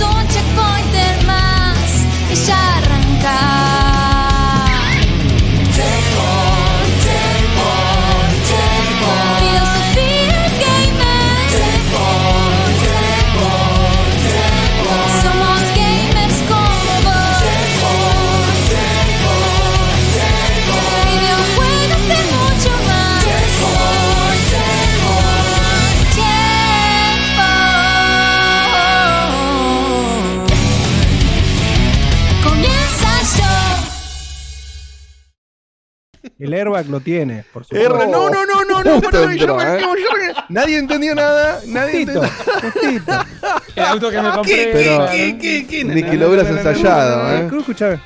Vayas, es El airbag lo tiene, por supuesto. no, no, no, no, no, entró, yo- ¿eh? yo- yo- Nadie entendió nada, nadie Justito, entendió. justito. El auto que me compré. ¿Qué, Pero- qué, qué, qué? Ni No, que no, lo hubieras no, no, no, ensayado, no, no, ¿eh? Cruz, escuchame.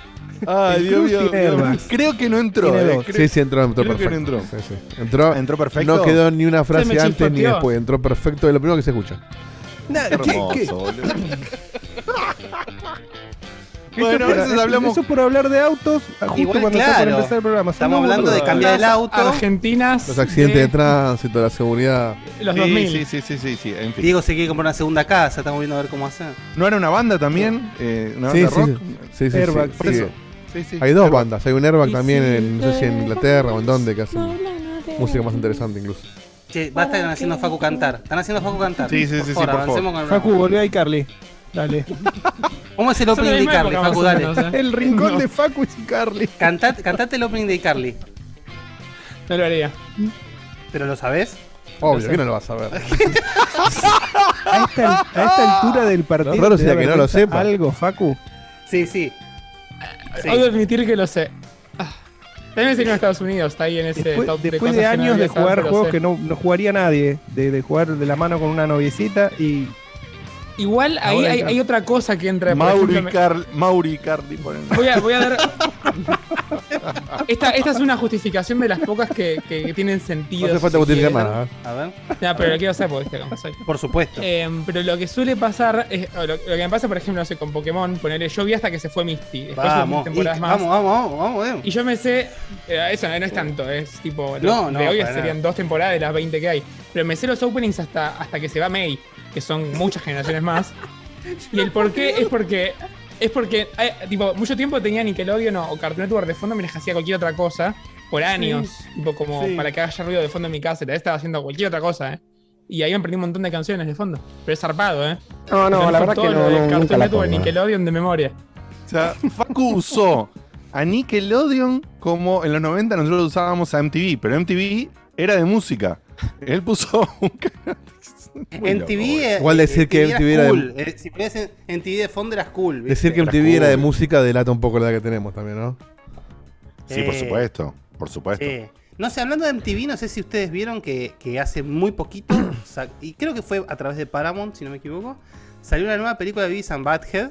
Ay, El Dios Cruz mío. tiene Dios mío. airbag. Creo que no entró. Tiene eh, dos. creo- Sí, sí, entró, entró Creo que perfecto. no entró. Sí, sí. Entró, Entró perfecto. No quedó ni una Se frase me antes ni chispoteó. después. Entró perfecto. Es lo primero que se escucha. Nah, ¿qué- qué? Hermoso, boludo. Eso Bueno, a por- veces hablamos. Eso por hablar de autos, justo Igual, cuando está por claro. empezar el programa. Estamos hablando de cambiar el auto. Argentinas. Los accidentes de de tránsito, la seguridad. los Sí, 2000. sí, sí, sí, sí, sí, en fin. Diego se quiere comprar una segunda casa, estamos viendo a ver cómo hacer. ¿No era una banda también? Eh, ¿Una banda sí, rock? sí. Sí, sí, Airbag, sí, Por sí. eso. Sí, sí. Hay dos Airbag. bandas. Hay un airbag también, en, no sé si en Inglaterra o en donde, que hacen música más interesante incluso. Che, basta están haciendo Facu cantar. Están haciendo Facu cantar. Sí, sí, sí, sí, por favor. avancemos con el Facu, volvió ahí, Carly. Dale. ¿Cómo es el Son de opening de Carly, Facu? Dale. ¿eh? El rincón No. de Facu y Carly. Cantate, cantate el opening de Carly. No lo haría. ¿Pero lo sabés? Obvio, que no lo vas a ver. A esta, a esta altura del partido. Lo raro ¿te da sería que no lo sepa. Algo, Facu. Sí, sí. Sí. Hay que admitir que lo sé. Ah. También sirvió en Estados Unidos, está ahí en ese Después, top después cosas de que no años de jugar juegos que no, no jugaría nadie, de, de jugar de la mano con una noviecita y Igual ahí hay, otra cosa que entra. por Mauri, ejemplo, me- Car Mauri Carly. ponen. Voy a, voy a dar. Esta, esta es una justificación de las pocas que, que tienen No sentido. hace si falta justificar nada. ¿eh? A ver. Ya, pero lo quiero hacer porque viste cómo soy. Por supuesto. Eh, pero lo que suele pasar es. Lo, lo que me pasa, por ejemplo, no sé, con Pokémon, ponerle yo vi hasta que se fue Misty. Después Vamos, temporadas y- más. vamos, vamos, vamos, vamos, vamos. Y yo me sé. eh, eso no, no es tanto, es tipo. No, de no, hoy serían nada. dos temporadas de las 20 que hay. Pero me sé los openings hasta, hasta que se va May, que son muchas generaciones más. Y el por qué es porque. Es porque, eh, tipo, mucho tiempo tenía Nickelodeon o Cartoon Network de fondo mientras hacía cualquier otra cosa. Por años. Tipo, como Sí. para que haya ruido de fondo en mi casa. Vez estaba haciendo cualquier otra cosa, ¿eh? Y ahí me aprendí un montón de canciones de fondo. Pero es zarpado, ¿eh? No, no, la verdad todo que lo no, de no, Cartoon nunca Network, pongo. Nickelodeon de memoria. O sea, Facu usó a Nickelodeon como en los 90 nosotros usábamos a MTV, pero MTV era de música. Él puso un canal. Muy En loco, TV. boludo. eh, Igual decir eh, que TV MTV era de- cool. Eh, si ponías en, en TV de fondo eras cool. ¿viste? Decir que MTV era de música delata un poco la edad que tenemos también, ¿no? Sí, por Eh, supuesto. Por supuesto. Eh, no sé, hablando de MTV, no sé si ustedes vieron que, que hace muy poquito, y creo que fue a través de Paramount, si no me equivoco, salió una nueva película de Beavis and Butthead.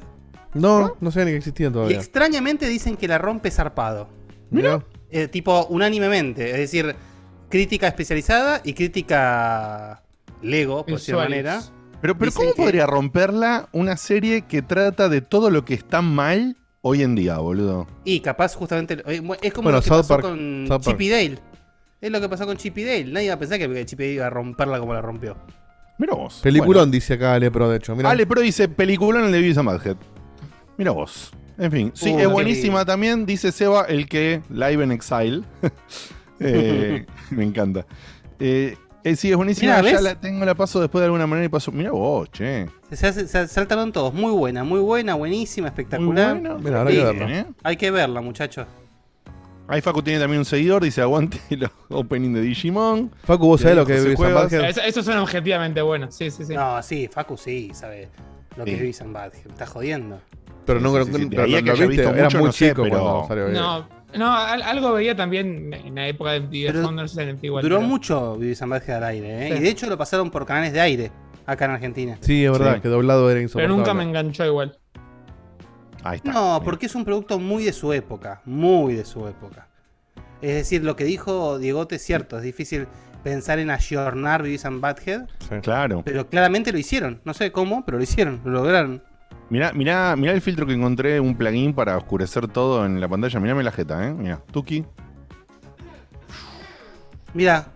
No, no sabía ni que existían Y todavía. extrañamente dicen que la rompe zarpado. Mirá. Eh, tipo, unánimemente. Es decir, crítica especializada y crítica Lego, por cierta manera. Pero, pero ¿cómo que- podría romperla una serie que trata de todo lo que está mal hoy en día, boludo? Y capaz justamente eh, es como Bueno, lo que South pasó Park- con South Park. Chip y Dale. Es lo que pasó con Chip y Dale. Nadie iba a pensar que Chip y Dale iba a romperla como la rompió. Mira vos. Peliculón, dice acá Ale Pro, de hecho. Mirá. Ale Pro dice peliculón el de Beavis and Butthead. Mira vos. En fin, sí, Uh, es buenísima también, dice Seba, el que Live en Exile. Eh, me encanta. Eh, eh, sí, es buenísima. Mirá, ya ¿ves? la tengo, la paso después de alguna manera y paso. Mira vos, che. Se, se- se saltaron todos. Muy buena, muy buena, buenísima, espectacular. Muy bueno. Mira, habrá que verla. ¿eh? Hay que verla, muchachos. Ahí Facu tiene también un seguidor, dice aguante el opening de Digimon. Facu, ¿vos sabés lo que es? Eso, eso suena objetivamente bueno. Sí, sí, sí. No, sí, Facu sí, sabe lo que Sí. es Beavis and está jodiendo. Pero no, Sí, sí, sí, pero lo que haya viste, visto era mucho, muy no sé, chico pero- cuando salió. No, no, al- algo veía también en la época de Pero si en. Duró pero- mucho Vivis and Butthead al aire, ¿eh? Sí. Y de hecho lo pasaron por canales de aire acá en Argentina. Sí, es verdad, Sí. que doblado era Pero insoportable. nunca me enganchó igual. Ahí está. No, Mira. porque es un producto muy de su época, muy de su época. Es decir, lo que dijo Diegote es cierto, es difícil pensar en ayornar Beavis and Butthead, Sí. Claro. pero claramente lo hicieron. No sé cómo, pero lo hicieron, lo lograron. Mirá, mirá, mirá el filtro que encontré, un plugin para oscurecer todo en la pantalla. Mirame la jeta, ¿eh? Mirá, Tuki. Mira,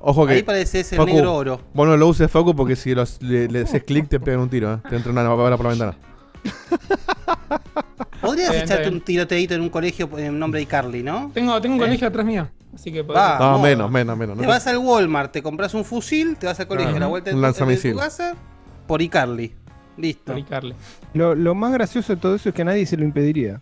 Ojo que. ahí parece ese Facu, negro oro. Vos no lo uses, Facu, porque si los- le, le haces clic te pegan un tiro, ¿eh? Te entra una bala por la ventana. Podrías bien, echarte bien. un tiroteito en un colegio en nombre de Carly, ¿no? Tengo, tengo un ¿Eh? colegio atrás mío, así que Va. No, Vamos. menos, menos, menos. Te ¿no? vas al Walmart, te compras un fusil, te vas al colegio, a la vuelta de Un tu, de lanzamisil. tu casa, por iCarly. Listo. Lo, lo más gracioso de todo eso es que nadie se lo impediría.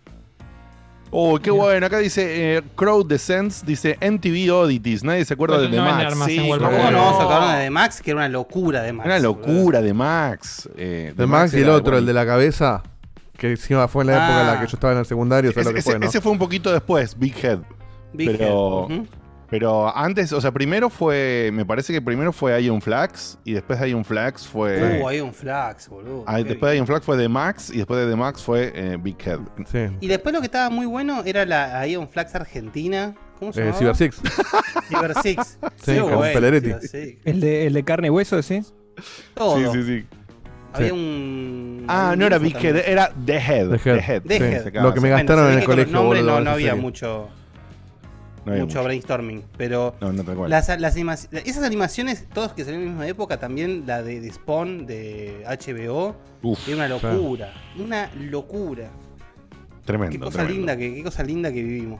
Oh, qué bueno. Acá dice eh, Crowd Descents, dice MTV Oddities. Nadie se acuerda de The no Max. Sí, cómo ¿Cómo no vamos a acabar de Max? Que era una locura de Max. Una locura de Max. Eh, De Max y el otro, bueno. el de la cabeza, que encima fue en la época en la que yo estaba en el secundario, ¿sabes Ese, lo que ese- fue, no? ese fue un poquito después, Big Head. Big pero- Head. Ujú. Pero antes, o sea, primero fue. Me parece que primero fue Ion Flags. Y después de Ion Flags fue. Uh, hay un flax, boludo. ah, después de. Ion Flags fue The Max. Y después de The Max fue eh, Big Head. Sí. Y después lo que estaba muy bueno era la Ion Flax Argentina. ¿Cómo se Eh, llama? Cyber Six. Cyber Six. Sí, Qué con bueno, Pelleretti. Cyber Six. El de, el de carne y hueso, ¿sí? Todo. Sí, sí, sí. Había Sí. un. Ah, un no era Big Head, era The Head. The Head. The Sí. Head. Lo que me gastaron en el colegio, no, no había sí. mucho, No mucho mucho. brainstorming. Pero No, no las, las esas animaciones, todas que salieron en la misma época, también la de, de Spawn de HBO, Uf, era una locura. Una locura. tremendo. Qué cosa tremendo. linda que, qué cosa linda que vivimos.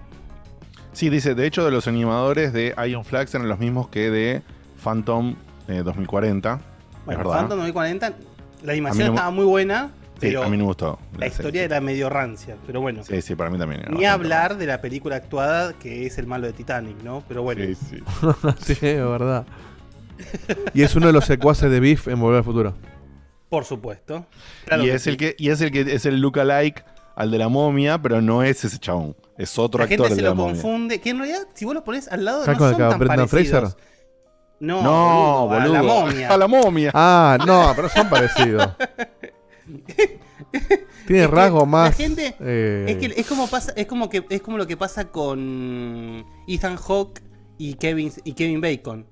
Sí, dice, de hecho, de los animadores de Ion Flags eran los mismos que de Phantom eh, 2040. Bueno, es verdad. Phantom 2040, la animación estaba muy buena, Sí, a mí me gustó. la historia serie. era medio rancia. Pero bueno, Sí, sí, para mí también. era ni hablar de la película actuada que es el malo de Titanic, ¿no? Pero bueno, Sí, sí. sí, es verdad. Y es uno de los secuaces de Biff en Volver al Futuro. por supuesto. Claro y, que es sí. el que, y es el que es el lookalike al de la momia, pero no es ese chabón. Es otro La actor gente se de la lo momia. confunde. Que en realidad, si vos lo pones al lado, ¿Está no son tan Brendan parecidos. Fraser? No, No, boludo, boludo. a la momia. A la momia. Ah, no, pero son parecidos. Tiene Es que rasgos la más. gente- eh, Es que es como pasa, es como que es como lo que pasa con Ethan Hawke y Kevin y Kevin Bacon.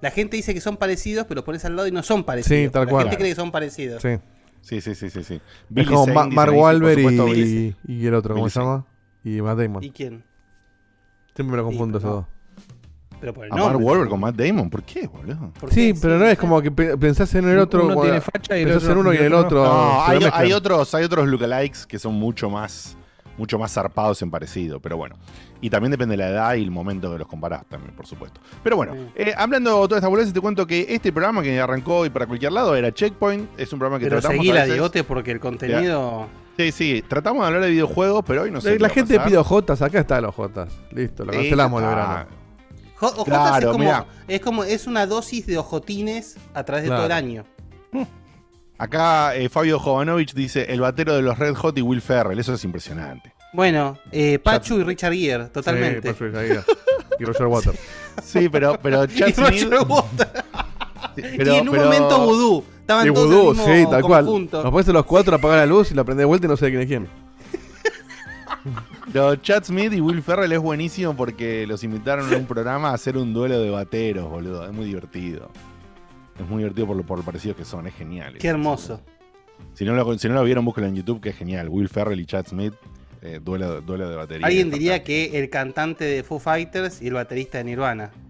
La gente dice que son parecidos, pero lo pones al lado y no son parecidos. Sí, tal la cual. gente cree que son parecidos. sí. Sí, sí, sí, sí. sí. Es como Ma- Mark Wahlberg y, y el otro, ¿cómo Billy se llama? Y Matt Damon. ¿Y quién? Siempre me lo confundo Sí, esos dos. Pero por el A Mark nombre. Wahlberg con Matt Damon. ¿Por qué, boludo? ¿Por Sí, qué? pero no es como que pe- pensás en el otro. Uno cuando- tiene facha y el pensás otro- en uno y el otro. No, se hay, mezclan. hay otros, hay otros lookalikes que son mucho más, mucho más zarpados en parecido, pero bueno. Y también depende de la edad y el momento que los comparás también, por supuesto. Pero bueno, Sí. eh, hablando de todas estas boludeces, te cuento que este programa que arrancó y para cualquier lado era Checkpoint. Es un programa que Pero tratamos seguila, a veces- Diegote, porque el contenido. Sí, sí, tratamos de hablar de videojuegos, pero hoy no sé. La, qué la va a gente pasar. pide ojotas, acá están los jotas. Listo, lo Sí, cancelamos el ya verano. está. Jo- Ojotas Claro, es como, mirá. es como es una dosis de ojotines a través de Claro. todo el año. Acá eh, Fabio Jovanovich dice el batero de los Red Hot y Will Ferrell. Eso es impresionante. Bueno, eh, Pachu y Richard Gere, totalmente. Sí, Patrick Aguirre. y Roger Waters. Sí, pero, pero y Chad Smith- Roger Waters. pero- y en un pero- momento vudú. Estaban Y todos vudú, en el mismo sí, tal cual. Nos pones a los cuatro, apagar la luz y la prende de vuelta y no sé quién es quién. Pero Chad Smith y Will Ferrell es buenísimo porque los invitaron a un programa a hacer un duelo de bateros, boludo. Es muy divertido. Es muy divertido por lo, por lo parecidos que son, es genial. Qué hermoso. Si no, lo, si no lo vieron, búsquenlo en YouTube, que es genial. Will Ferrell y Chad Smith, eh, duelo, duelo de batería. Alguien diría que el cantante de Foo Fighters y el baterista de Nirvana.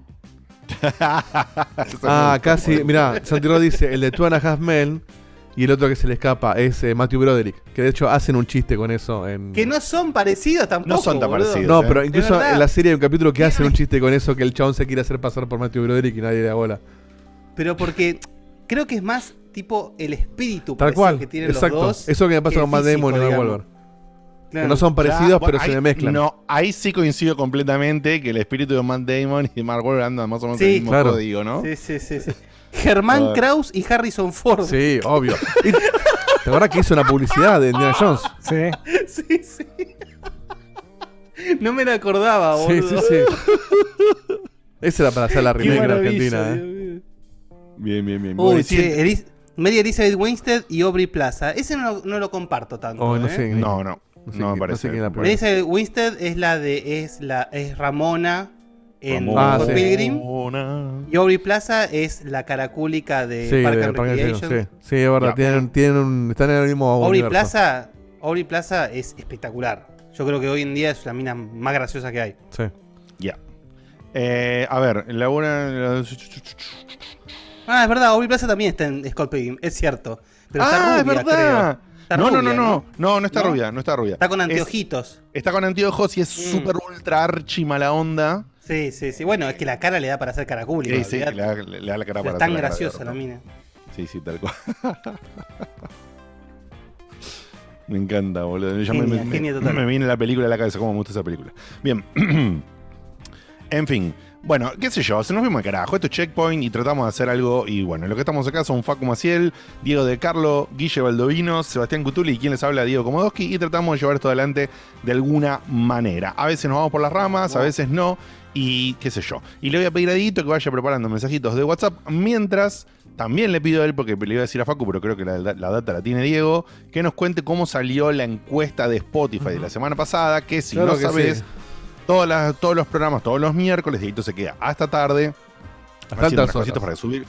Ah, casi. Mirá, Santiago dice: el de Two and a Half Men y el otro que se le escapa es eh, Matthew Broderick. Que de hecho hacen un chiste con eso en. Que no son parecidos tampoco. No son tan boludo. parecidos. No, ¿eh? pero incluso verdad. en la serie hay un capítulo que hacen un chiste con eso, que el chabón se quiere hacer pasar por Matthew Broderick y nadie le da bola. Pero porque creo que es más tipo el espíritu Tal parecido cual. que tienen Exacto. los dos. Eso que me pasa que con Matt Damon y. Claro. Que no son parecidos, Ya, pero bueno, se ahí- mezclan. No, ahí sí coincido completamente que el espíritu de Matt Damon y de Mark Wahlberg andan más o menos Sí, en el mismo claro. código, ¿no? Sí, sí, sí, sí. Germán Ah. Kraus y Harrison Ford. Sí, obvio. Y, ¿Te acuerdas que hizo una publicidad de Indiana Jones? Sí. Sí, sí. No me la acordaba, Sí, boludo. sí, sí. Esa era para hacer la remake en maravilla, Argentina, ¿eh? Bien, bien, bien. Uy, sí, Elis- Mary Elizabeth Winstead y Aubrey Plaza. Ese no, lo- no lo comparto tanto. Oh, no ¿eh? sé. no, no. No sé quién- me parece. no sé quién Elizabeth Winstead es la de es la es Ramona en. Ah, Scott sí. Pilgrim y Aubrey Plaza es la caracúlica de Sí, Park and Recreation. Sí. Sí, es verdad. Tienen, tienen un, están en el mismo Aubrey. Plaza, Aubrey Plaza es espectacular. Yo creo que hoy en día es la mina más graciosa que hay. Sí. Ya. Eh, a ver, la buena. Ah, es verdad, Aubrey Plaza también está en Scott Pilgrim, es cierto. Pero ah, está es rubia, verdad. creo. Está no, no, rubia, no, no, no, no está ¿No? rubia, no está rubia. Está con Es- anteojitos. está con anteojos y es Mm. súper ultra archi mala onda. Sí, sí, sí. Bueno, es que la cara le da para hacer caracúlica. Sí, sí, le da, le da la cara Pero para es tan la graciosa la mina. Sí, sí, tal cual. me encanta, boludo. Ya me- Genia, me, genia me- total. me viene la película a la cabeza, cómo me gusta esa película. Bien. en fin. Bueno, qué sé yo, se nos fuimos de carajo. Esto es Checkpoint y tratamos de hacer algo. Y bueno, lo que estamos acá son Facu Maciel, Diego de Carlo, Guille Baldovino, Sebastián Cutuli y quien les habla, Diego Komodowski. Y tratamos de llevar esto adelante de alguna manera. A veces nos vamos por las ramas, a veces no. Y qué sé yo. Y le voy a pedir a Dieguito que vaya preparando mensajitos de WhatsApp mientras también le pido a él, porque le iba a decir a Facu, pero creo que la, la data la tiene Diego, que nos cuente cómo salió la encuesta de Spotify de la semana pasada, que si Claro no que sabes, sí. todas las- todos los programas, todos los miércoles, Dieguito se queda hasta tarde, Hasta haciendo altas cositas para subir.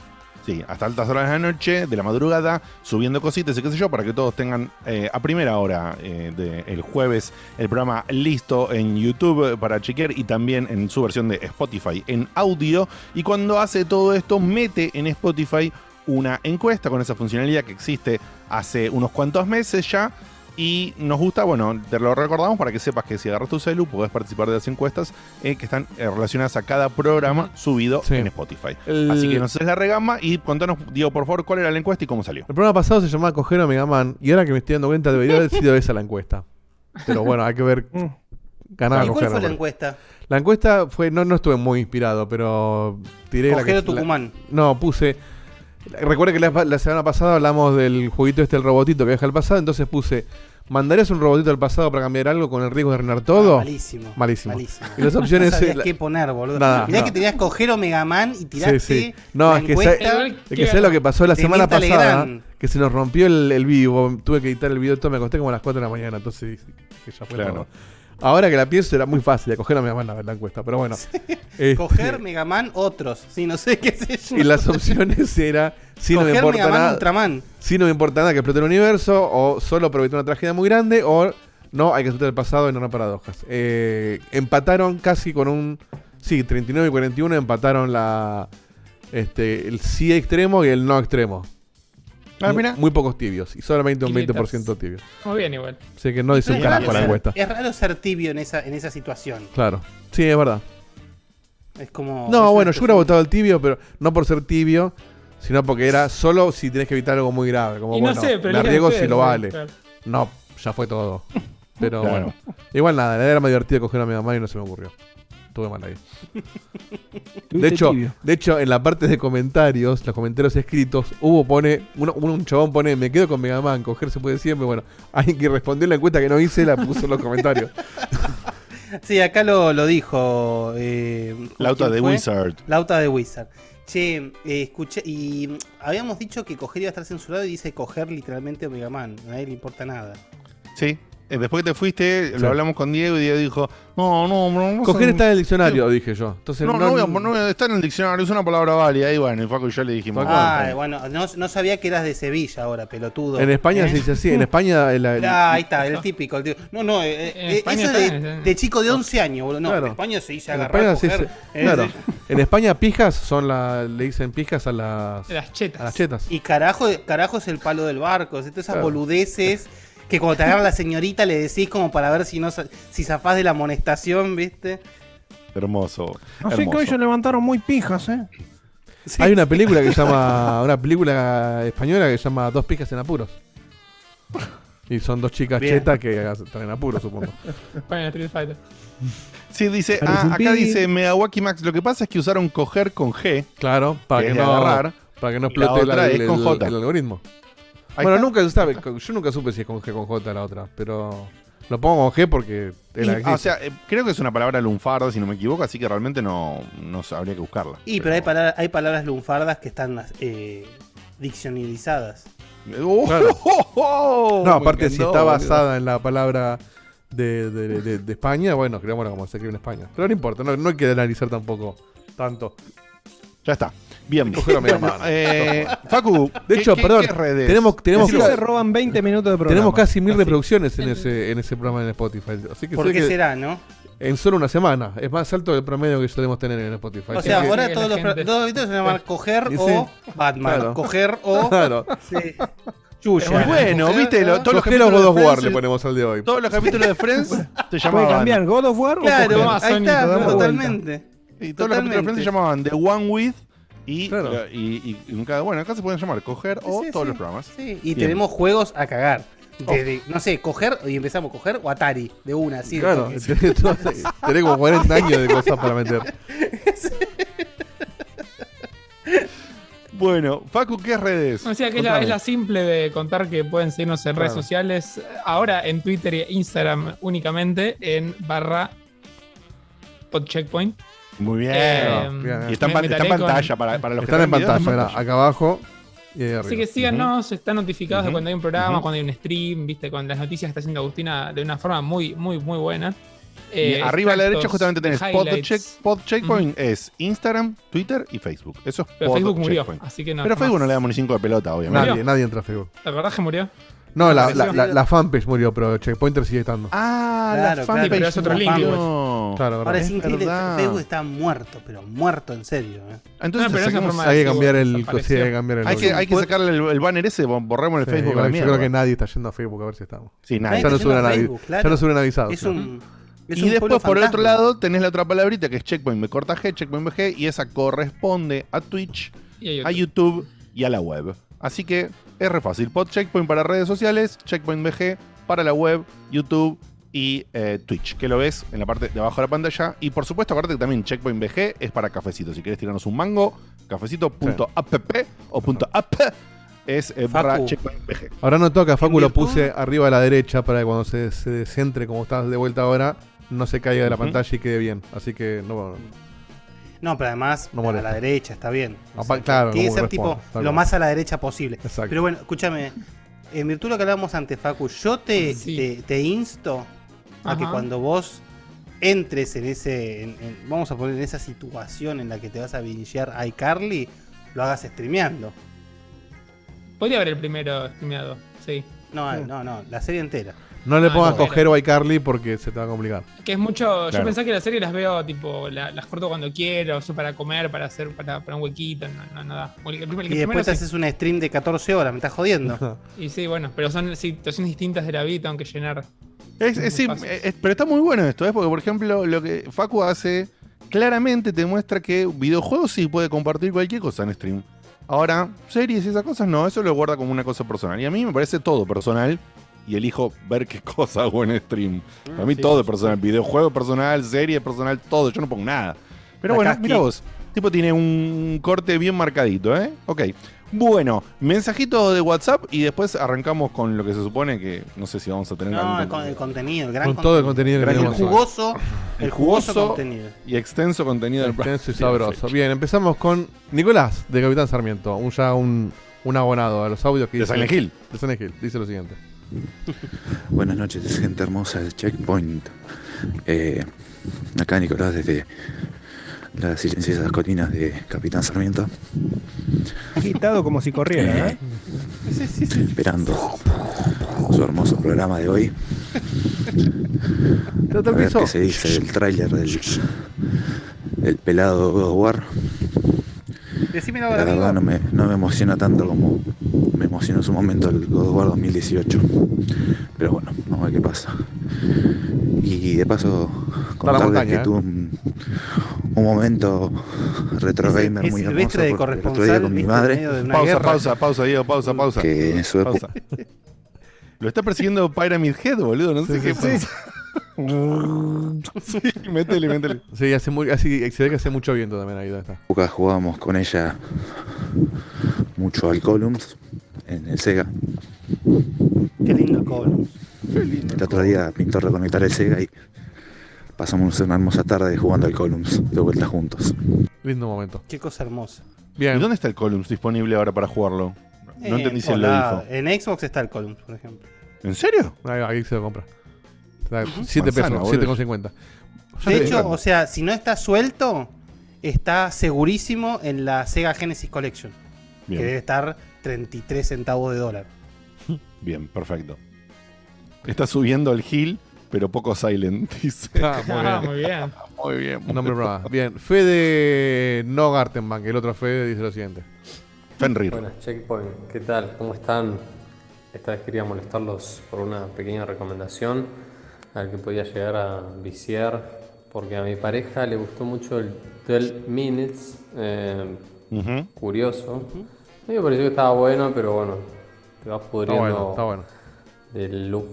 Hasta altas horas de la noche, de la madrugada, subiendo cositas y qué sé yo, para que todos tengan eh, a primera hora eh, del jueves el programa listo en YouTube para chequear y también en su versión de Spotify en audio. Y cuando hace todo esto, mete en Spotify una encuesta con esa funcionalidad que existe hace unos cuantos meses ya. Y nos gusta, bueno, te lo recordamos para que sepas que si agarras tu celu podés participar de las encuestas eh, que están eh, relacionadas a cada programa subido Sí. en Spotify. El- Así que nos haces la regama y contanos, Diego, por favor, cuál era la encuesta y cómo salió. El programa pasado se llamaba Coger a Mega Man y ahora que me estoy dando cuenta debería haber sido esa la encuesta. Pero bueno, hay que ver. Mm. Ganar ¿Y cuál Coger fue la encuesta? La encuesta fue. No, no estuve muy inspirado, pero tiré la Cogero que. la- Tucumán. no, puse. Recuerda que la, la semana pasada hablamos del jueguito este, el robotito que viaja al pasado. Entonces puse: ¿Mandarías un robotito al pasado para cambiar algo con el riesgo de arruinar todo? Ah, malísimo. Malísimo. Malísimo. Y las opciones. No sabías la- qué poner, boludo. Nada, Mirá no. que tenías Cogero Mega Man y tiraste Sí, sí. No, la es que encuesta. sa- Es que sé lo que pasó la De semana pasada, que se nos rompió el, el vivo, tuve que editar el video todo, me acosté como a las 4 de la mañana, entonces que ya fue Claro. todo. Ahora que la pienso era muy fácil de coger a mamá la, la encuesta, pero bueno. Este, Coger Mega Man otros. Sí, no sé qué sé yo. y las opciones era si no me importa nada, Ultraman. si no me importa nada que explote el universo o solo aprovechar una tragedia muy grande o no hay que aceptar el pasado y no no paradojas. Eh, empataron casi con un sí, 39 y 41 empataron la este el sí extremo y el no extremo. Ah, Muy- mira. Muy pocos tibios. Y solamente un Tiritas. 20% tibios. Muy bien, igual. Así que no dice un carajo la ser- encuesta. Es raro ser tibio en esa, en esa situación. Claro. Sí, es verdad. Es como. No, bueno, yo hubiera votado el tibio, pero no por ser tibio, sino porque era solo si tenés que evitar algo muy grave. Como y no bueno, sé, pero me arriesgo si lo vale. Claro. No, ya fue todo. Pero Claro. bueno. Igual nada, la idea era más divertida coger a mi mamá y no se me ocurrió. Estuve mal ahí. De hecho, tibio. de hecho, en la parte de comentarios, los comentarios escritos, hubo pone, uno- un chabón pone, me quedo con Mega Man, coger se puede siempre. Bueno, alguien que respondió la encuesta que no hice la puso en los comentarios. Sí, acá lo, lo dijo. Eh, Lauta ¿quién de fue? Wizard. Lauta de Wizard. Che, eh, escuché. Y mm, habíamos dicho que coger iba a estar censurado y dice coger literalmente Mega Man. A nadie le importa nada. Sí. Eh, Después que te fuiste, Sí. lo hablamos con Diego y Diego dijo, no, no, no. no Coger son- está en el diccionario, dije yo. Entonces, No, no, voy a- no a- está en el diccionario, es una palabra válida. Y bueno, y Facu y yo le dijimos, ah, Ah, bueno, no, no sabía que eras de Sevilla ahora, pelotudo. En España ¿Eh? se dice así. En España. el- el- Ah, ahí está, el típico. el típico. No, no, eh, En eh, España eso de, eh. de chico de 11 años, boludo. No, Claro. en España se dice en agarrar, España se coger. dice- eh, claro. sí. En España pijas son la, le dicen pijas a las, las chetas. a las chetas. Y carajo, carajo es el palo del barco. Todas esas Claro. boludeces que cuando te agarra la señorita le decís como para ver si no si zafás de la amonestación, ¿viste? hermoso. Sé que hoy se levantaron muy pijas, ¿eh? Sí. Hay una película que se llama. Una película española que se llama Dos pijas en apuros. Y son dos chicas Bien. chetas que están en apuros, supongo. Bueno, Street Fighter. Sí, dice, ah, acá dice Megawaki Max. Lo que pasa es que usaron coger con G. Claro, para Que no. agarrar, para que no la explote el, otra es el- con el- J. el algoritmo. Ahí Bueno, está. nunca se sabe. Yo nunca supe si es con G con J la otra, pero lo pongo con G porque es la que Y- ah, o sea, eh, creo que es una palabra lunfarda, si no me equivoco, así que realmente no, no habría que buscarla. Y pero hay, palabras, hay palabras lunfardas que están eh, diccionarizadas. Oh, Claro. oh, oh, no, aparte, si está boludo. basada en la palabra de, de- de- de España, bueno, creámosla como se escribe en España. Pero no importa, no, no hay que analizar tampoco tanto. Ya está. Bien. Coger a media Bueno, mano. eh, Facu, De ¿qué- hecho, qué- perdón, qué redes? tenemos, tenemos, se roban 20 minutos de programa. tenemos casi mil reproducciones en ese, en ese programa en Spotify. Así que ¿Por sé qué que será, no? en solo una semana. Es más alto del promedio que solemos tener en Spotify. O sea, ahora Sí, todos los, gente. todos los videos se llaman coger o sí. Batman. Claro. Coger o Claro. Yuya. Muy bueno, Coger viste, lo- todos los Coger o capítulos God of de War Friends- le ponemos al de hoy. Todos los capítulos de Friends se ¿Puede llamaban. cambiar God of War o Claro, ahí está, totalmente. Y todos los capítulos de Friends se llamaban The One With y, Claro. y, y- y nunca- bueno, acá se pueden llamar coger o Sí, todos sí. los programas. Sí, y Bien. tenemos juegos a cagar. Desde, no sé, coger y empezamos a coger o Atari de una, así. de Claro, tenés, todo- tenés como 40 años de cosas para meter. Bueno, Facu, ¿qué redes? O sea que es la, Contame. es la simple de contar que pueden seguirnos en redes Claro. sociales. Ahora en Twitter e Instagram únicamente en barra podcheckpoint. Muy bien. Eh, bien. y está en, me pan- está en con- pantalla para, para los que Están en pantalla, acá abajo y ahí Así que síganos, están notificados de cuando hay un programa, Ujú. cuando hay un stream, viste, con las noticias que está haciendo Agustina de una forma muy, muy, muy buena. Y Eh, arriba a la derecha justamente tenés. Podcheck, Podcheckpoint, es Instagram, Twitter y Facebook. Eso es Pero Facebook murió, así que no. Pero. Facebook no le damos ni cinco de pelota, obviamente. Nadie, nadie entra a Facebook. ¿Te acordás que murió? No, la, la, la, la fanpage murió, pero Checkpointer sigue estando. Ah, Claro, la claro. fanpage. Pero es otro link, no. Claro, Ahora ¿verdad? es Es increíble, verdad. Facebook está muerto, pero muerto en serio. ¿eh? Entonces No, pero forma- Hay que cambiar el sí, hay que cambiar el hay, que, hay que sacarle el, el banner ese, borremos el Sí, Facebook a igual la yo mierda. creo que nadie está yendo a Facebook a ver si estamos. Sí, nadie. Ya no suben Facebook, claro. ya no suben avisados. Es un. es y después, por el otro lado, tenés la otra palabrita que es checkpoint B corta G, checkpoint BG, y esa corresponde a Twitch, a. YouTube y a la web. Así que es re fácil. Pod checkpoint para redes sociales, checkpoint BG para la web, YouTube y eh, Twitch, que lo ves en la parte de abajo de la pantalla. Y por supuesto, acuérdate que también checkpoint BG es para cafecito. Si querés tirarnos un mango, cafecito.app o punto .app es eh, barra Facu. checkpoint BG. Ahora no toca, Facu lo puse arriba a la derecha para que cuando se, se centre como estás de vuelta ahora, no se caiga de la pantalla y quede bien. Así que no, No, pero además No a la derecha está bien. O Apa- sea, claro, tiene que ser tipo lo más a la derecha posible. Exacto. Pero bueno, escúchame. En virtud de lo que hablábamos antes, Facu, yo te, Sí. te, te insto a que cuando vos entres en ese. en- en- vamos a poner en esa situación en la que te vas a vinchear a iCarly, lo hagas streameando. Podría haber el primero streameado, sí. No, no, no, la serie entera. No le Ah, pongas coger o iCarly porque se te va a complicar. Que es mucho. Claro. Yo pensé que las series las veo, tipo, la- las corto cuando quiero, eso para comer, para hacer, para, para un huequito, no, no, nada. El, el- el Y después te sí. haces un stream de 14 horas, me estás jodiendo. Y sí, bueno, pero son situaciones distintas de la vida, tengo que llenar. Es- es- sí, es- pero está muy bueno esto, ¿eh? porque por ejemplo lo que Facu hace claramente te muestra que videojuegos sí puede compartir cualquier cosa en stream. Ahora, series y esas cosas no, eso lo guarda como una cosa personal. Y a mí me parece todo personal y elijo ver qué cosa hago en stream. A mí sí, todo es personal, videojuego personal, serie personal, todo, yo no pongo nada. Pero La bueno, mira vos, tipo tiene un corte bien marcadito, ¿eh? Ok. Bueno, mensajito de WhatsApp y después arrancamos con lo que se supone que no sé si vamos a tener No, con- el contenido, el gran Con todo el contenido Gran El jugoso, el jugoso contenido. y extenso contenido del Extenso y programa. sabroso. Bien, empezamos con Nicolás de Capitán Sarmiento, un ya un, un abonado a los audios que De dice Silent Hill. de Silent Hill. Dice lo siguiente. Buenas noches, gente hermosa del Checkpoint. Eh, acá Nicolás desde las silenciosas colinas de Capitán Sarmiento, Agitado como si corriera, ¿eh? esperando su hermoso programa de hoy. A el ver qué se dice del tráiler del, del pelado God of War. Decime La ahora, verdad amigo. no me, no me emociona tanto como me emocionó en su momento el God of War 2018. Pero bueno, vamos a ver qué pasa. Y de paso, contarles montaña, que ¿eh? tuve un, un momento retro gamer es muy hermoso de porque el otro día con mi madre, Pausa, guerra. pausa, pausa, Diego, pausa, pausa. que en su pausa. Lo está persiguiendo Pyramid Head, boludo. No sé Sí, qué sí, pasa. Sí, métele, métele. Sí, hace muy, así, se ve que hace mucho viento también ahí donde está. jugábamos con ella mucho al Columns en el Sega. Qué lindo el Columns. El otro día pintó reconectar el Sega y pasamos una hermosa tarde jugando al Columns de vuelta juntos. Lindo momento. Qué cosa hermosa. ¿Y Bien. dónde está el Columns disponible ahora para jugarlo? No Eh, entendí si él lo dijo. En Xbox está el Columns, por ejemplo. ¿En serio? Ahí, ahí se lo compra. 7 Manzana, pesos, boludo. 7,50. De hecho, o sea, si no está suelto, está segurísimo en la Sega Genesis Collection. Que debe estar 33 centavos de dólar. bien, perfecto. Está subiendo el hill, pero poco silent, dice. Ah, muy Ah, bien. muy bien. Muy bien. Un nombre brava. Bien. Fede no Gartenbank, el otro Fede dice lo siguiente. Fenrir. Buenas, Checkpoint, ¿qué tal? ¿Cómo están? Esta vez quería molestarlos por una pequeña recomendación al que podía llegar a viciar, porque a mi pareja le gustó mucho el 12 Minutes, eh, curioso. A mí me pareció que estaba bueno, pero bueno, te vas Está pudriendo bueno, está bueno. del loop.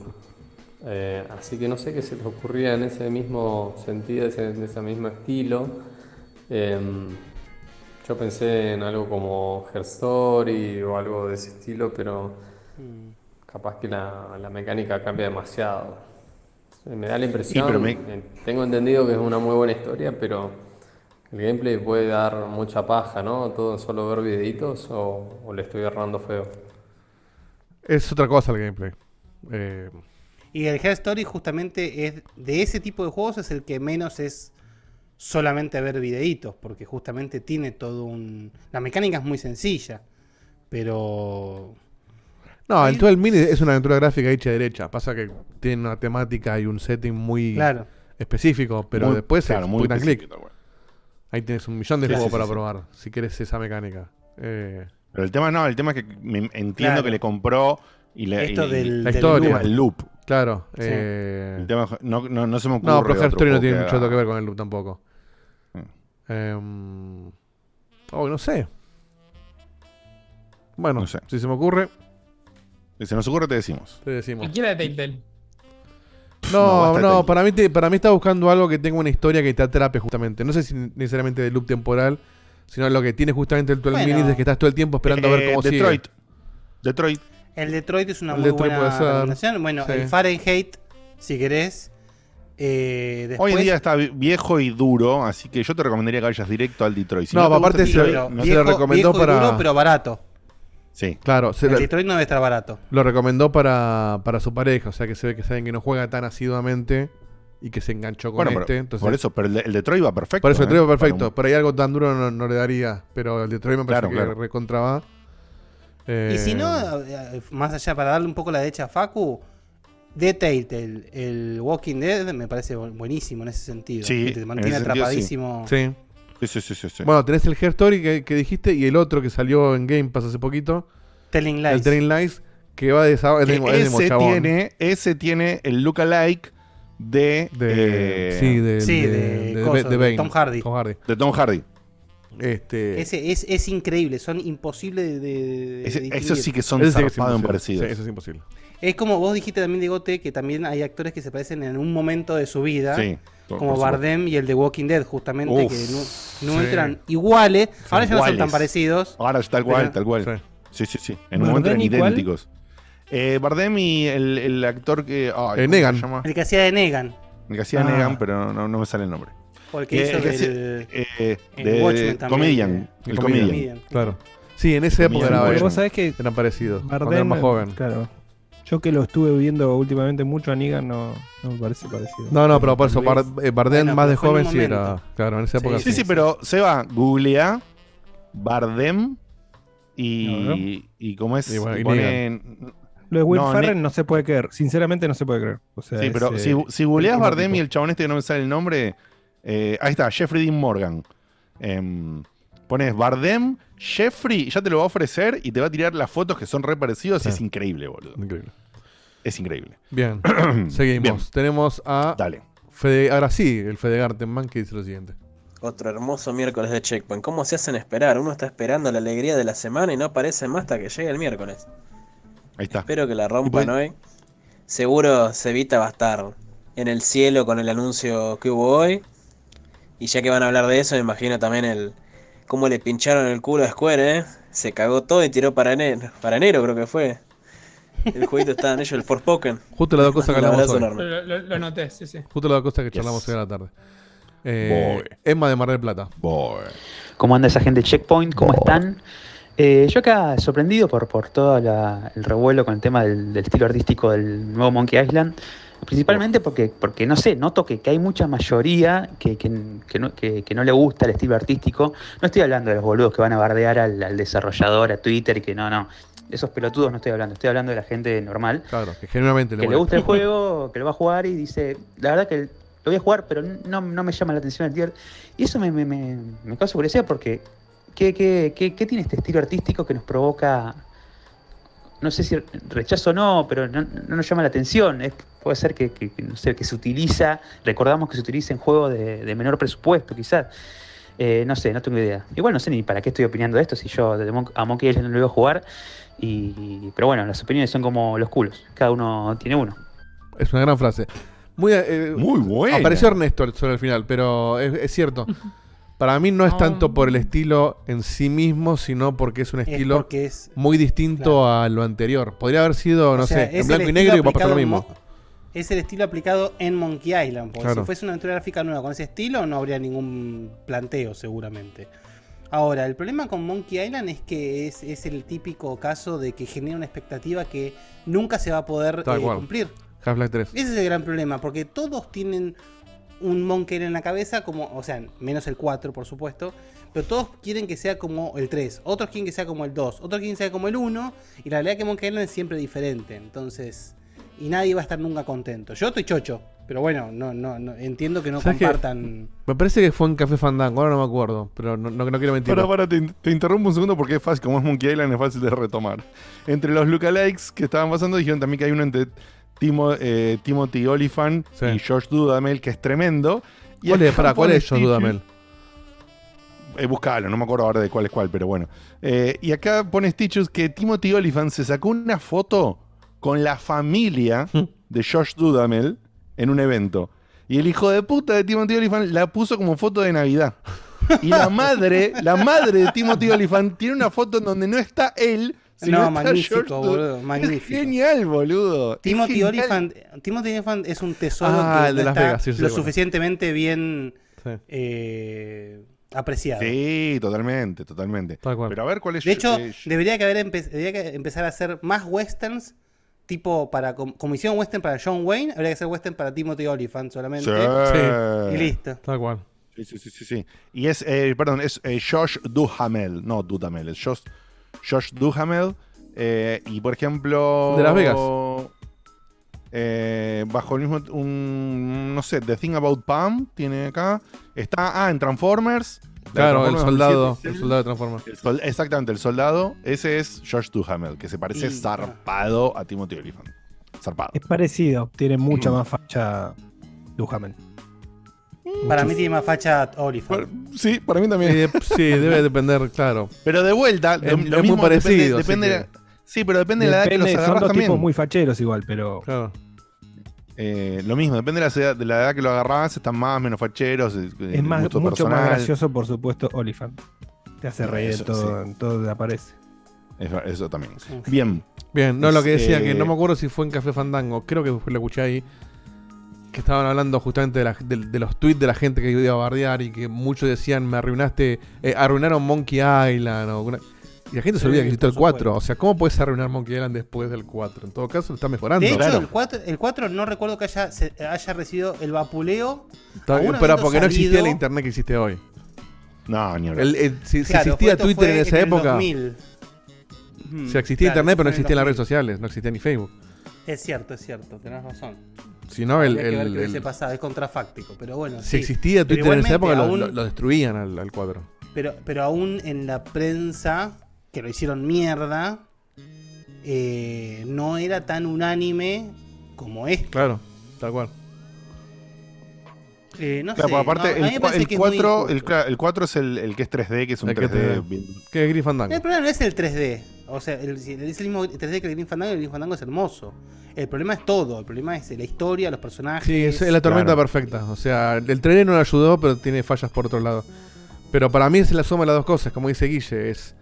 Eh, así que no sé qué se les ocurría en ese mismo sentido, en ese mismo estilo. Em, yo pensé en algo como Her Story o algo de ese estilo, pero capaz que la, la mecánica cambia demasiado. Me da la impresión, pero me- eh, tengo entendido que es una muy buena historia, pero el gameplay puede dar mucha paja, ¿no? Todo en solo ver videitos o, o le estoy errando feo. Es otra cosa el gameplay. Eh, Y el Head Story justamente es de ese tipo de juegos es el que menos es solamente ver videitos, porque justamente tiene todo un... La mecánica es muy sencilla, pero... no, el 12 Mini es una aventura gráfica hecha derecha. Pasa que tiene una temática y un setting muy Claro. específico, pero Muy- después claro, es muy point and click. Ahí tienes un millón de Sí, juegos sí, para sí, sí. probar, si quieres esa mecánica. Eh, Pero el tema no, el tema es que me- entiendo Claro. que le compró y le. Esto y- del, la del historia. loop. el loop. claro. Sí. eh, El tema, no, no, no se me ocurre. no, pero Story no tiene que mucho que ver con el loop tampoco. Mm. Em, oh, no sé. Bueno, No sé. si se me ocurre, Si se nos ocurre, te decimos. te decimos. Cualquiera de Telltale. No, No, no, para mí, te- para mí está buscando algo que tenga una historia que te atrape justamente. No sé si necesariamente de loop temporal, sino lo que tiene justamente el 12 Bueno. Minutes es que estás todo el tiempo esperando a ver Eh, cómo Detroit. sigue. Detroit. El Detroit es una El muy Detroit buena. Bueno, sí. el Fahrenheit, si querés. eh, después, Hoy en día está vi- viejo y duro, así que yo te recomendaría que vayas directo al Detroit. Si No, aparte se- Detroit, no no- se lo recomendó viejo y para- duro, pero barato. Sí. Claro, se el lo, Detroit no debe estar barato. lo recomendó para, para su pareja, o sea que se ve que saben que no juega tan asiduamente y que se enganchó con Bueno, este. pero- entonces, por eso, pero el, de- el Detroit va perfecto. por eso el ¿eh? Detroit va Para perfecto. un- Por ahí algo tan duro no, no le daría, pero el Detroit me parece Claro, que claro. recontra va. Eh, Y si no, eh, más allá, para darle un poco la derecha a Facu, Telltale, el Walking Dead, me parece bu- buenísimo en ese sentido. Sí, que te en mantiene sentido, atrapadísimo. Sí. Sí, sí, sí, sí, sí. Bueno, tenés el Her Story que, que dijiste y el otro que salió en Game Pass hace poquito, Telling Lies. el Telling Lies, que va de esa. Es mismo ese, tiene, ese tiene el lookalike de, De, eh, sí, de, sí, de, de de- coso, de de Bane. Tom Hardy. Tom Hardy. de Tom Hardy. Este, Ese es, es increíble, son imposibles de, de- de Ese- esos sí que son sí zarpados parecidos. Sí, eso es imposible. Es como vos dijiste también, Digote, que también hay actores que se parecen en un momento de su vida. Sí, por- Como por Bardem y el de Walking Dead, justamente, Uf, que no, no sí. entran iguales. Ahora ya no son tan iguales. parecidos. Ahora tal cual, Pero- tal cual. Sí. Sí, sí, sí. En un momento eran ¿Bardem cuál? idénticos. Eh, Bardem y el, el actor que. ay, Eh, ¿cómo Negan. se llama? El que hacía de Negan. El que hacía Ah. Negan, pero no, no me sale el nombre. O el que Eh, hizo el que Eh, de Comedian. eh. El Comedian. Claro. Sí, en esa época era, vos sabés que eran parecidos. Cuando era Bardem, más joven. claro. Yo que lo estuve viendo últimamente mucho a Negan no, no me parece parecido. No, no, pero por eso, Bar- eh, Bardem Bueno, más de joven sí era. Claro, en esa época Sí, Sí, sí, pero Seba, googlea Bardem y. No, y cómo es. Y bueno, y Lo de Will No, Ferrell no se puede creer. Sinceramente no se puede creer. O sea, Sí, pero es, si, eh, si Bardem y el chabón este que no me sale el nombre, eh, ahí está, Jeffrey Dean Morgan. Em, pones Bardem, Jeffrey, ya te lo va a ofrecer y te va a tirar las fotos que son re parecidos y es increíble, boludo. Increíble. Es increíble. Bien, seguimos. Bien. Tenemos a Dale. Fede, ahora sí, el Fede Gartenman que dice lo siguiente. Otro hermoso miércoles de Checkpoint. ¿Cómo se hacen esperar? Uno está esperando la alegría de la semana y no aparece más hasta que llegue el miércoles. Ahí está. Espero que la rompan hoy. Seguro Cevita va a estar en el cielo con el anuncio que hubo hoy. Y ya que van a hablar de eso, me imagino también el cómo le pincharon el culo a Square, ¿eh? Se cagó todo y tiró para enero, para enero creo que fue. El jueguito estaba en ello, el Forspoken. Justo las dos cosas que hablamos hoy. Lo, lo- lo noté, sí, sí. Justo las dos cosas que charlamos hoy a la tarde. Eh, Emma de Mar del Plata. ¿Cómo anda esa gente de Checkpoint? ¿Cómo están? Eh, yo acá sorprendido por, por todo la- el revuelo con el tema del, del estilo artístico del nuevo Monkey Island. Principalmente porque, porque no sé, noto que, que hay mucha mayoría que, que- que no, que- no le gusta el estilo artístico. No estoy hablando de los boludos que van a bardear al, al desarrollador, a Twitter y que no, no. De esos pelotudos no estoy hablando, estoy hablando de la gente normal. Claro, que genuinamente que le gusta el juego, que lo va a jugar y dice, la verdad que lo voy a jugar, pero no, no me llama la atención el tier. Y eso me, me, me, me causa curiosidad porque ¿qué, qué, qué, qué tiene este estilo artístico que nos provoca, no sé si rechazo o no, pero no, no nos llama la atención? Es- puede ser que, no sé, que se utiliza, recordamos que se utiliza en juegos de, de menor presupuesto quizás. Eh, no sé, no tengo idea. Igual no sé ni para qué estoy opinando de esto si yo de Mon- a Monkey Island no lo voy a jugar. Y, pero bueno, las opiniones son como los culos. Cada uno tiene uno. Es una gran frase. Muy, eh, Muy buena. Apareció Ernesto sobre el final, pero es, es cierto. Para mí no es tanto por el estilo en sí mismo, sino porque es un Es estilo porque es- muy distinto a lo anterior. Podría haber sido, O no sea, sé, en blanco y negro y va a pasar lo mismo. Es el estilo aplicado en Monkey Island. Porque Claro. si fuese una aventura gráfica nueva con ese estilo, no habría ningún planteo, seguramente. Ahora, el problema con Monkey Island es que es, es el típico caso de que genera una expectativa que nunca se va a poder eh, cumplir. Half-Life 3. Ese es el gran problema, porque todos tienen un Monkey Island en la cabeza, como, o sea, menos el 4, por supuesto, pero todos quieren que sea como el 3, otros quieren que sea como el 2, otros quieren que sea como el 1, y la realidad es que Monkey Island es siempre diferente, entonces, y nadie va a estar nunca contento. Yo estoy chocho, pero bueno, no, no, no entiendo que no compartan. Me parece que fue en Café Fandango, ahora no me acuerdo, pero no, no, no quiero mentir. Para, para, te, te interrumpo un segundo porque es fácil, como es Monkey Island, es fácil de retomar. Entre los lookalikes que estaban pasando, dijeron también que hay uno entre Timo, eh, Timothy Oliphant y Josh Dudamel, que es tremendo. Y ¿Cuál es, pará, cuál es Josh Stitches- Dudamel? Eh, buscalo, no me acuerdo ahora de cuál es cuál, pero bueno. Eh, y acá pone Stitches que Timothy Oliphant se sacó una foto con la familia de Josh Dudamel en un evento. Y el hijo de puta de Timothy Oliphant la puso como foto de Navidad. Y la madre, la madre de Timothy Oliphant tiene una foto en donde no está él, No, magnífico, boludo, Es magnífico. genial, boludo. Timothy genial. Oliphant, Timothy Oliphant es un tesoro Ah, que de no Las está Vegas, sí, sí, lo bueno. suficientemente bien Sí. eh, apreciado. Sí, totalmente, totalmente. Pero a ver cuál es De hecho, eh, debería, que haber empe- debería que empezar a hacer más westerns, tipo para com- como hicieron western para John Wayne, habría que hacer western para Timothy Oliphant solamente. Sí. Y listo. Tal cual. Sí, sí, sí, sí, sí. Y es, eh, perdón, es eh, Josh Duhamel, no Dudamel, es Josh, Josh Duhamel. eh, y por ejemplo. De Las Vegas. eh, bajo el mismo. Un, no sé, The Thing About Pam tiene acá. Está. Ah, en Transformers. La Claro, el soldado, 2007, el soldado de Transformers. el sol- exactamente, el soldado. Ese es Josh Duhamel, que se parece Y- zarpado a Timothy Oliphant. Zarpado. Es parecido, tiene mucha más facha Duhamel. Para mí tiene más facha Oliphant. Sí, para mí también. Sí, sí, debe depender, claro. Pero de vuelta, Es- lo, es lo muy mismo parecido, Depende, así sí, pero depende, de la edad que los Depende, son agarras dos también. tipos muy facheros igual, pero. Claro. Eh, lo mismo, depende de la, edad, de la edad que lo agarrás, están más, menos facheros. eh, Es más, gusto mucho más gracioso, por supuesto, Oliphant. Te hace reír Eso, en todo, en todo te aparece. Eso, eso también. Bien. Bien, no, lo que decía, Eh, que no me acuerdo si fue en Café Fandango, creo que fue lo escuché ahí, que estaban hablando justamente de, la- de- de los tweets de la gente que iba a bardear y que muchos decían, me arruinaste, eh, arruinaron Monkey Island. o una- Y la gente se Sí, olvida que existe el por 4. O sea, ¿cómo puedes arruinar Monkey Island después del 4? En todo caso, lo está mejorando. De hecho, el 4, el 4 no recuerdo que haya, se- haya recibido el vapuleo. Está bien, aún pero porque no existía la salido- internet que existe hoy. No, ni. El- el- si, existía Twitter en esa el época. 2000. Ujú, Si existía claro, internet, pero no en el existían las 2000. redes sociales, no existía ni Facebook. Es cierto, es cierto, tenés razón. Si no, el- Habría que ver el- qué el- pasado, es contrafáctico, pero bueno. Si sí. existía Pero Twitter en esa época, aún- lo- lo destruían al, al cuadro. Pero, pero aún en la prensa, que lo hicieron mierda, eh, no era tan unánime como es. Claro, tal cual. Eh, no Claro, sé, aparte, no, el, el que es muy 4, injusto. el, el 4 es el, el que es 3D, que es un El que 3D. te- bien- Que es Gris Fandango. El problema no es el 3D. O sea, el- es el mismo 3D que el Green Fandango y el Green Fandango es hermoso. El problema es todo. El problema es la historia, los personajes. Sí, es la tormenta perfecta. O sea, el 3D no lo ayudó, pero tiene fallas por otro lado. Pero para mí es la suma de las dos cosas, como dice Guille, es.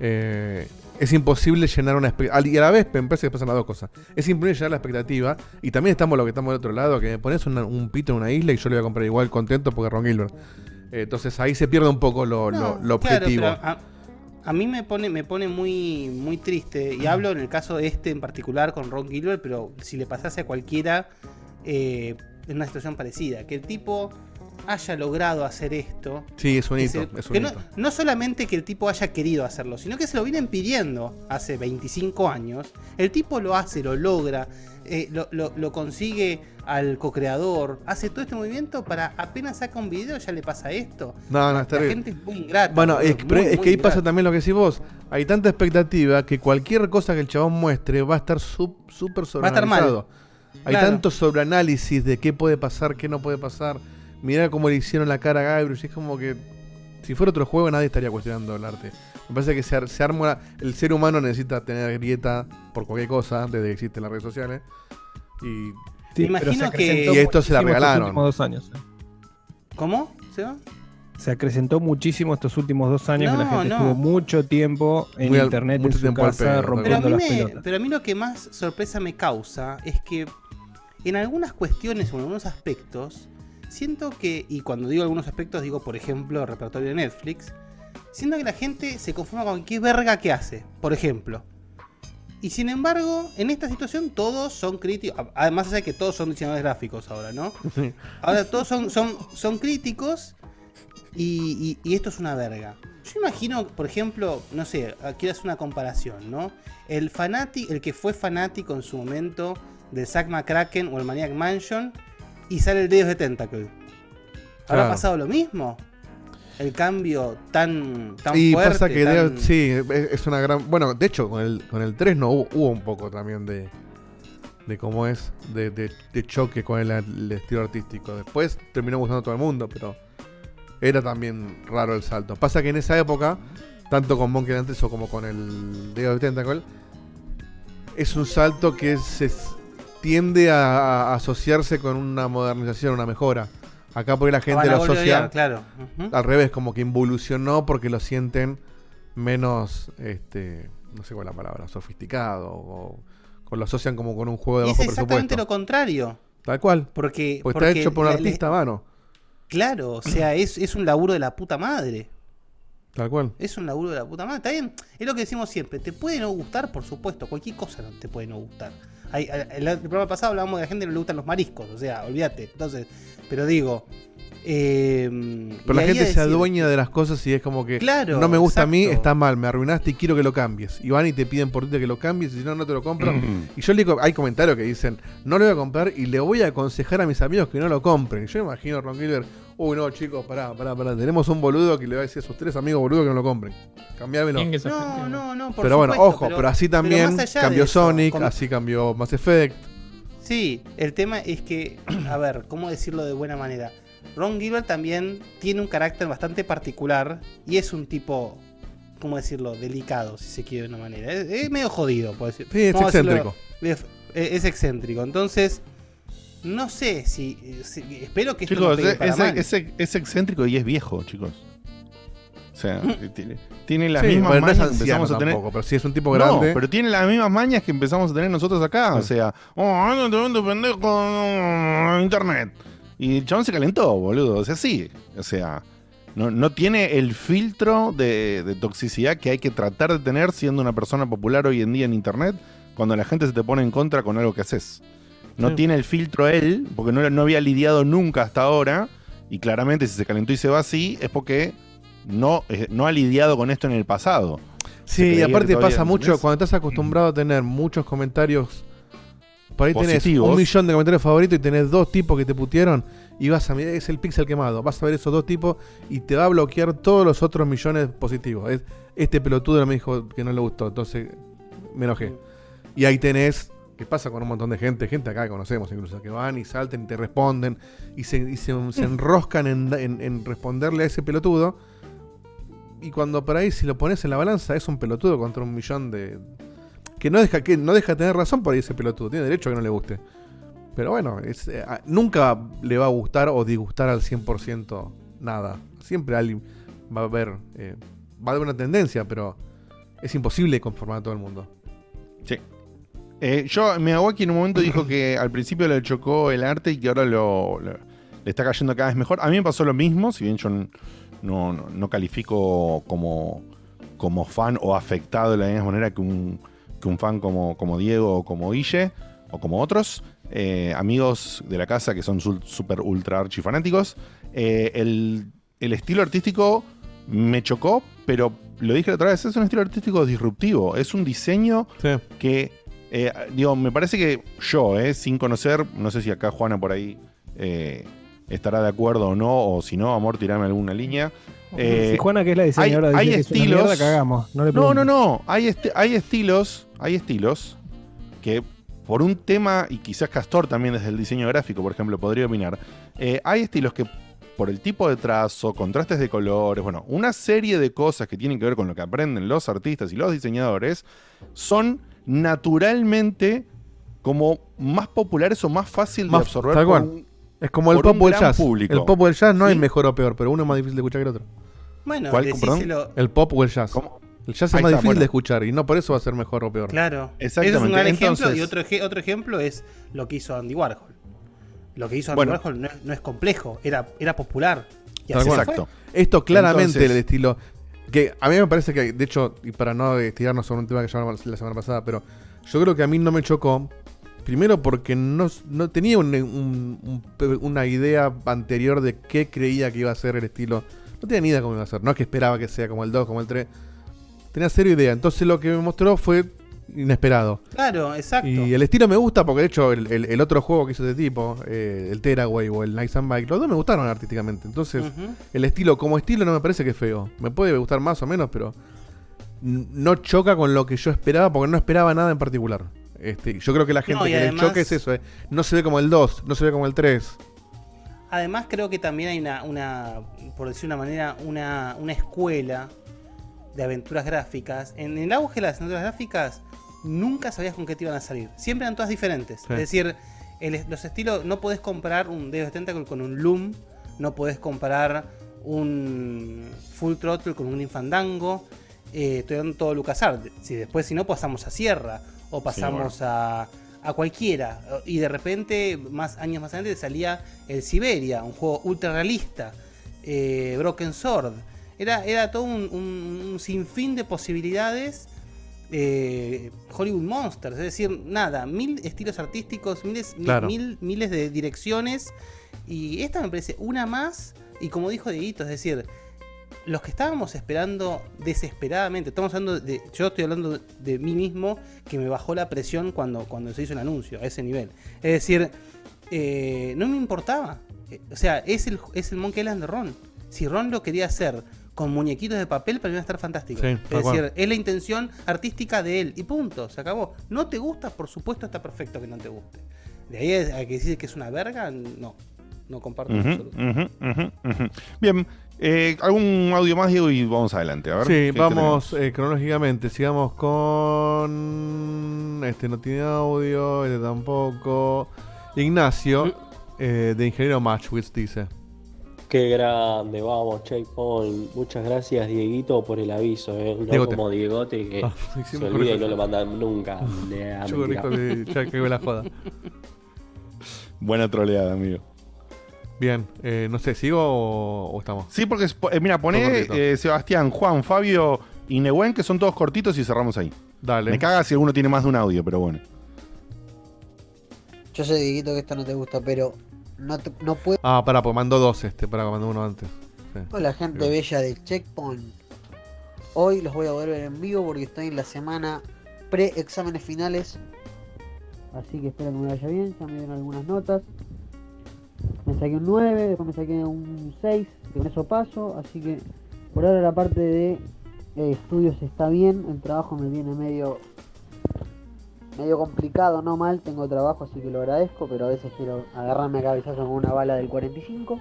eh, es imposible llenar una expectativa. Y a la vez me parece que pasan las dos cosas. Es imposible llenar la expectativa. Y también estamos lo que estamos del otro lado, que me pones una- un pito en una isla y yo lo voy a comprar igual contento porque es Ron Gilbert. Eh, entonces ahí se pierde un poco lo, lo- lo Claro, objetivo. pero a, a mí me pone, me pone muy, muy triste. Y hablo en el caso este en particular con Ron Gilbert, pero si le pasase a cualquiera eh, en una situación parecida. Que el tipo haya logrado hacer esto. Sí, es un que hito, se- es un que no, no solamente que el tipo haya querido hacerlo, sino que se lo vienen pidiendo hace 25 años. El tipo lo hace, lo logra, eh, lo, lo- lo consigue al co-creador, hace todo este movimiento para apenas saca un video ya le pasa esto. No, no, La gente es muy ingrata. Bueno, es, muy, es muy que ahí ingrata. pasa también lo que decís vos. Hay tanta expectativa que cualquier cosa que el chabón muestre va a estar súper Va a estar mal. sobreanalizado. Hay Claro. tanto sobreanálisis de qué puede pasar, qué no puede pasar. Mirá cómo le hicieron la cara a Guybrush. Es como que si fuera otro juego nadie estaría cuestionando el arte. Me parece que se, se arma... El ser humano necesita tener grieta por cualquier cosa desde que existen las redes sociales. Y, Sí, imagino que- y esto se la regalaron. últimos dos años. eh. ¿Cómo? ¿Seba? Se acrecentó muchísimo estos últimos dos años que la gente no. estuvo mucho tiempo en Muy al- internet, mucho en su tiempo al casa, pedo, Pero a, rompiendo mí las me- pero a mí lo que más sorpresa me causa es que en algunas cuestiones o en algunos aspectos, siento que, y cuando digo algunos aspectos digo por ejemplo el repertorio de Netflix, siento que la gente se conforma con qué verga que hace, por ejemplo. Y sin embargo, en esta situación todos son críticos, además de que todos son diseñadores gráficos ahora, ¿no? Ahora todos son, son, son críticos y, y- y esto es una verga. Yo imagino, por ejemplo, no sé, quiero hacer una comparación, ¿no? El fanático, el que fue fanático en su momento del Zack McCracken o el Maniac Mansion y sale el Deus de Tentacle. ¿Habrá Claro. pasado lo mismo? El cambio tan, tan y fuerte. pasa que tan- sí, es una gran. Bueno, de hecho, con el, con el 3 no hubo, hubo un poco también de. de cómo es, de, de- de choque con el, el estilo artístico. Después terminó gustando a todo el mundo, pero era también raro el salto. Pasa que en esa época, tanto con Monkey antes o como con el Dedo de Tentacle, es un salto que se tiende a, a asociarse con una modernización, una mejora. Acá porque la gente Van a lo asocia claro. Ujú. al revés, como que involucionó porque lo sienten menos, este, no sé cuál es la palabra, sofisticado o, o lo asocian como con un juego de Y es bajo exactamente presupuesto. lo contrario. Tal cual. Porque, Pues porque está hecho por un artista a mano. Claro, o sea, es, es un laburo de la puta madre. Tal cual. Es un laburo de la puta madre. Está bien, es lo que decimos siempre. Te puede no gustar, por supuesto. Cualquier cosa no te puede no gustar. Hay- el, el programa pasado hablábamos de la gente que no le gustan los mariscos. O sea, olvídate. Entonces, pero digo. eh, Pero la gente se decir- adueña de las cosas y es como que Claro, no me gusta a mí, está mal, me arruinaste y quiero que lo cambies. Y van y te piden por ti que lo cambies y si no, no te lo compro. y yo le digo, hay comentarios que dicen, no lo voy a comprar y le voy a aconsejar a mis amigos que no lo compren. Yo me imagino a Ron Gilbert, uy no chicos, pará, pará, pará, tenemos un boludo que le va a decir a sus tres amigos boludos que no lo compren. Cambiármelo. ¿Quién que se No, no, no. Por Pero bueno, ojo, pero, así también cambió eso, Sonic, como- así cambió Mass Effect. Sí, el tema es que, a ver, ¿cómo decirlo de buena manera? Ron Gilbert también tiene un carácter bastante particular y es un tipo, ¿cómo decirlo? Delicado, si se quiere de una manera. Es, es medio jodido, por decir. Sí, es excéntrico. Es, es excéntrico. Entonces, no sé si. si- espero que esto no Chicos, pegue es, para mal. es excéntrico y es viejo, chicos. O sea, tiene, tiene las Sí, mismas no es mañas que empezamos a tener. tampoco, pero sí es un tipo No, grande. pero tiene las mismas mañas que empezamos a tener nosotros acá. O sea, oh, no te vendo pendejo con internet. Y el chabón se calentó, boludo. O sea, sí. O sea, no, no tiene el filtro de, de toxicidad que hay que tratar de tener siendo una persona popular hoy en día en internet cuando la gente se te pone en contra con algo que haces. No Sí. tiene el filtro él, porque no, no había lidiado nunca hasta ahora. Y claramente, si se calentó y se va así, es porque no, eh, no ha lidiado con esto en el pasado. Sí, y aparte pasa mucho cuando estás acostumbrado a tener muchos comentarios. Por ahí tenés Positivos. un millón de comentarios favoritos y tenés dos tipos que te putearon y vas a mirar, es el pixel quemado. Vas a ver esos dos tipos y te va a bloquear todos los otros millones positivos. Es, este pelotudo me dijo que no le gustó, entonces me enojé. Y ahí tenés, que pasa con un montón de gente, gente acá que conocemos incluso, que van y salten y te responden y se, y se, se enroscan en, en- en responderle a ese pelotudo. Y cuando por ahí, si lo pones en la balanza, es un pelotudo contra un millón de. Que no deja, que no deja tener razón por ahí ese pelotudo. Tiene derecho a que no le guste. Pero bueno, eh, nunca le va a gustar o disgustar al 100% nada. Siempre alguien va a haber eh, va a haber una tendencia, pero es imposible conformar a todo el mundo. Sí. Eh, yo, Miyawaki en un momento dijo que al principio le chocó el arte y que ahora lo, lo- le está cayendo cada vez mejor. A mí me pasó lo mismo, si bien yo no, no- no califico como, como fan o afectado de la misma manera que un, que un fan como, como Diego o como Guille o como otros. eh, amigos de la casa que son su- super ultra archi fanáticos. Eh, el, el estilo artístico me chocó, pero lo dije la otra vez, es un estilo artístico disruptivo. Es un diseño que, eh, digo, me parece que yo, eh, sin conocer, no sé si acá Juana por ahí estará de acuerdo o no, o si no, amor, tirarme alguna línea. Eh, si Juana, que es la diseñadora, hay, dice hay que es una estilos. mierda, cagamos. No, le no, no, no. Hay, hay estilos, hay estilos que por un tema, y quizás Castor también desde el diseño gráfico, por ejemplo, podría opinar, eh, hay estilos que por el tipo de trazo, contrastes de colores, bueno, una serie de cosas que tienen que ver con lo que aprenden los artistas y los diseñadores, son naturalmente como más populares o más fácil de absorber tal por cual. un- Es como el pop o el jazz. público. El pop o el jazz no ¿Sí? hay mejor o peor, pero uno es más difícil de escuchar que el otro. Bueno, ¿Cuál, decíselo. El pop o el jazz. El jazz es más está, difícil bueno. de escuchar y no por eso va a ser mejor o peor. Claro. Exactamente. Ese es un gran ejemplo. Y otro, eje- otro ejemplo es lo que hizo Andy Warhol. Lo que hizo Andy Bueno. Warhol no es, no es complejo, era, era popular. Y así fue. Esto claramente Entonces- el estilo. Que a mí me parece que, de hecho, y para no estirarnos sobre un tema que ya hablamos la semana pasada, pero yo creo que a mí no me chocó. Primero porque no, no tenía un- un- un- una idea anterior de qué creía que iba a ser el estilo. No tenía ni idea cómo iba a ser. No es que esperaba que sea como el 2, como el 3. Tenía cero idea. Entonces lo que me mostró fue inesperado. Claro, exacto. Y el estilo me gusta porque de hecho el, el- el otro juego que hizo de tipo, eh, el Teraway o el Nice and Bike, los dos me gustaron artísticamente. Entonces, el estilo como estilo no me parece que es feo. Me puede gustar más o menos, pero no choca con lo que yo esperaba porque no esperaba nada en particular. Este, yo creo que la gente No, que además- le choque es eso, eh. no se ve como el 2, no se ve como el 3. Además creo que también hay una, una por decir una manera, una, una escuela de aventuras gráficas. En el auge de las aventuras gráficas nunca sabías con qué te iban a salir. Siempre eran todas diferentes. Sí. Es decir, el- los estilos, no podés comparar un Deus Tentacle con un Loom, no podés comparar un Full Throttle con un Infandango. Eh, estoy dando todo LucasArts. Si después, si no, pasamos a Sierra o pasamos a, a cualquiera. Y de repente, más años más adelante, salía el Siberia, un juego ultra realista. eh, Broken Sword. Era, era todo un, un- un sinfín de posibilidades. eh, Hollywood Monsters, es decir, nada, mil estilos artísticos, miles, mil- Claro. mil, miles de direcciones. Y esta me parece una más. Y como dijo Dieguito, es decir, los que estábamos esperando desesperadamente, estamos hablando de, yo estoy hablando de mí mismo, que me bajó la presión cuando, cuando se hizo el anuncio, a ese nivel. Es decir, eh, no me importaba. Eh, O sea, es el, es el Monkey Island de Ron. Si Ron lo quería hacer con muñequitos de papel, para mí va a estar fantástico. Sí, es cual. decir, es la intención artística de él. Y punto, se acabó. No te gusta, por supuesto, está perfecto que no te guste. De ahí a que decir que es una verga, no. No comparto en ujú. Bien, eh, algún audio más, Diego, y vamos adelante. A ver, Sí, ¿qué- qué vamos eh, cronológicamente. Sigamos con. Este no tiene audio, este tampoco. Ignacio, eh, de Ingeniero Matchwitz, dice. Qué grande, vamos, Checkpoint. Muchas gracias, Dieguito, por el aviso. ¿eh? No Diegote. como Diegote que Ah, sí, se olvida y no lo mandan nunca. Nah, Yo rico ya que la joda. Buena troleada, amigo. Bien, eh, no sé, ¿sigo o, o estamos? Sí, porque, es- eh, mira, poné eh, Sebastián, Juan, Fabio y Nehuen, que son todos cortitos y cerramos ahí. Dale. Me caga si alguno tiene más de un audio, pero bueno. Yo sé, Dieguito, que esto no te gusta, pero no, te- no puedo. Ah, pará, pues mandó dos este, pará, mandó uno antes. Sí. Hola, gente Bien. bella de Checkpoint. Hoy los voy a poder ver en vivo porque estoy en la semana pre-exámenes finales. Así que espero que me vaya bien. Ya me dieron algunas notas. Me saqué un 9, después me saqué un 6, que con eso paso. Así que por ahora la parte de eh, estudios está bien. El trabajo me viene medio medio complicado, no mal. Tengo trabajo, así que lo agradezco. Pero a veces quiero agarrarme a cabezazo con una bala del 45.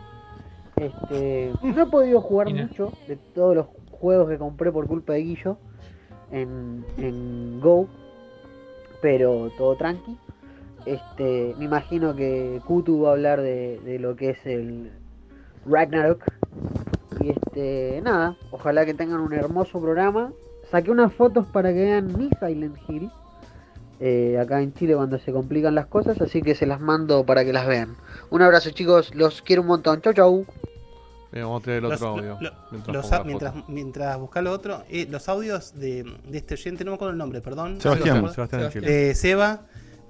Este, no he podido jugar Mira. mucho de todos los juegos que compré por culpa de Guillo en, en Go, pero todo tranqui. Este, me imagino que Kutu va a hablar de, de lo que es el Ragnarok Y este, nada, ojalá que tengan un hermoso programa. Saqué unas fotos para que vean mi Silent Hill. eh, acá en Chile cuando se complican las cosas, así que se las mando para que las vean. Un abrazo chicos, los quiero un montón. Chau chau. Bien, vamos a tener el otro Los- audio. lo- mientras los a- mientras, mientras busca lo otro, eh, los audios de, de este oyente, no me acuerdo el nombre, perdón. Sebastián. ¿Se Sebastián? Chile. De Seba,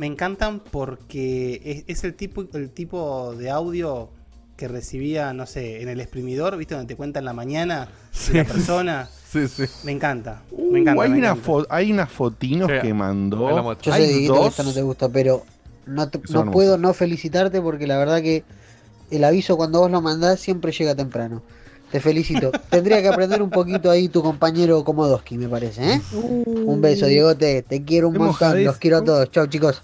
me encantan porque es, es el tipo el tipo de audio que recibía, no sé, en el exprimidor, ¿viste? Donde te cuentan la mañana de la persona. Sí, sí. Me encanta. Uh, Me encanta. hay, me una encanta. hay unas fotinos Sí, que mandó. Yo sé, que esta no te gusta, pero no, te- no puedo no felicitarte porque la verdad que el aviso cuando vos lo mandás siempre llega temprano. Te felicito. Tendría que aprender un poquito ahí tu compañero Komodowski, me parece, ¿eh? Un beso, Diego, te, te quiero un montón, los quiero a todos. Chau, chicos.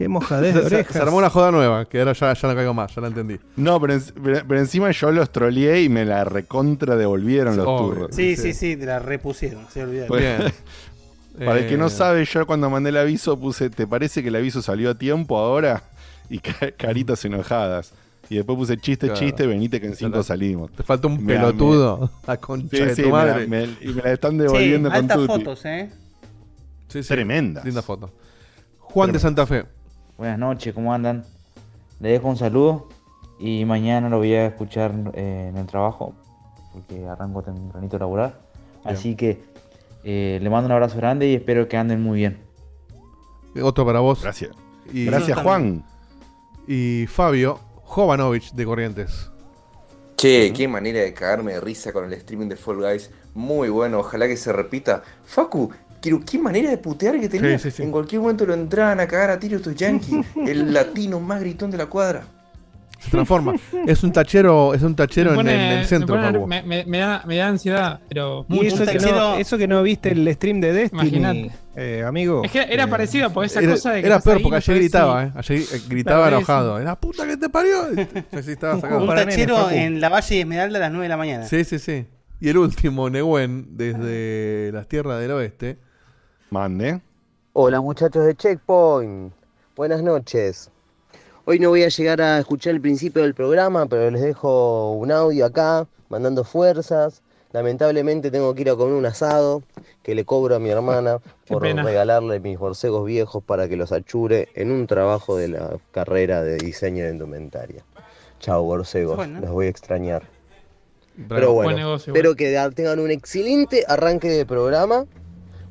Qué mojadez de orejas. se armó una joda nueva, que ahora ya, ya no caigo más, ya la entendí. No, pero, en- pero- pero encima yo los troleé y me la recontra devolvieron los Obvio. turros. Sí, Sí. sí, sí, te la repusieron, se olvidaron. Pues- Bien. Para el que no Eh, sabe, yo cuando mandé el aviso puse, ¿te parece que el aviso salió a tiempo ahora? Y ca- caritas enojadas. Y después puse chiste, Claro. chiste, venite que en cinco salimos. Te falta un Me- pelotudo. A concha Sí, de sí, tu me la- madre. me- y me la están Sí, devolviendo con altas tutti. fotos, ¿eh? Sí, sí. Tremendas. Linda foto. Juan de. Santa Fe. Buenas noches, ¿cómo andan? Le dejo un saludo y mañana lo voy a escuchar eh, en el trabajo porque arranco tempranito a laburar. Bien. Así que eh, le mando un abrazo grande y espero que anden muy bien. Otro para vos. Gracias. Y, Gracias, Juan. y Fabio Jovanovich de Corrientes. Che, qué manera de cagarme de risa con el streaming de Fall Guys. Muy bueno, ojalá que se repita. Facu, quiero, qué manera de putear que tenía. Sí, sí, sí. En cualquier momento lo entraban a cagar a tiro estos yankees. el latino más gritón de la cuadra. Se transforma. es un tachero, es un tachero Me en, pone- en el me centro, pone- Facu. me, me- me da, me da ansiedad, pero Y mucho. eso que, no, eso que no viste el stream de Destiny, Imagínate. eh, amigo. Es que era Eh, parecido, porque esa Era, cosa de que era peor ahí, porque ayer gritaba, ¿eh? Ayer eh, gritaba enojado. Era puta que te parió. Estaba Un sacado. Un para nenes, tachero en la Valle de Esmeralda a las 9 de la mañana. Sí, sí, sí. Y el último, Nehuen, desde las tierras del oeste. Mande. Hola muchachos de Checkpoint, buenas noches. Hoy no voy a llegar a escuchar el principio del programa, pero les dejo un audio acá, mandando fuerzas. Lamentablemente tengo que ir a comer un asado que le cobro a mi hermana por pena. regalarle mis borcegos viejos para que los achure en un trabajo de la carrera de diseño de indumentaria. Chao borcegos, Bueno. los voy a extrañar. Bravo. Pero Buen bueno, negocio, espero que tengan un excelente arranque de programa.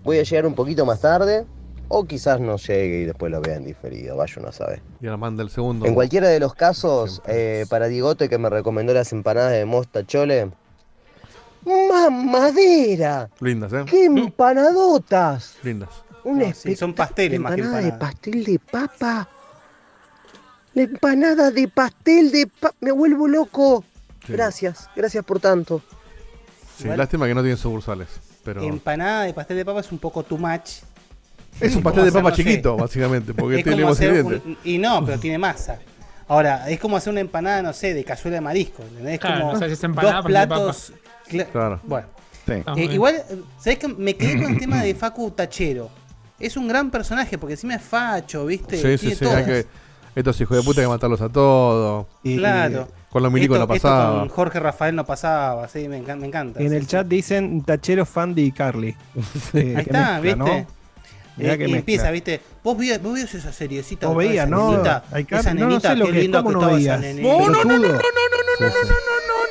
Voy a llegar un poquito más tarde. O quizás no llegue y después lo vean diferido, vaya uno a saber. Y ahora manda el segundo. En cualquiera de los casos, eh, para Digote que me recomendó las empanadas de mosta chole. ¡Mamadera! Lindas, ¿eh? ¡Qué empanadotas! Lindas. Un No, sí, son pasteles más que empanada de pastel de papa. La empanada de pastel de papa. Me vuelvo loco. Sí. Gracias, gracias por tanto. Sí, lástima que no tienen sucursales. Pero Empanada de pastel de papa es un poco too much. es un pastel de hacer, papa no sé. chiquito, básicamente, porque Es tiene ingredientes. un- y no, pero tiene masa. Ahora, es como hacer una empanada, no sé, de cazuela de marisco. ¿entendés? Es Claro, como no sé si es empanada, dos tiene platos. cla- Claro. Bueno, Sí. Eh, igual, ¿sabés que Me quedé con el tema de Facu Tachero. Es un gran personaje porque encima es facho, ¿viste? Sí, sí, Tiene sí. hay todas. que- estos hijos de puta hay que matarlos a todos. y- Claro. Con los milicos Esto- no esto pasaba. con Jorge Rafael no pasaba, sí, me, encan- me encanta. En sí, el sí. chat dicen tachero fan de Carly. Eh, Ahí está, ¿viste? Mirá Eh, que y mezcla. empieza, ¿viste? Vos veías, vos veías esa seriecita. Toda veías, esa ¿no? nenita, esa no, no nenita, sé lo qué que- lindo que no estaba esa nenita. No, no, no, no, no, no, no, no, no, no, no,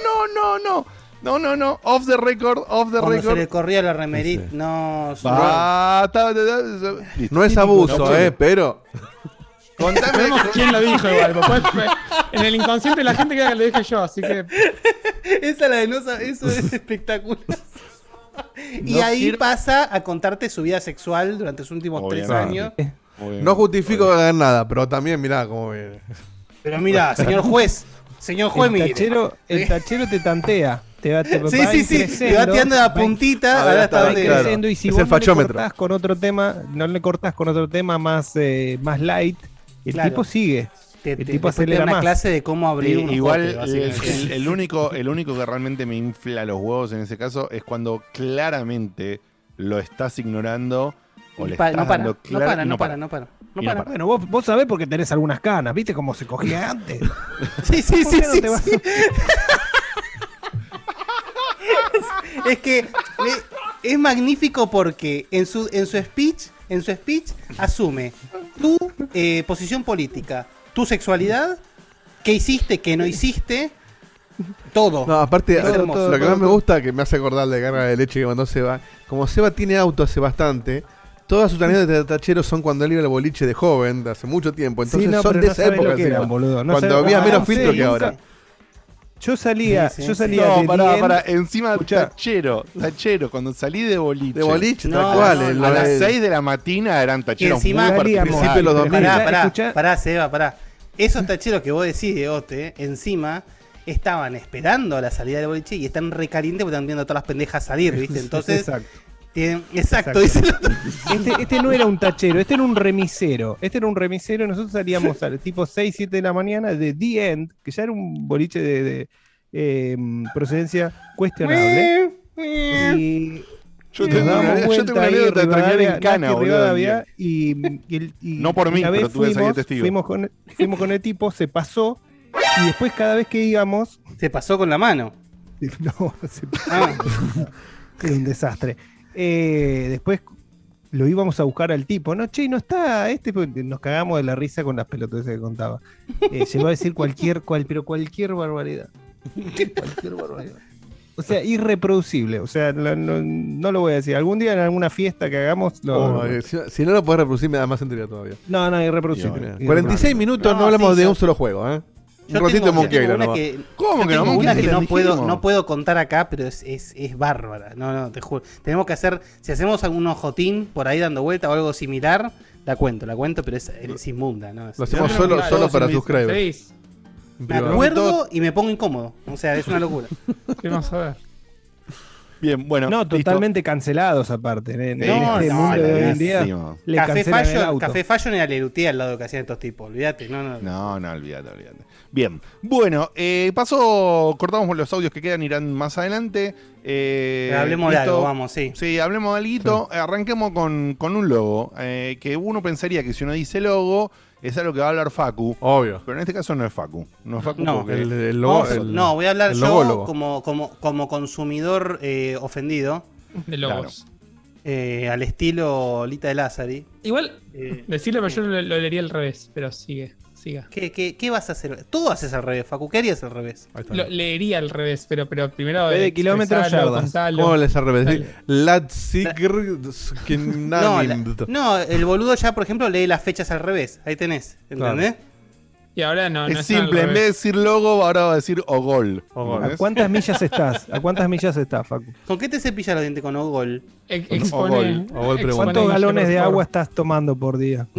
no, no, no, no, no, no, off the record, off the Cuando se record. le corría la remerita, no... Listo. No es abuso, No, eh, pero. Contame, quién lo dijo igual. en el inconsciente la gente queda que lo dije yo, así que. Esa la de no eso es espectacular. y No ahí quiero- pasa a contarte su vida sexual durante sus últimos tres años. Obviamente. Obviamente. No justifico hacer nada, pero también mirá cómo viene. Pero mira, señor juez, señor juez, el mire. tachero, el tachero te tantea. Te va, te Sí, va sí, sí, te va tirando la puntita, a a ver ver hasta hasta va dónde claro. creciendo y si Es vos el no le fachómetro. cortás con otro tema, no le cortás con otro tema más, eh, más light, el Claro. tipo sigue. te, el te- tipo acelera una más. clase de cómo abrir Sí, un igual el, único, el único que realmente me infla los huevos en ese caso es cuando claramente lo estás ignorando o le Pa- estás no para, dando no para, no para, no para. No para. para. Bueno, vos, vos sabés porque tenés algunas canas, ¿viste cómo se cogía antes? Sí, sí, ¿Por sí, no sí, sí. Es que es magnífico porque en su, en su speech, en su speech asume tu eh, posición política, tu sexualidad, qué hiciste, qué no hiciste, todo. No, aparte, lo que más me gusta, que me hace acordar de carga de leche que mandó Seba, como Seba tiene auto hace bastante, todas sus tareas de tachero son cuando él iba al boliche de joven, de hace mucho tiempo. Entonces Sí, no, son de no esa época. eran, boludo. No cuando había Ah, menos no filtro que ahora. Yo salía, Sí, sí, yo sí. salía No, de pará, pará. Encima Escuchá. tachero, tachero, cuando salí de boliche. De boliche, No, tal cual. no, A las de- 6 de la mañana eran Y tacheros encima, muy salíamos. principio de los. 2000. Pará, pará, Escuchá. pará, Seba, pará. Esos tacheros que vos decís de Ote, encima, estaban esperando a la salida del boliche y están recalientes porque están viendo a todas las pendejas salir, ¿viste? Entonces, Exacto. tienen- exacto, Exacto. dice el otro. Este, este no era un tachero, este era un remisero. Este era un remisero. Nosotros salíamos al tipo 6, 7 de la mañana de The End, que ya era un boliche de, de, eh, procedencia cuestionable. Y Yo tengo una- yo tengo una anécdota de terminar en cana, boludo, y, y y No por mí, pero tuve que salir fuimos, testigo. Fuimos con, fuimos con el tipo, se pasó. Y después, cada vez que íbamos, Se pasó con la mano. no, se Ah, Es un desastre. Eh, después lo íbamos a buscar al tipo. No, che, no está este. porque Nos cagamos de la risa con las pelotas que contaba. Eh, llegó a decir cualquier, cual, pero cualquier barbaridad. Cualquier barbaridad. O sea, irreproducible. O sea, no, no- no lo voy a decir. Algún día en alguna fiesta que hagamos. Lo, Oh, eh, si, si no lo podés reproducir, me da más intriga todavía. no, no, irreproducible. Mira, Irreproducible. 46 minutos, no, No, hablamos sí, de un solo juego, ¿eh? Yo Un ratito de tengo- Island una que, ¿Cómo que no? una que no puedo, no contar acá, pero es, es, es bárbara. No, no, te juro. Tenemos que hacer, si hacemos algún ojotín por ahí dando vuelta o algo similar, la cuento, la cuento, pero es, es inmunda, ¿no? Es- Lo hacemos No, solo, solo para seis. en me acuerdo y me pongo incómodo. O sea, es una locura. ¿Qué vamos a ver? Bien, bueno. No, listo. totalmente cancelados aparte. En, en No, este no, mundo de hoy en buenísimo. día. Le Café cancelan el Fashion, auto. Café Fashion era al lado que hacían estos tipos. Olvídate, no, no. No, no, olvídate, olvídate. Bien, bueno, eh, pasó, cortamos los audios que quedan, irán más adelante. Eh, hablemos de algo, vamos, sí. Sí, hablemos de algo. Arranquemos con, con un logo. eh, que uno pensaría que si uno dice logo, es algo que va a hablar Facu. Obvio. Pero en este caso no es Facu. No es Facu No, porque. El, el logo, Vamos a- el- no, voy a hablar yo como, como, como consumidor eh, ofendido, De logos. eh, al estilo Lita de Lázari. Igual, Eh, decirlo, pero yo lo, lo leería al revés, pero sigue, siga. ¿qué, qué, qué vas a hacer? Todo haces al revés, Facu. ¿Qué harías al revés? Lo leería al revés, pero, pero primero. Ve de kilómetros, yardas. contalo. ¿Cómo les al revés? No, la- no, el boludo ya, por ejemplo, lee las fechas al revés. Ahí tenés, ¿entendés? Y ahora no, no es simple, en vez de decir logo, ahora va a decir Ogol. Ogol. ¿A cuántas millas estás? ¿A cuántas millas estás, Facu? ¿Con qué te cepillas los dientes con Ogol? Ex- O expone- gol. O gol expone pregunta. ¿Cuántos galones de agua estás tomando por día?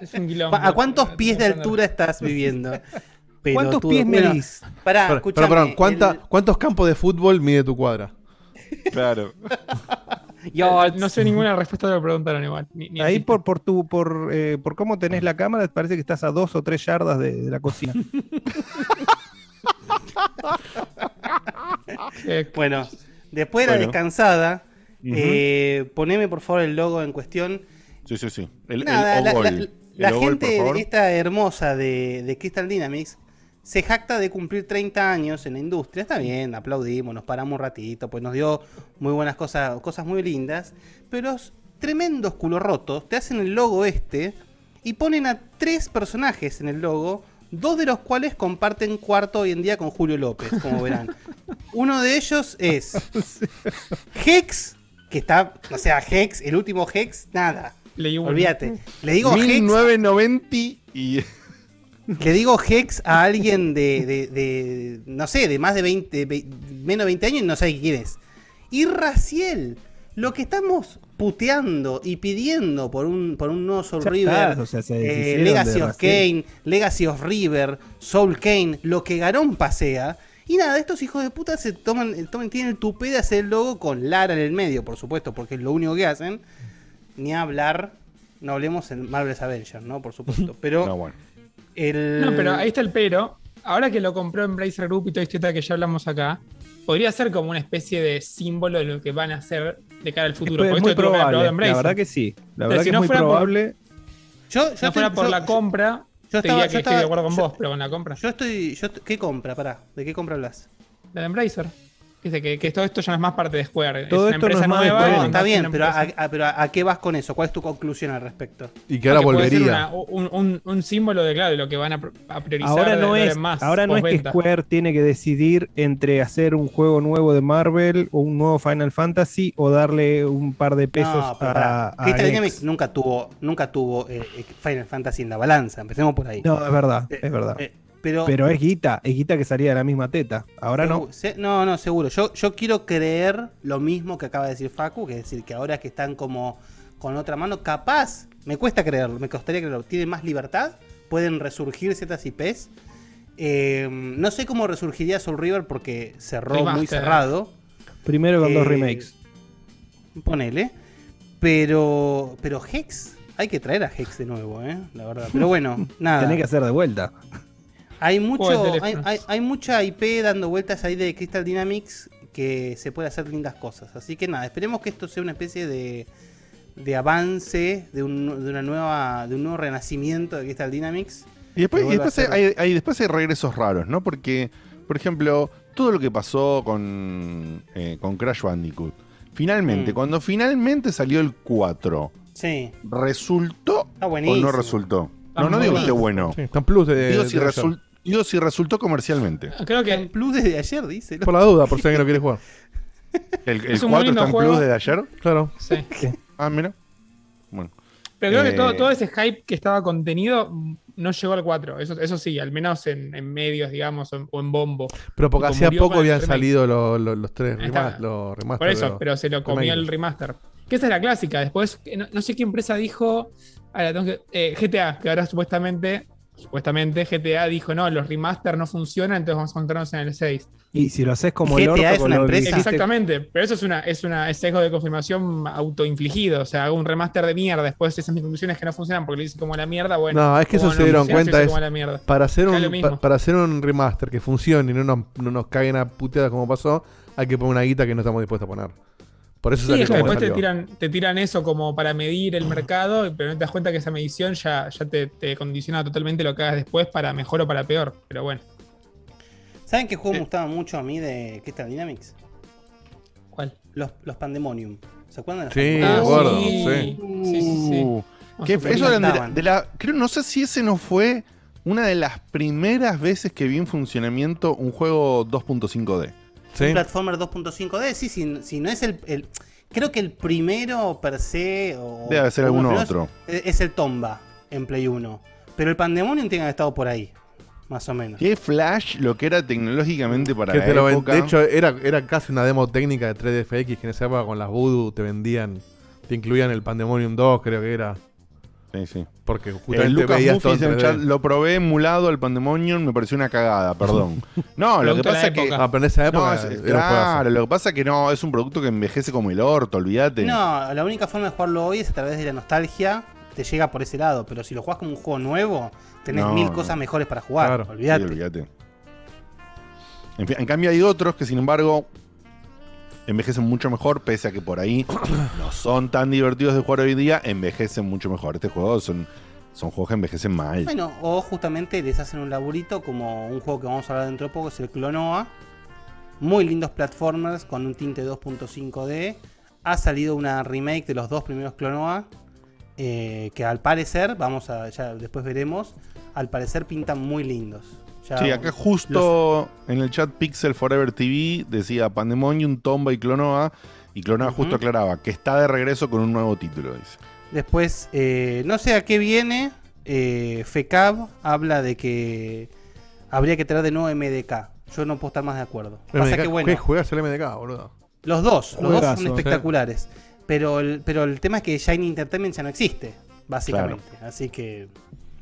Es un quilombo. ¿A cuántos pies de altura estás viviendo? ¿Cuántos pies Bueno, medís? Pará, Pero, ¿cuánta- el- ¿cuántos campos de fútbol mide tu cuadra? Claro. Yo- No sé ninguna respuesta de lo que preguntaron igual. ni- ni Ahí existe. por, por tu, por, eh, por cómo tenés la cámara, parece que estás a dos o tres yardas de, de la cocina. Eh, Bueno, después de la descansada, eh, poneme por favor el logo en cuestión. Sí, sí, sí. El, Nada, el la, la- El la gente esta hermosa de, de Crystal Dynamics se jacta de cumplir 30 años en la industria. Está bien, aplaudimos, nos paramos un ratito, pues nos dio muy buenas cosas, cosas muy lindas. Pero los tremendos culo rotos te hacen el logo este y ponen a tres personajes en el logo, dos de los cuales comparten cuarto hoy en día con Julio López, como verán. Uno de ellos es Hex, que está, o sea, Hex, el último Hex, nada. Leí. Olvídate. Le digo Hex 1990 y. le digo Hex a alguien de, de- de, no sé, de más de 20, ve- menos de 20 años y no sabe quién es. Y Raciel, lo que estamos puteando y pidiendo por un, por un nuevo Soul Ya River, está, o sea, se eh, Legacy of Raciel. Kane, Legacy of River, Soul Kane, lo que Garón pasea. Y nada, estos hijos de puta se toman, toman tienen el tupé de hacer el logo con Lara en el medio, por supuesto, porque es lo único que hacen. Ni hablar, no hablemos en Marvel's Avengers, ¿no? Por supuesto. Pero No, bueno. El... No, pero ahí está el pero. Ahora que lo compró en Bracer Group y toda esta historia que ya hablamos acá, podría ser como una especie de símbolo de lo que van a hacer de cara al futuro. es porque muy probable. La verdad que sí. La verdad si que no es muy fuera por- probable. Yo, Si no fuera por yo- la compra, yo te estaba- diría yo que estoy estaba- de acuerdo con yo- vos, pero con la compra. Yo estoy. Yo, ¿Qué compra? Pará. ¿De qué compra hablas? La de Embracer. Dice que, que todo esto ya no es más parte de Square. Todo es una esto no empresa es más de nueva. Y Está más bien, pero a, pero a- ¿a qué vas con eso? ¿Cuál es tu conclusión al respecto? Y que ahora que puede ser volvería. una- un, un- un símbolo de, claro, de lo que van a, pr- a priorizar. Ahora no de es, más ahora no es que. Square tiene que decidir entre hacer un juego nuevo de Marvel o un nuevo Final Fantasy o darle un par de pesos No, a, Crystal. Dynamics nunca tuvo, nunca tuvo eh, eh, Final Fantasy en la balanza. Empecemos por ahí. No, es verdad, Eh, es verdad. eh, pero, Pero es guita, es guita que salía de la misma teta. Ahora no. Se- no, no, seguro. Yo, yo quiero creer lo mismo que acaba de decir Facu, que es decir, que ahora que están como con otra mano, capaz, me cuesta creerlo, me costaría creerlo, tienen más libertad, pueden resurgir ciertas IPs. Eh, no sé cómo resurgiría Soul River porque cerró muy cerrado. Primero con dos Eh, remakes. Ponele. Pero, pero Hex, hay que traer a Hex de nuevo, ¿eh? La verdad. Pero bueno, nada. Tenés que hacer de vuelta. Hay mucho, hay, hay- hay mucha IP dando vueltas ahí de Crystal Dynamics que se puede hacer lindas cosas. Así que nada, esperemos que esto sea una especie de, de avance, de un, de una nueva, de un nuevo renacimiento de Crystal Dynamics. Y después, y después ser- hay, hay- después hay regresos raros, ¿no? Porque, por ejemplo, todo lo que pasó con, eh, con Crash Bandicoot. Finalmente, Mm. cuando finalmente salió el 4, Sí, ¿resultó o no resultó? Está No, no digo que esté bueno. Sí, plus de. Digo de- si, de digo si resultó comercialmente. Creo En que Plus desde ayer, dice. Por la duda, por si alguien no quiere jugar. ¿El, el Es un muy 4 lindo está en juego. plus desde ayer? Claro. sí. Ah, mira. Bueno. Pero creo Eh, que todo, todo ese hype que estaba contenido no llegó al 4. Eso, eso sí, al menos en, en medios, digamos, o en, o en bombo. Pero porque hacía poco habían salido los, los, los tres los remaster. Por eso, pero se lo comió el remaster. Que esa es la clásica. Después, eh, no, no sé qué empresa dijo. ahora tengo que- eh, GTA, que ahora supuestamente, supuestamente GTA dijo: no, los remaster no funcionan, entonces vamos a encontrarnos en el 6. Y si lo haces como el GTA orto es una empresa. Exactamente, pero eso es una, es una es sesgo de confirmación autoinfligido. O sea, hago un remaster de mierda. Después esas mis conclusiones que no funcionan porque lo hice como la mierda. Bueno, No, es que eso se dieron funciona, cuenta. se hizo Es, como la mierda. para, hacer un, pa- para hacer un remaster que funcione y no nos, no nos caguen a puteadas como pasó, hay que poner una guita que no estamos dispuestos a poner. Por eso Sí, salió es que después te tiran, te tiran eso como para medir el mercado, pero no te das cuenta que esa medición ya, ya te, te condiciona totalmente lo que hagas después para mejor o para peor. Pero bueno, ¿Saben qué juego me gustaba mucho a mí de Crystal Dynamics? ¿cuál? Los, los Pandemonium. ¿Se acuerdan de los Sí, acuerdo, sí. Sí, sí, sí. Uh, eso de la, de la- creo, no sé si ese no fue una de las primeras veces que vi en funcionamiento un juego 2.5D. ¿Sí? Un platformer 2.5D, sí, si, si no es el, el- Creo que el primero per se. O, Debe ser alguno primeros, otro. Es, es el Tomba en Play 1. Pero el Pandemonium tiene que haber estado por ahí. Más o menos. Que Flash lo que era tecnológicamente para Que la te lo ven- época. de hecho, era, era casi una demo técnica de 3DFX que en esa época con las Voodoo te vendían, te incluían el Pandemonium 2, creo que era. Sí, sí. Porque Eh, justamente Lucas veías todo en Muffis en el 3D. chat, lo probé emulado al Pandemonium, me pareció una cagada, perdón. No, lo que pasa es que. época. Ah, pero en esa No, época es- era un claro, juegazo. lo que pasa es que no, es un producto que envejece como el orto, olvídate. No, la única forma de jugarlo hoy es a través de la nostalgia. Te llega por ese lado. Pero si lo juegas como un juego nuevo, tenés No, mil no. cosas mejores para jugar. Claro, Sí, olvídate. olvídate. En, fin, en cambio hay otros que sin embargo envejecen mucho mejor, pese a que por ahí no son tan divertidos de jugar hoy día, envejecen mucho mejor. Este juego son, son juegos que envejecen mal. Bueno, o justamente les hacen un laburito como un juego que vamos a hablar dentro de poco, es el Clonoa. Muy lindos platformers con un tinte 2.5D. Ha salido una remake de los dos primeros Clonoa. eh, que al parecer, vamos a, ya después veremos, al parecer pintan muy lindos. Ya Sí, acá justo en el chat Pixel Forever TV decía Pandemonium, Tomba y Clonoa. Y Clonoa justo aclaraba que está de regreso con un nuevo título, dice. Después, eh, no sé a qué viene. Eh, FECAB habla de que habría que traer de nuevo MDK. Yo no puedo estar más de acuerdo. Pasa MDK, que bueno, ¿Qué juegas el MDK, boludo? los dos, los dos son espectaculares. Pero el, pero el tema es que Shiny Entertainment ya no existe, básicamente. Así que.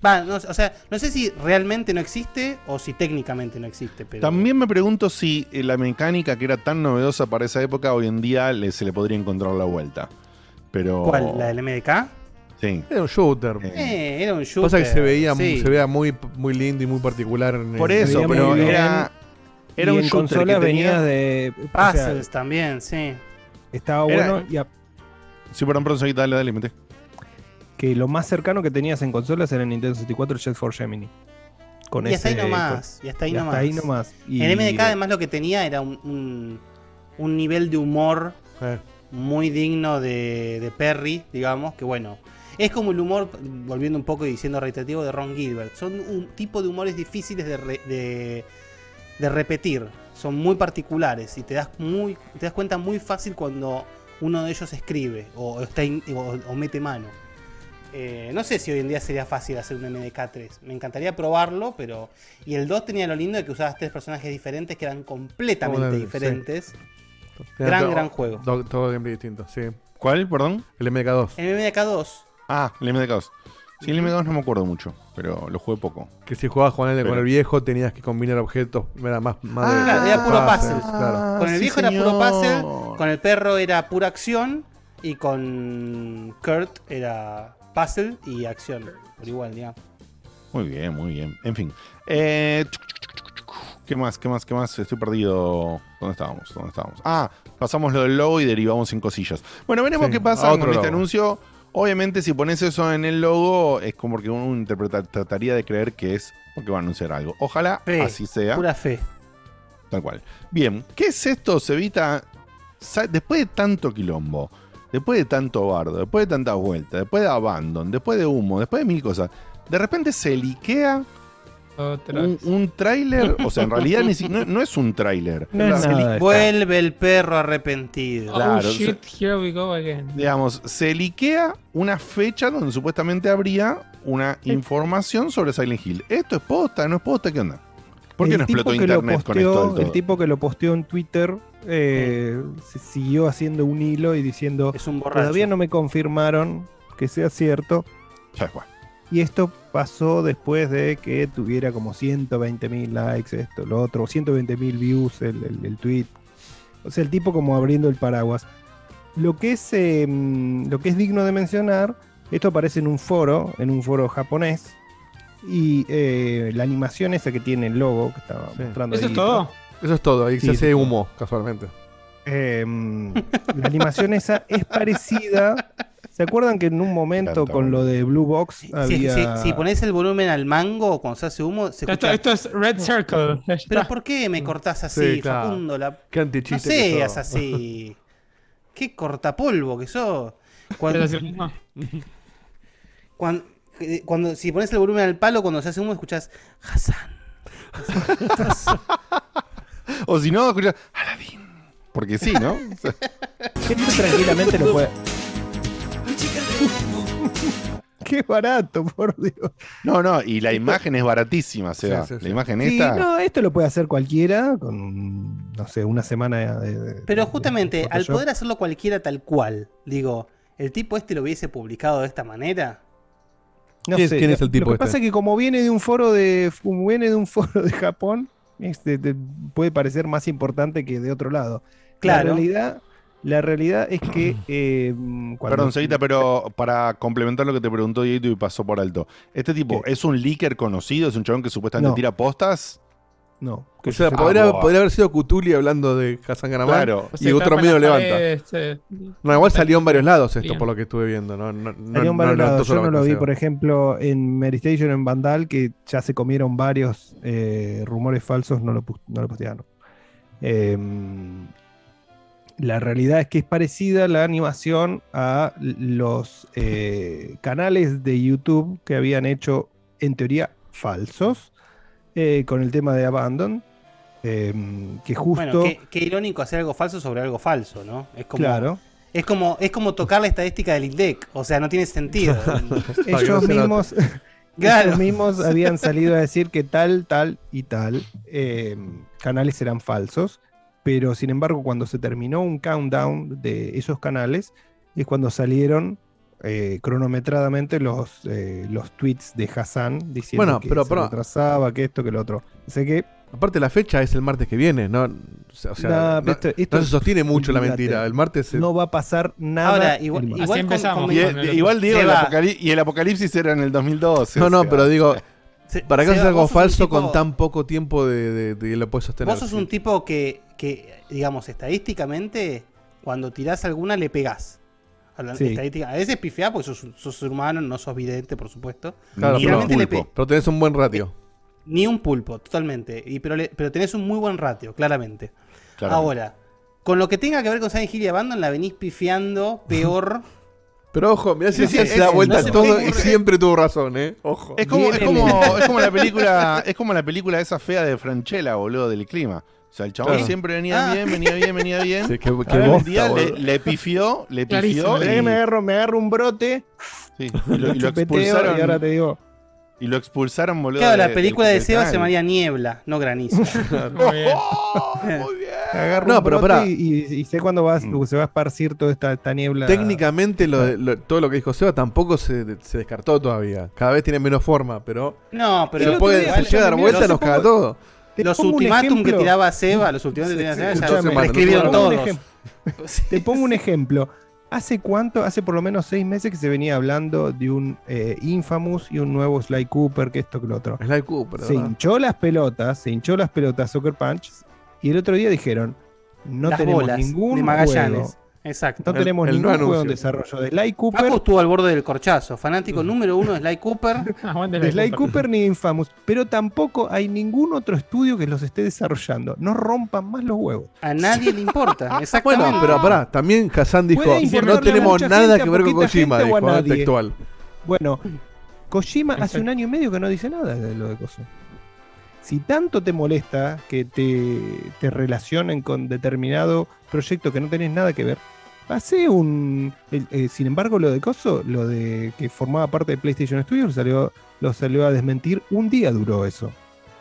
Va, no, o sea, no sé si realmente no existe o si técnicamente no existe. Pero También me pregunto si eh, la mecánica que era tan novedosa para esa época hoy en día le- se le podría encontrar la vuelta. Pero. ¿Cuál? ¿La del MDK? Sí. Era un shooter. Eh, Eh, era un shooter. Pasa que se veía, sí. se veía muy, muy lindo y muy particular. En Por eso, pero bien. era. Era y un en shooter consolas que tenía- venía de. o sea, Puzzles también, sí. estaba Era- bueno y a- Sí, perdón, perdón, dale, dale, mete. Que lo más cercano que tenías en consolas era el Nintendo 64 Jet for Gemini. Con y hasta ahí nomás. Y hasta ahí y hasta nomás. ahí nomás. Y- El MDK además lo que tenía era un, un- un nivel de humor muy digno de, de Perry, digamos, que bueno. Es como el humor, volviendo un poco y diciendo reiterativo, de Ron Gilbert. Son un tipo de humores difíciles de, re- de, de repetir. Son muy particulares y te das, muy, te das cuenta muy fácil cuando uno de ellos escribe o, está in- o- o mete mano. Eh, no sé si hoy en día sería fácil hacer un MDK3. Me encantaría probarlo, pero. Y el 2 tenía lo lindo de que usabas tres personajes diferentes que eran completamente diferentes. Gran, gran juego. Todo, todo gameplay distinto, sí. ¿Cuál, perdón? El MDK2. El MDK2. Ah, el MDK2. Sí, el MDK2 no me acuerdo mucho, pero lo jugué poco. Que si jugabas con el, con el viejo tenías que combinar objetos. Era más, más de- Claro, era puro puzzle. claro. Con el sí, viejo era puro puzzle, con el perro era pura acción y con Kurt era puzzle y acción. Por igual, digamos. Muy bien, muy bien. En fin. Eh, ¿Qué más? ¿Qué más? ¿Qué más? Estoy perdido. ¿Dónde estábamos? ¿Dónde estábamos? Ah, pasamos lo del logo y derivamos en cosillas. Bueno, veremos Sí, qué pasa con este anuncio. Obviamente, si pones eso en el logo, es como que uno interpreta- trataría de creer que es porque va a anunciar algo. Ojalá Fe, así sea. Pura fe. Tal cual. Bien, ¿qué es esto? Se evita. sa- Después de tanto quilombo, después de tanto bardo, después de tantas vueltas, después de abandon, después de humo, después de mil cosas, de repente se liquea un, un tráiler. O sea, en realidad ni si- no, no es un tráiler. No Se Vuelve el perro arrepentido. Claro, oh shit, here we go again. Digamos, se liquea una fecha donde supuestamente habría una información sobre Silent Hill. ¿Esto es posta? ¿No es posta? ¿Qué onda? ¿Por qué El no explotó internet con esto del todo? El tipo que lo posteó en Twitter eh, se siguió haciendo un hilo y diciendo Es un borracho. todavía no me confirmaron que sea cierto. Ya. Y esto pasó después de que tuviera como 120 mil likes, esto, lo otro, 120 mil views el, el- el tweet. O sea, el tipo como abriendo el paraguas. Lo que es, eh, mm, lo que es digno de mencionar, esto aparece en un foro, en un foro japonés. Y eh, la animación esa que tiene el logo, que estaba Sí. mostrando ¿Eso ahí, es todo? Eso es todo. Ahí Sí, se hace humo, casualmente. eh, la animación esa es parecida. ¿Se acuerdan que en un momento Tanto. con lo de Blue Box Si, había. si- si pones el volumen al mango cuando se hace humo, se Esto, escucha. esto es Red Circle. Pero. ¿por qué me cortás así, Sí, claro. Facundo? La- Qué No que seas así. Qué cortapolvo que sos. Cuando, cuando, eh, cuando- si pones el volumen al palo, cuando se hace humo, escuchás Hassan. Hassan. O si no, escucha Aladín. Porque sí, ¿no? O sea, Esto tranquilamente lo puede. Qué barato, por Dios. no, no, y la imagen es baratísima. Sí, sí, sí. La imagen Sí, esta. no, esto lo puede hacer cualquiera con, no sé, una semana de. de- Pero de justamente, al poder hacerlo cualquiera tal cual, digo, ¿el tipo este lo hubiese publicado de esta manera? No ¿Quién- sé, quién es el tipo Lo que este? pasa es que como viene de un foro de como viene de un foro de Japón, este, te- puede parecer más importante que de otro lado. Claro. La realidad, la realidad es que eh, cuando Perdón, Seguita, pero para complementar lo que te preguntó Dieguito y pasó por alto. ¿Este tipo ¿Qué? es un leaker conocido? ¿Es un chabón que supuestamente No. tira postas? No, O que sea, yo- podría, Ah, podría haber sido Cutuli hablando de Hassan Ganaman Claro. O y sea, otro medio levanta. eh, No, igual salió en varios lados esto, Bien. por lo que estuve viendo. No, no, no, Salió en varios lados. Yo no lo vi, por ejemplo, en Meristation en Vandal, que ya se comieron varios eh, rumores falsos, no lo, no lo postearon. Em, la realidad es que es parecida la animación a los eh, canales de YouTube que habían hecho, en teoría, falsos, eh, con el tema de Abandon. em, que justo. Bueno, qué, qué irónico hacer algo falso sobre algo falso, ¿no? Es como, claro. es como, es como tocar la estadística del INDEC, o sea, no tiene sentido. Ellos mismos, Claro. ellos mismos habían salido a decir que tal, tal y tal eh, canales eran falsos, pero sin embargo cuando se terminó un countdown de esos canales es cuando salieron eh, cronometradamente los, eh, los tweets de Hassan diciendo Bueno, que pero- se pero- retrasaba, que esto, que lo otro. Sé que Aparte, la fecha es el martes que viene. No, o sea, No, no- esto- esto no se sostiene mucho la mentira. El martes se- no va a pasar nada. Ahora, igual, igual Así con- empezamos. con- Y, con el- igual digo, el y el apocalipsis era en el 2012. No, no, sea. pero digo, se- ¿para qué hacer algo falso tipo- con tan poco tiempo de, de, de- lo puedes sostener? Vos sos un tipo que, que, digamos, estadísticamente, cuando tirás alguna le pegás. Hablan- Sí. estadística- a veces pifiás porque sos, sos ser humano, no sos vidente, por supuesto. Claro, Y pero, realmente le pe- pero tenés un buen ratio. Ni un pulpo, totalmente. Y, pero, le- pero tenés un muy buen ratio, claramente. Ahora, con lo que tenga que ver con Silent Hill y Abandon la venís pifiando peor. Pero ojo, mirá si se da vuelta no todo me y siempre tuvo razón, ¿eh? Ojo. Es como, es como, es como la película, es como la película esa fea de Franchella, boludo, del clima. O sea, el chabón Claro. siempre venía Ah. bien, venía bien, venía bien. Sí, qué- qué Ahora un bosta, día le, le pifió, le Clarísimo, pifió y, me agarro, me agarro un brote, sí, y lo, y lo chupeteo expulsaron. y ahora te digo. Y lo expulsaron, boludo. Claro, la de- película de del Seba se llamaría Niebla, no Granizo. Muy bien. Muy bien. Agarro No, un pero pará. y, y- y sé cuándo vas, Mm. se va a esparcir toda esta, esta niebla. Técnicamente lo de- lo- todo lo que dijo Seba tampoco se, se descartó todavía. Cada vez tiene menos forma, pero No, pero lo puede, se llega a dar vuelta, nos caga todo. Te los ultimátum que tiraba Seba, los ultimátum que tiraba Seba, ya un todos. ejemplo. Te pongo un ejemplo. ¿Hace cuánto? Hace por lo menos seis meses que se venía hablando de un eh, Infamous y un nuevo Sly Cooper, que esto, que lo otro. Sly Cooper, Se ¿verdad? hinchó las pelotas, se hinchó las pelotas Soccer Punch, y el otro día dijeron, no Las tenemos bolas ningún de Magallanes. juego, Exacto. no El- tenemos el no ningún juego en desarrollo de Sly Paco Cooper, estuvo al borde del corchazo, fanático número uno de Sly Cooper. De la Sly Cooper. Cooper ni Infamous, pero tampoco hay ningún otro estudio que los esté desarrollando. No rompan más los huevos. A nadie le importa, exactamente. Bueno, pero pará, también Hassan dijo, no tenemos nada gente, que ver con Kojima, dijo, ¿eh? textual. Bueno, Kojima hace un año y medio que no dice nada de lo de Coso. Si tanto te molesta que te, te relacionen con determinado proyecto que no tenés nada que ver, hace un. el- eh, sin embargo, lo de Coso, lo de que formaba parte de PlayStation Studios, lo salió, lo salió a desmentir. Un día duró eso.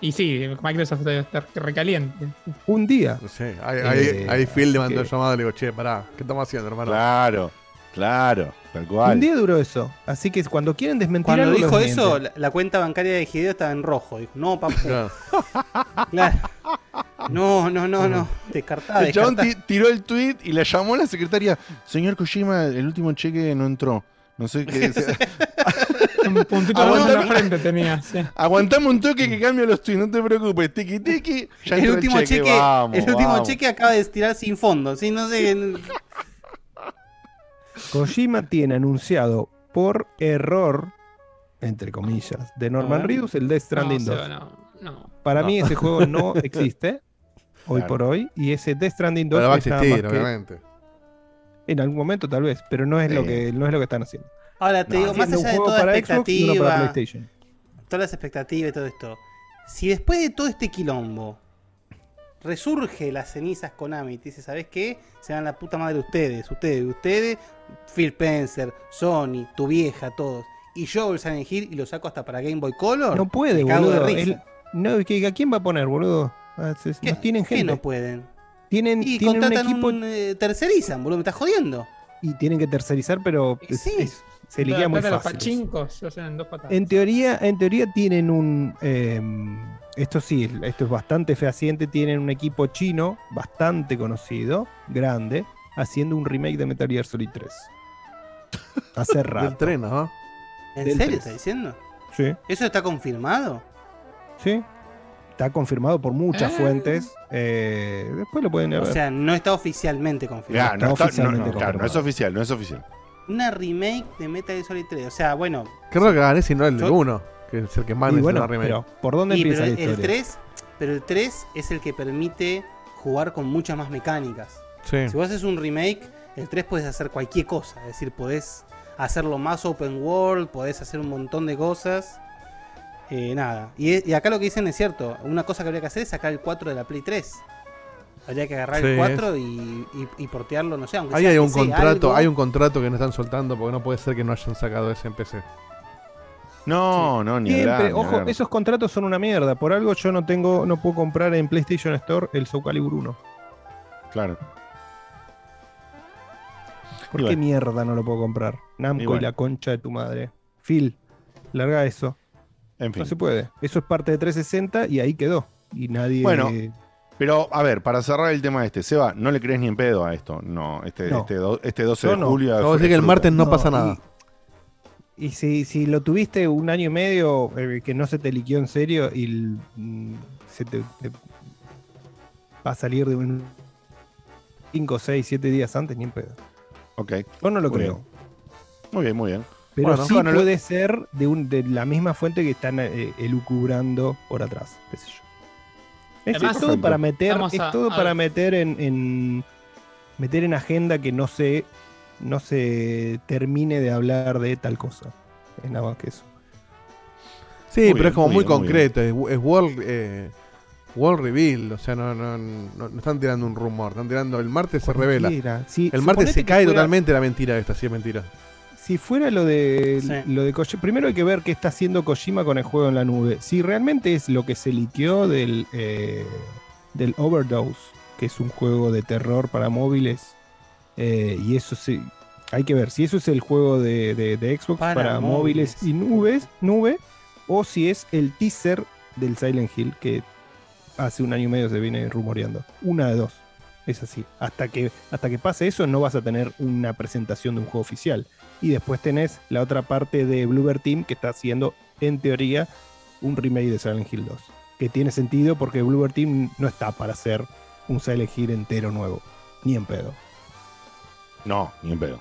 Y sí, Microsoft debe estar recaliente. Un día. Sé, ahí, ahí, Eh, ahí Phil le mandó que- el llamado y le digo, che, pará, ¿qué estamos haciendo, hermano? Claro, claro, tal cual. Un día duró eso. Así que cuando quieren desmentir Cuando algo, lo dijo eso, la, la cuenta bancaria de Hideo estaba en rojo. Dijo, no, papu. Claro. Claro. No, no, no, no. Descartada, El ti- tiró el tweet y le llamó a la secretaria. Señor Kojima, el último cheque no entró. No sé qué. Un puntito en la frente tenía. sí. Aguantame un toque que cambio los tweets, no te preocupes. Tiki tiki. Ya el entró último cheque, Vamos, el último vamos. cheque acaba de tirar sin fondo. Sí, no sé. Kojima tiene anunciado por error, entre comillas, de Norman. Reedus el Death Stranding No, 2. Seba, no, no. Para No. mí ese juego no existe hoy Claro. por hoy y ese Death Stranding 2 Pero va a existir, obviamente. en algún momento tal vez, pero no es lo que no es lo que están haciendo. Ahora te No, digo, más allá de toda para Xbox expectativa, PlayStation. todas las expectativas y todo esto, si después de todo este quilombo resurge las cenizas Konami y te dice, ¿sabes qué? Se dan la puta madre ustedes, ustedes, ustedes, Phil Spencer, Sony, tu vieja, todos. Y yo el Silent Hill y lo saco hasta para Game Boy Color. No puede, boludo. risa. Él- no, ¿qué- ¿A quién va a poner, boludo? Ah, ¿Qué- No tienen qué gente. no pueden? Tienen, Y tienen un equipo un, eh, tercerizan, boludo, me estás jodiendo. y tienen que tercerizar, pero es- sí. es- se liquida muy Plata los fácil. pachincos, o sea, en dos patadas. En teoría, en teoría tienen un. eh, esto sí, esto es bastante fehaciente. Tienen un equipo chino bastante conocido, grande, haciendo un remake de Metal Gear Solid 3. Hace Del rato. tren, ¿no? ¿En Del serio tres. estás diciendo? Sí, ¿Eso está confirmado? sí. Está confirmado por muchas Ah. fuentes. eh, después lo pueden ver. O sea, no está oficialmente Ya, confirmado. no, está- no, oficialmente no, claro, no es confirmado. oficial, no es oficial. Una remake de Metal Gear Solid 3. O sea, bueno. Qué raro que ese y no el del Yo- 1, que es el que más bueno, remake. pero ¿por dónde y, empieza pero la el historia? 3, pero el 3 es el que permite jugar con muchas más mecánicas. Sí. Si vos haces un remake, el 3 puedes hacer cualquier cosa. Es decir, podés hacerlo más open world, podés hacer un montón de cosas. Eh, nada. Y, y acá lo que dicen es cierto. Una cosa que habría que hacer es sacar el 4 de la Play 3. Habría que agarrar el Sí, 4 y, y- y portearlo, no sé, aunque Ahí sea hay un PC, contrato, algo. hay un contrato que no están soltando porque no puede ser que no hayan sacado ese en PC. No, no, ni Siempre, hablar, ojo, esos contratos son una mierda. Por algo yo no tengo, no puedo comprar en PlayStation Store el Soul Calibur 1. Claro. ¿Por Y qué bueno. mierda no lo puedo comprar? Namco Y la concha de tu madre. Phil, larga eso. En fin. No se puede. Eso es parte de 360 y ahí quedó. Y nadie. Bueno, Pero, a ver, para cerrar el tema este, Seba, no le crees ni en pedo a esto. No, este, No. este, do- este 12 Yo de julio. Vamos a decir que el martes no, No, pasa nada. Y si, si lo tuviste un año y medio eh, que no se te liqueó en serio y mm, se te, te va a salir de un 5, 6, 7 días antes, ni en pedo. Ok. Yo no lo Muy creo. bien. Muy bien, muy bien. Pero Bueno, sí bueno, lo- puede ser de, un, de la misma fuente que están eh, elucubrando por atrás, qué sé yo. Es, Además, es todo para meter, es a- todo a para meter en, en, meter en agenda que no se, no se termine de hablar de tal cosa. Es nada más que eso. Sí, Muy pero bien, es como muy muy, bien, muy concreto, es, es world, eh, world reveal, o sea, no, no, no, no están tirando un rumor, están tirando, el martes se revela. Sí, el martes se cae fuera- totalmente la mentira esta, sí es mentira. Si fuera lo de lo de primero hay que ver qué está haciendo Kojima con el juego en la nube. Si realmente es lo que se liqueó del, eh, del Overdose, que es un juego de terror para móviles, eh, y eso sí, hay que ver si eso es el juego de, de- de Xbox Para para, móviles y nubes, nube, o si es el teaser del Silent Hill que hace un año y medio se viene rumoreando. Una de dos. Es así. Hasta que, hasta que pase eso, no vas a tener una presentación de un juego oficial. Y después tenés la otra parte de Bluebird Team que está haciendo, en teoría, un remake de Silent Hill 2. Que tiene sentido porque Bluebird Team no está para hacer un Silent Hill entero nuevo. Ni en pedo. No, ni en pedo.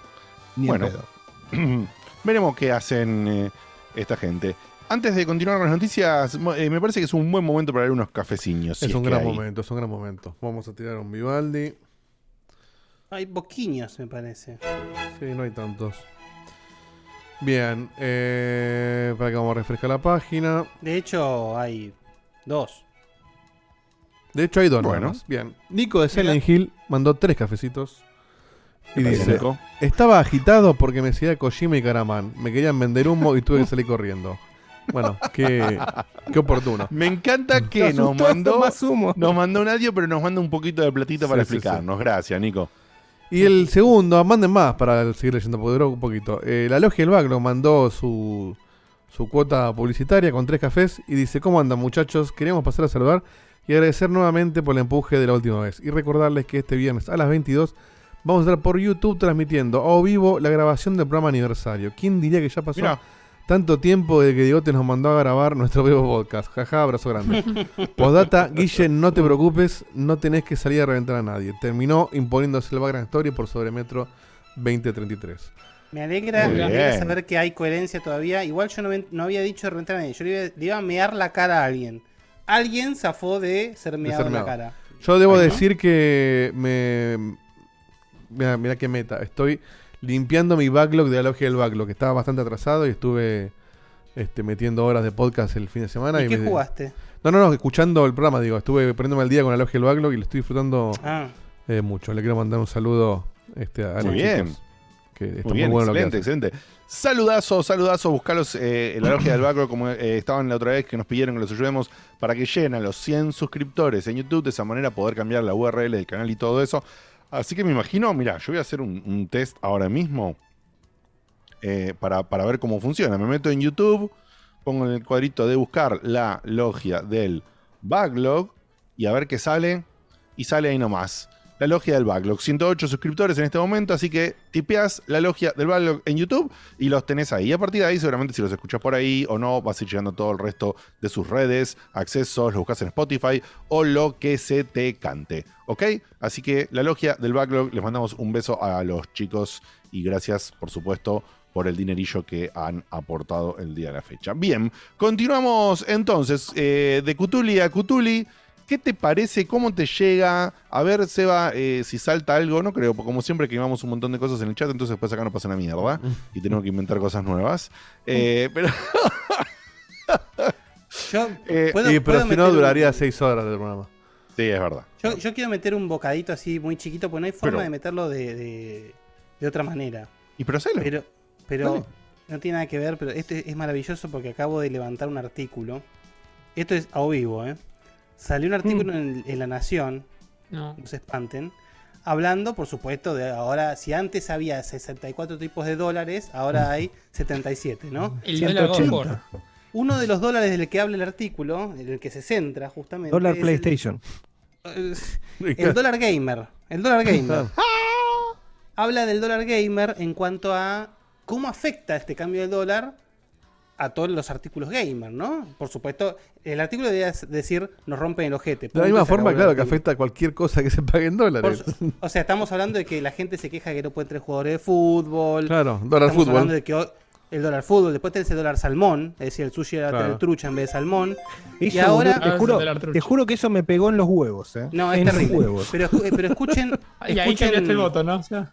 Ni bueno, en pedo. veremos qué hacen eh, esta gente. Antes de continuar con las noticias, eh, me parece que es un buen momento para ver unos cafeciños. si es un gran hay. momento, es un gran momento. Vamos a tirar un Vivaldi. Hay boquiños, me parece. Sí, no hay tantos. Bien, eh, para que vamos a refrescar la página. De hecho, hay dos. De hecho, hay dos Bueno. más. Bien. Nico de Silent Hill mandó tres cafecitos. Y ¿Qué pasa, dice: Nico? Estaba agitado porque me seguía Kojima y Karaman. Me querían vender humo y tuve que salir corriendo. Bueno, qué, qué oportuno. Me encanta que Te nos asustó, mandó, más humo. nos mandó un audio, pero nos manda un poquito de platito para Sí, sí, explicarnos. Gracias, Nico. Y el segundo, manden más para seguir leyendo, porque duró un poquito. Eh, la Logia del Backlog mandó su, su cuota publicitaria con tres cafés y dice, ¿cómo andan muchachos? Queremos pasar a saludar y agradecer nuevamente por el empuje de la última vez. Y recordarles que este viernes a las 22 vamos a estar por YouTube transmitiendo a vivo la grabación del programa aniversario. ¿Quién diría que ya pasó Mirá. Tanto tiempo de que Diegote nos mandó a grabar nuestro vivo podcast? Jaja, abrazo grande. Postdata, Guille, no te preocupes, no tenés que salir a reventar a nadie. Terminó imponiéndose el background story por sobre Metro 2033. Me alegra, me alegra saber que hay coherencia todavía. Igual yo no, había dicho de reventar a nadie. Yo le iba, le iba a mear la cara a alguien. Alguien zafó de ser de meado en la cara. Yo debo Ay, ¿no? decir que me. Mira, mira qué meta. Estoy limpiando mi backlog de la logia del backlog, que estaba bastante atrasado y estuve este, metiendo horas de podcast el fin de semana. ¿Y qué me- jugaste? No, no, no, escuchando el programa, digo, estuve poniéndome al día con la logia del backlog y lo estoy disfrutando Ah. eh, mucho. Le quiero mandar un saludo este, a los Muy bien. chicos, Que está Muy bien, bueno lo que excelente, excelente. Saludazo, saludazo, buscalos eh, en la logia del backlog como eh, estaban la otra vez que nos pidieron que los ayudemos para que lleguen a los 100 suscriptores en YouTube, de esa manera poder cambiar la URL del canal y todo eso. Así que me imagino, mira, yo voy a hacer un, test ahora mismo eh, para, para ver cómo funciona. Me meto en YouTube, pongo en el cuadrito de buscar la logia del backlog y a ver qué sale. Y sale ahí nomás. La logia del backlog. 108 suscriptores en este momento, así que tipeas la logia del backlog en YouTube y los tenés ahí. Y a partir de ahí, seguramente si los escuchas por ahí o no, vas a ir llegando todo el resto de sus redes, accesos, los buscas en Spotify o lo que se te cante. ¿Ok? Así que la logia del backlog, les mandamos un beso a los chicos y gracias, por supuesto, por el dinerillo que han aportado el día de la fecha. Bien, continuamos entonces eh, de Cutuli a Cutuli. ¿Qué te parece? ¿Cómo te llega? A ver, Seba, eh, si salta algo. No creo, porque como siempre quemamos un montón de cosas en el chat, entonces después acá no pasa una mierda. Y tenemos que inventar cosas nuevas. Eh, pero. Yo, Eh, ¿puedo- pero puedo si no un- duraría seis horas del programa. Sí, es verdad. Yo, yo quiero meter un bocadito así muy chiquito, porque no hay forma Pero- de meterlo de, de- de otra manera. Y pero hacelo. Pero, pero Dale. no tiene nada que ver, pero este es maravilloso porque acabo de levantar un artículo. Esto es a vivo, ¿eh? Salió un artículo en, en La Nación, No. no se espanten, hablando, por supuesto, de ahora, si antes había 64 tipos de dólares, ahora hay 77, ¿no? El dólar God of War. Uno de los dólares del que habla el artículo, en el que se centra justamente. Dólar el- PlayStation. el dólar gamer. El dólar gamer. Habla del dólar gamer en cuanto a cómo afecta este cambio del dólar a todos los artículos gamer, ¿no? Por supuesto, el artículo debería decir nos rompen el ojete. De la misma forma, claro, que afecta a cualquier cosa que se pague en dólares. Por- o sea, estamos hablando de que la gente se queja que no pueden tener jugadores de fútbol. Claro, dólar Estamos fútbol. hablando de que el dólar fútbol, después tenés el dólar salmón, es decir, el sushi era Claro. trucha en vez de salmón. y ahora. te, juro, te juro que eso me pegó en los huevos. ¿eh? No, es en los terrible. huevos. Pero, escu- eh, pero escuchen. Y ahí escuchen- cambiaste el voto, ¿no? O sea,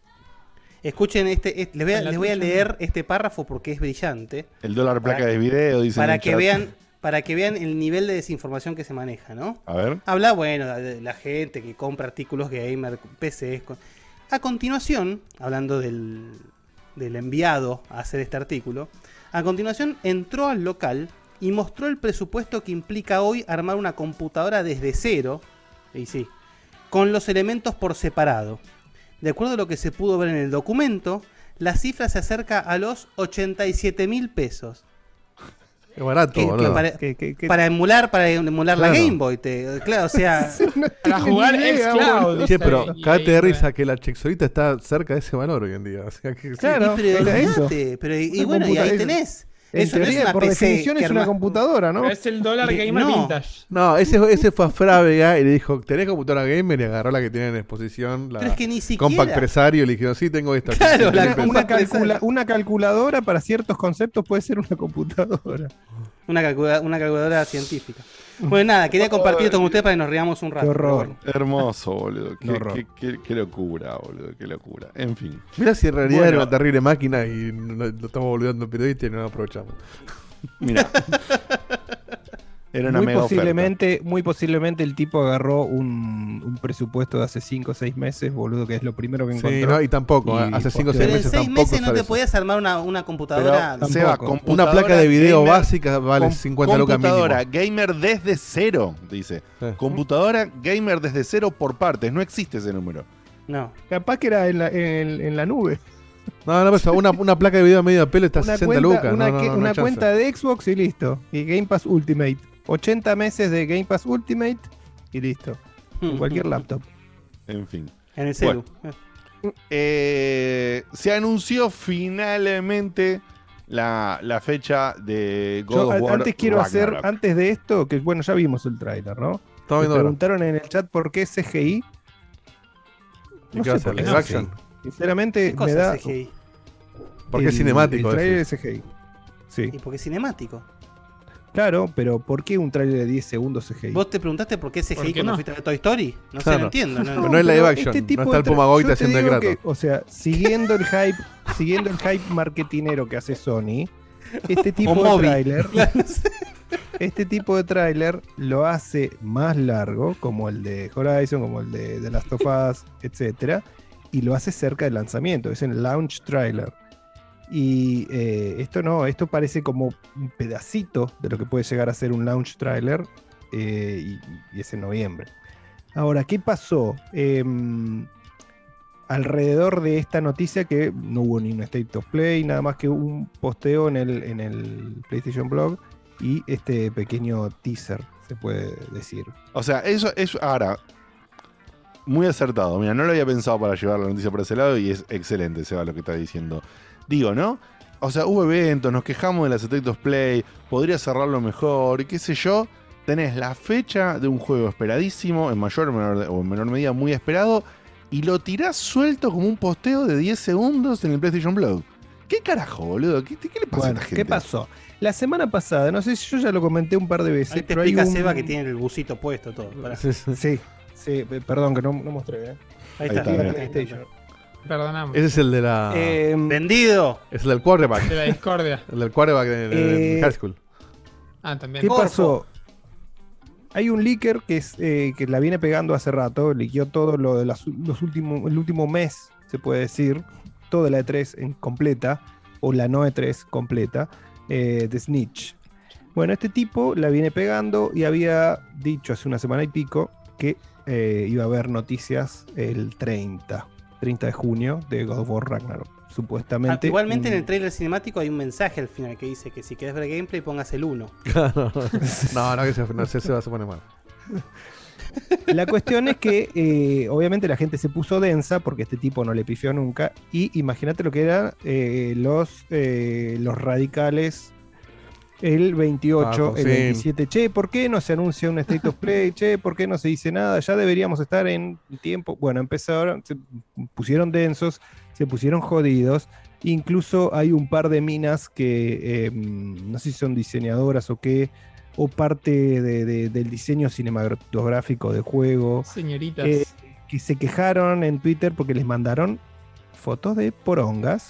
Escuchen este, este- les voy a, les voy leer este párrafo porque es brillante. El dólar placa Para- de video, dice. Para que chat. vean, para que vean el nivel de desinformación que se maneja, ¿no? A ver. Habla, bueno, de la gente que compra artículos gamer, PCs. con- A continuación, hablando del, del enviado a hacer este artículo, a continuación entró al local y mostró el presupuesto que implica hoy armar una computadora desde cero, y sí, con los elementos por separado. De acuerdo a lo que se pudo ver en el documento, la cifra se acerca a los 87 mil pesos. Es barato, Que- para, para emular, para emular la. Game Boy, te- claro, o sea, para jugar xCloud. Che, pero cagate de risa que la Chexolita está cerca de ese valor hoy en día. O sea que Claro, Y pero, y, y bueno, y ahí tenés. En Eso no es teoría, una por PC definición, es una computadora, ¿no? Es el dólar gamer no. vintage. No, ese, ese fue a Frávega y le dijo, ¿tenés computadora gamer? Y agarró la que tiene en exposición, la Pero es que ni siquiera. Compact Presario, y le dijeron, sí, tengo esta. Claro, la una calcula- una calculadora para ciertos conceptos puede ser una computadora. Una, calcula- una calculadora científica. Bueno, nada, quería compartir esto con ustedes para que nos riamos un rato. Qué horror. bueno. Hermoso, boludo. Qué, horror. qué- qué- qué locura, boludo. Qué locura. En fin. Mira si en realidad Bueno. era una terrible máquina y no- lo estamos volviendo periodista y no lo aprovechamos. Mira. Era una muy mega posiblemente, muy posiblemente el tipo agarró un, un presupuesto de hace 5 o 6 meses, boludo, que es lo primero que Sí, encontró. no, y tampoco, hace cinco o Pero seis en meses seis tampoco meses no te eso. podías armar una, una computadora. Pero, Seba, computadora Una placa de video gamer- básica vale com- 50 lucas mínimo. Computadora gamer desde cero, dice. Sí. Computadora gamer desde cero por partes. No existe ese número. No. Capaz que era en la, en, en la nube. No, no, pues una, una placa de video a media pelo está a Una 60 cuenta, lucas. una, no, no, cuenta de Xbox y listo. Y Game Pass Ultimate. 80 meses de Game Pass Ultimate y listo. En cualquier laptop. En fin. En el celu. Eh, se anunció finalmente la, la fecha de God Yo of a- War antes quiero hacer, antes de esto, que bueno, ya vimos el tráiler, ¿no? Me preguntaron en el chat por qué CGI. ¿Y qué va a ser? por qué ¿Live CGI. action? Sinceramente, ¿Qué me da. es CGI? Porque es el- cinemático, El trailer es CGI. Sí. Y porque es cinemático. Claro, pero ¿por qué un trailer de 10 segundos CGI? ¿Vos te preguntaste por qué CGI ¿Por qué cuando no? fuiste a Toy Story? No sé, Claro. no entiendo. No, no. no es live action, este no tipo está de el haciendo el grato. que, O sea, siguiendo el hype, siguiendo el hype marketinero que hace Sony, este tipo O de Moby. tráiler, este tipo de tráiler lo hace más largo, como el de Horizon, como el de The Last of Us, etcétera, y lo hace cerca del lanzamiento, es en launch trailer. Y eh, esto no, esto parece como un pedacito de lo que puede llegar a ser un launch trailer eh, y, es en noviembre. Ahora, ¿qué pasó? Em, alrededor de esta noticia que no hubo ni un State of Play, nada más que un posteo en el, en el PlayStation Blog y este pequeño teaser, se puede decir. O sea, eso es ahora muy acertado. Mira, no lo había pensado para llevar la noticia por ese lado y es excelente, Seba, lo que está diciendo. Digo, ¿no? O sea, hubo eventos, nos quejamos de las of Play, podría cerrarlo mejor, y qué sé yo. Tenés la fecha de un juego esperadísimo, en mayor o menor, o en menor medida muy esperado, y lo tirás suelto como un posteo de 10 segundos en el PlayStation Blog. ¿Qué carajo, boludo? ¿Qué, qué le pasa Bueno, a esta gente? ¿qué pasó? La semana pasada, no sé si yo ya lo comenté un par de veces, Ahí te pero hay explica un- Seba que tiene el busito puesto todo. Sí, sí. Sí, sí, pe- perdón que no, no mostré. ¿eh? Ahí Ahí está. está, Perdonamos. Ese es el de la. Em, Vendido. es el del quarterback. De la discordia. El del quarterback de, Eh, High School. Ah, también. ¿Qué Corfo. pasó? Hay un leaker que, es, eh, que la viene pegando hace rato, liqueó todo lo de las- los últimos, el último mes, se puede decir, toda la E3 en completa, o la no E3 completa, eh, de Snitch. Bueno, este tipo la viene pegando y había dicho hace una semana y pico que eh, iba a haber noticias el 30, 30 de junio de God of War Ragnarok. Ah, Supuestamente. igualmente en el trailer cinemático hay un mensaje al final que dice que si querés ver gameplay pongas el 1. no, no, que se, no, se, se va a poner mal. La cuestión es que eh, obviamente la gente se puso densa porque este tipo no le pifió nunca. Y imagínate lo que eran eh, los, eh, los radicales el 28, Ah, el sí. 27. Che, ¿por qué no se anuncia un State of Play? Che, ¿por qué no se dice nada? Ya deberíamos estar en tiempo. Bueno, empezaron, se pusieron densos, se pusieron jodidos. Incluso hay un par de minas que eh, no sé si son diseñadoras o qué, o parte de- de- del diseño cinematográfico de juego, Señoritas. que, que se quejaron en Twitter porque les mandaron fotos de porongas.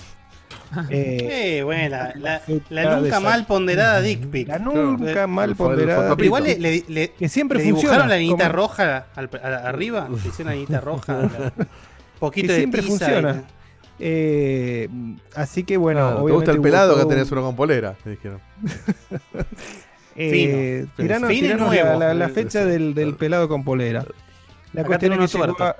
Eh, Eh, bueno, la, la- la nunca mal ponderada dick pic. La nunca mal ponderada. Pero igual le, le- le- que siempre le funciona. dibujaron la niñita como- roja al- a- arriba. Le hicieron la niñita roja. la- poquito que de siempre tiza funciona. Eh, así que bueno, Claro, ¿Te gusta el pelado? todo Acá tenés un- uno con polera. Me dijeron. Eh, tiranos- y tiranos nuevo. la, fecha del, del pelado con polera. La Acá cuestión es que llegó, a,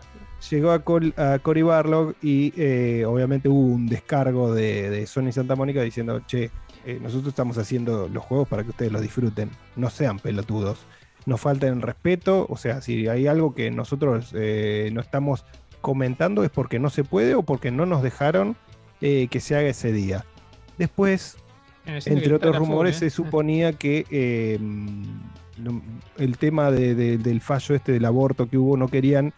llegó a, Col- a Cory Barlog y eh, obviamente hubo un descargo de, de Sony Santa Mónica diciendo, che, eh, nosotros estamos haciendo los juegos para que ustedes los disfruten, no sean pelotudos, no falten el respeto, o sea, si hay algo que nosotros eh, no estamos comentando es porque no se puede o porque no nos dejaron que se haga ese día. Después, entre otros rumores, full, se suponía que el tema de- de- del fallo este del aborto que hubo no querían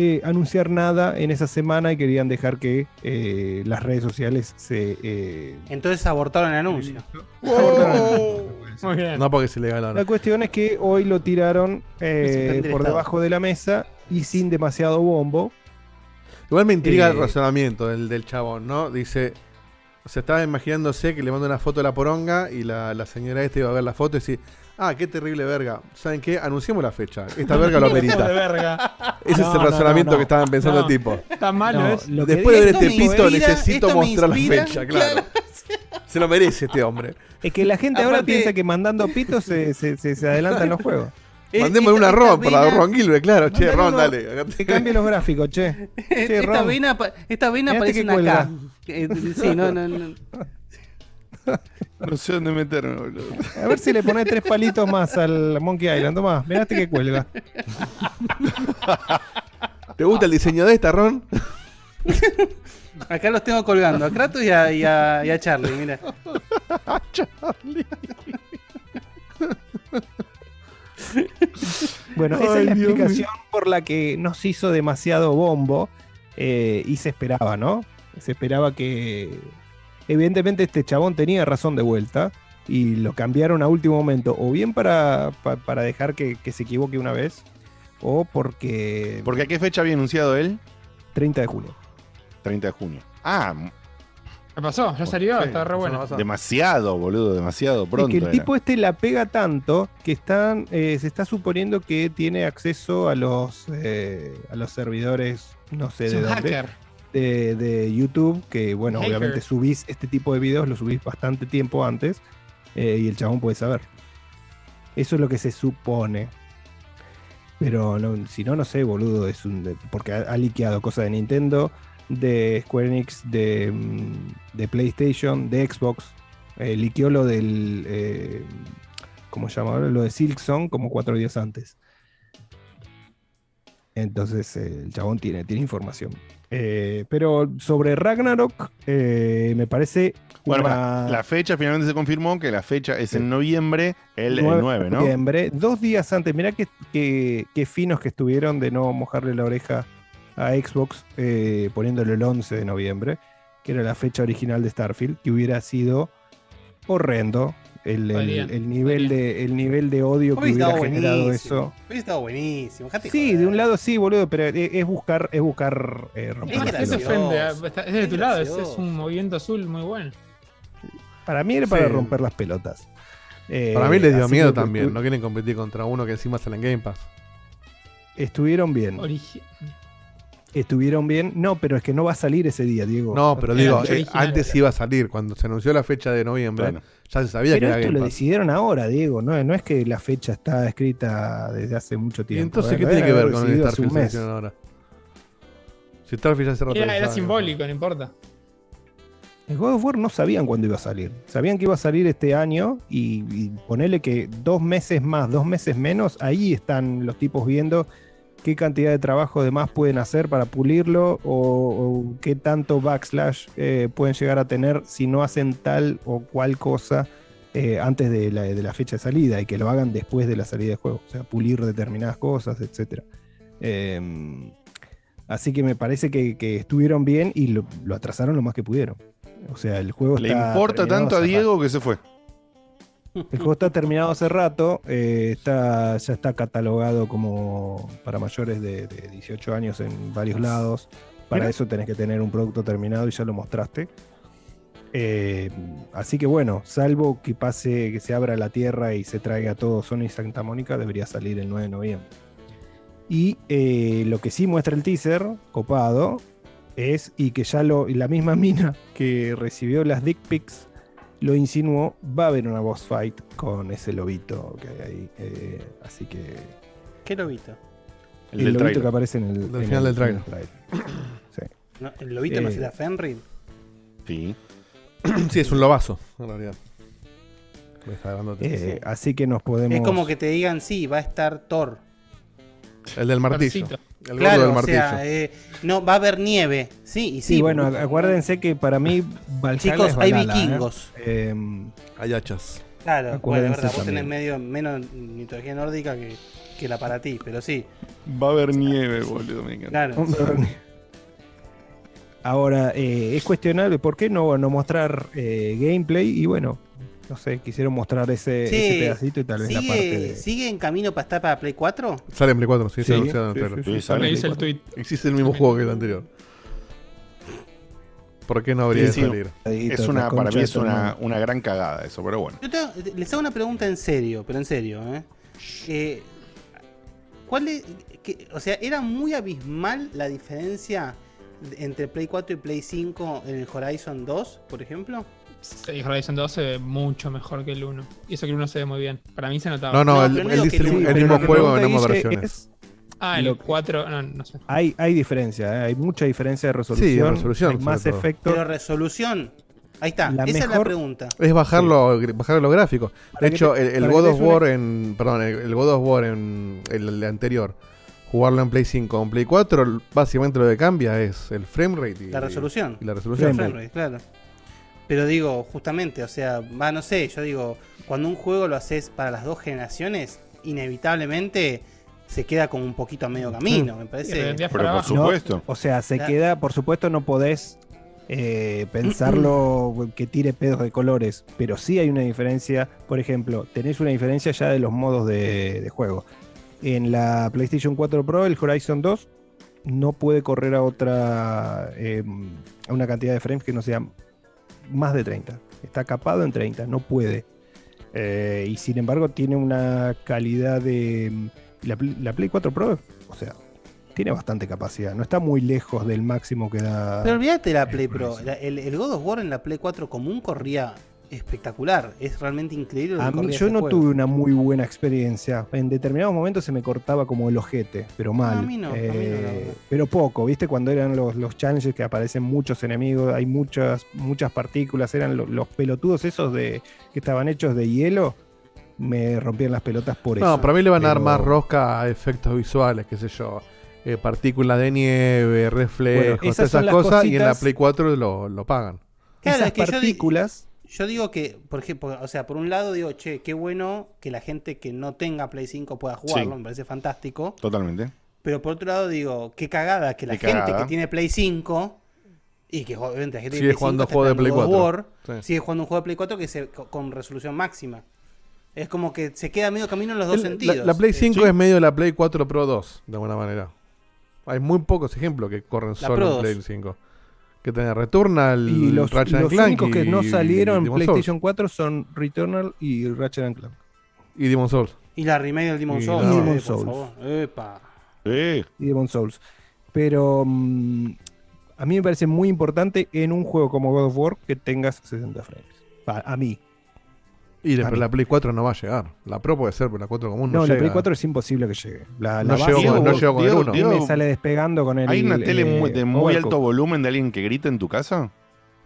eh, anunciar nada en esa semana y querían dejar que eh, las redes sociales se... eh, Entonces abortaron el anuncio. Muy bien. No porque es ilegal ahora. La cuestión es que hoy lo tiraron eh, el por debajo de la mesa y sin demasiado bombo. Igual me intriga Eh, el razonamiento del, del chabón, ¿no? Dice. O sea, estaba imaginándose que le manda una foto de la poronga y la, la señora esta iba a ver la foto y decir, ah, qué terrible verga. ¿Saben qué? Anunciemos la fecha. Esta verga lo Hijo de amerita. verga. Ese No, es el no, razonamiento no, no. que estaban pensando No. el tipo. Está malo, No, ¿es? lo que Después de ver este me pito inspira, necesito esto me mostrar la inspira, fecha, claro. Se lo merece este hombre. Es que la gente ahora Aparte- piensa que mandando pitos se, se, se, se adelantan los juegos. Es- Mandémosle esta- una esta ron por la vena- Ron Gilbert, claro. Che, Ron, dale. acá te- los gráficos, che. Che, esta, Ron. vena, pa- esta vena parece que una cuelga. K. Eh, Sí, no, no, no. No sé dónde meterme, boludo. A ver si le pones tres palitos más al Monkey Island. Tomás, mirá este que cuelga. ¿Te gusta el diseño de esta, Ron? Acá los tengo colgando, a Kratos y a, y a- y a Charlie, mira. Bueno, esa es la Dios explicación por la que no se hizo demasiado bombo eh, y se esperaba, ¿no? Se esperaba que. Evidentemente, este chabón tenía razón de vuelta y lo cambiaron a último momento, o bien para, pa- para dejar que, que se equivoque una vez, o porque. ¿Porque a qué fecha había anunciado él? 30 de julio. 30 de junio. Ah, ¿Qué pasó? Ya salió, Sí, está re bueno. demasiado, boludo, demasiado pronto. es que el era. tipo este la pega tanto que están, eh, se está suponiendo que tiene acceso a los, eh, a los servidores, no sé Es de un dónde. hacker. De, de YouTube, que bueno, obviamente subís este tipo de videos, lo subís bastante tiempo antes eh, y el chabón puede saber. Eso es lo que se supone. Pero no, si no, no sé, boludo, es un de- porque ha, ha liqueado cosas de Nintendo, de Square Enix, de, mm, de PlayStation, de Xbox. Eh, liqueó lo del, eh, ¿cómo se llama ahora? Lo de Silksong como cuatro días antes. Entonces eh, el chabón tiene, tiene información. Eh, pero sobre Ragnarok, eh, me parece. Bueno, una- la fecha finalmente se confirmó que la fecha es en noviembre, el, el 9 9, de ¿no? noviembre, dos días antes. Mirá qué, qué- qué finos que estuvieron de no mojarle la oreja a Xbox eh, poniéndole el 11 de noviembre, que era la fecha original de Starfield, que hubiera sido horrendo el, el- nivel, de, el nivel de odio que hubiera estado generado buenísimo. eso. Hubiese estado buenísimo. Sí, joder. de un lado sí, boludo, pero es es buscar, es buscar eh, romper Es ofende, ah, es de tu Es lado, es, es un movimiento azul muy bueno. Para mí era para Sí. romper las pelotas. Eh, Para mí les dio miedo también. No quieren competir contra uno que encima sale en Game Pass. Estuvieron bien. Origi- Estuvieron bien. No, pero es que no va a salir ese día, Diego. No, pero digo, eh, antes iba a salir. Cuando se anunció la fecha de noviembre, Bueno. Ya se sabía Pero que era esto Game lo decidieron ahora, Diego. No, no es que la fecha está escrita desde hace mucho ¿Y tiempo. entonces ¿eh? qué tiene que ver con el Starfield ahora? Si Starfield ya rato Era, era simbólico, no importa. El God of War no sabían cuándo iba a salir. Sabían que iba a salir este año y, y ponerle que dos meses más, dos meses menos, ahí están los tipos viendo qué cantidad de trabajo de más pueden hacer para pulirlo o, o qué tanto backslash eh, pueden llegar a tener si no hacen tal o cual cosa eh, antes de la, de la fecha de salida y que lo hagan después de la salida del juego. O sea, pulir determinadas cosas, etc. así que me parece que, que estuvieron bien y lo, lo atrasaron lo más que pudieron. O sea, el juego Le está importa tanto a Diego que se fue. El juego está terminado hace rato, eh, está, ya está catalogado como para mayores de, de 18 años en varios lados. Para Mira. eso tenés que tener un producto terminado y ya lo mostraste. Eh, así que bueno, salvo que pase, que se abra la tierra y se traiga todo Sony Santa Mónica, debería salir el 9 de noviembre. Y eh, lo que sí muestra el teaser, copado, es, y que ya lo, la misma mina que recibió las dick pics lo insinuó, va a haber una boss fight con ese lobito que hay ahí. eh, así que. ¿Qué lobito? El, lobito que aparece en el, Del en final el- del en el trailer. Sí. No, ¿El lobito no Eh, será Fenrir? Sí. sí, es un lobazo, en realidad. Me está. Eh, Así que nos podemos. Es como que te digan, sí, va a estar Thor. El del martillo. El claro, del o sea, eh, no, va a haber nieve. Sí, y sí. Sí, bueno, porque- acuérdense que para mí Valhalla Chicos, es hay ¿eh? vikingos. Em, Hay hachas. Claro, bueno, verdad, vos también. tenés medio, menos mitología nórdica que, que la para ti, pero sí. Va a haber nieve, boludo, me encanta. Claro. Ahora, eh, es cuestionable, ¿por qué no, no mostrar eh, gameplay? Y bueno, no sé, quisieron mostrar ese, pedacito y tal vez la ¿sigue, parte de. ¿Sigue en camino para estar para Play 4? Sale en Play 4, sí, Sí, sí, sí, sí, sale Le hice el tweet. Existe el mismo juego que el anterior. ¿Por qué no habría Sí, de salir? Es una, para mí es una, una gran cagada eso, pero bueno. Yo tengo- les hago una pregunta en serio, pero en serio, ¿eh? Eh, ¿Cuál es, que- o sea, era muy abismal la diferencia entre Play 4 y Play 5 en el Horizon 2, por ejemplo? Sí, Horizon 2 se ve mucho mejor que el 1. Y eso que el 1 se ve muy bien. Para mí se notaba. No, no, No, él, dice el, mismo juego en ambas versiones. es- Ah, el lo- 4, no, no sé. Hay, hay diferencia, ¿eh? hay mucha diferencia de resolución. Sí, de resolución, hay más efectos. Pero resolución. Ahí está, La esa es la pregunta. Es bajarlo, bajar los gráficos. De hecho, te- el, God of War una- en. Perdón, el, el God of War en el, el anterior. Jugarlo en Play 5 o en Play 4, básicamente lo que cambia es el frame rate y La resolución. Y la resolución. Frame rate, claro. Pero digo, justamente, o sea, va, no sé, yo digo, cuando un juego lo haces para las dos generaciones, inevitablemente se queda como un poquito a medio camino, me parece. Pero por abajo. No, supuesto. o sea, se Claro. queda, por supuesto, no podés eh, pensarlo que tire pedos de colores, pero sí hay una diferencia. Por ejemplo, tenés una diferencia ya de los modos de, de juego. En la PlayStation 4 Pro, el Horizon 2 no puede correr a otra, eh, a una cantidad de frames que no sea más de 30. Está capado en 30, no puede. Eh, y sin embargo, tiene una calidad de. La, Play- la Play 4 Pro, o sea, tiene bastante capacidad. No está muy lejos del máximo que da. Pero olvídate la Play Pro. El, el God of War en la Play 4 común corría espectacular. Es realmente increíble lo que A mí, yo no juego. tuve una muy buena experiencia. En determinados momentos se me cortaba como el ojete, pero mal. a mí no, a mí no, la Eh, pero poco, ¿viste? Cuando eran los, los challenges que aparecen muchos enemigos, hay muchas, muchas partículas, eran lo- los pelotudos esos de que estaban hechos de hielo, me rompían las pelotas por eso. No, para mí le van a dar más rosca a efectos visuales, qué sé yo. eh, partículas de nieve, reflejos, esas esas cosas, y en la Play 4 lo, lo pagan. Claro, Esas es que yo di- partículas. Yo digo que, por ejemplo, o sea, por un lado digo, che, qué bueno que la gente que no tenga Play 5 pueda jugarlo, Sí. me parece fantástico. Totalmente. Pero por otro lado digo, qué cagada que la Qué gente cagada. que tiene Play 5 y que obviamente la gente que Sigue tiene Play jugando 5 está juegos de Play God of 4. War, Sí. sigue jugando un juego de Play 4 que se, co- con resolución máxima. Es como que se queda medio camino en los dos El- sentidos. La, Play Eh, 5 sí. es medio la Play 4 Pro 2, de alguna manera. Hay muy pocos ejemplos que corren La solo Pro en 2. Play 5. Que tenés Returnal, Y los, Ratchet los Clank únicos que y- no salieron en PlayStation 4 son Returnal y Ratchet and Clank. Y Demon Souls. Y la remake del Demon Y Souls. eh, Demon por Souls. favor. Epa. Sí. y Demon Souls. Pero mm, a mí me parece muy importante en un juego como God of War que tengas 60 frames. Pa- a mí. Y mí. la Play 4 no va a llegar. La Pro puede ser, pero la 4 común no, No, la. Play 4 es imposible que llegue. La, la No base llegó con- no Diego- el Diego- uno. Diego- me sale despegando con el. ¿Hay una tele eh, de muy alto volumen de alguien que grita en tu casa?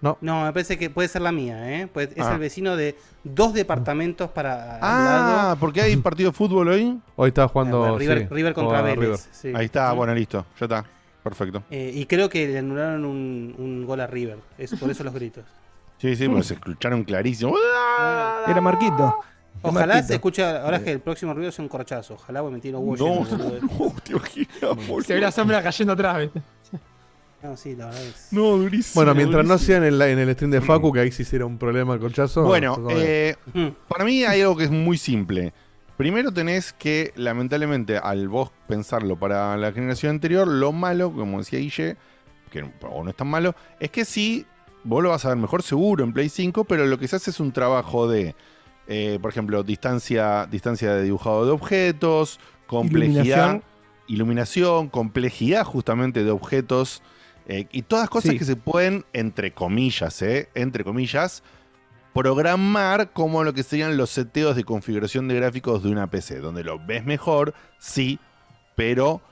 No, me parece que puede ser la mía, ¿eh? Pues es Ah. el vecino de dos departamentos para Ah, lado. porque hay partido de fútbol hoy. Hoy estaba jugando. River, sí, River contra Vélez. River. sí. Ahí está, bueno, listo. Ya está. Perfecto. Eh, y creo que le anularon un, un gol a River. Es por eso los gritos. Sí, sí, pues se escucharon clarísimo. Era Marquito. Ojalá Marquito. se escuche, ahora es que el próximo ruido sea un corchazo. Ojalá voy a meter los huevos No, no, te imaginas, boludo. Se ve la sombra cayendo atrás, ¿viste? No, sí, la verdad es. No, durísimo. Bueno, mientras no sea en el, en el stream de Facu, que ahí sí hiciera un problema el colchazo. Bueno, eh, para mí hay algo que es muy simple. Primero tenés que, lamentablemente, al vos pensarlo para la generación anterior, lo malo, como decía Guille, que o no es tan malo, es que sí, vos lo vas a ver mejor seguro en Play 5, pero lo que se hace es un trabajo de, eh, por ejemplo, distancia, distancia de dibujado de objetos, complejidad, Iluminación. iluminación, complejidad justamente de objetos eh, y todas cosas Sí. que se pueden, entre comillas, eh, entre comillas, programar como lo que serían los seteos de configuración de gráficos de una PC, donde lo ves mejor, sí, pero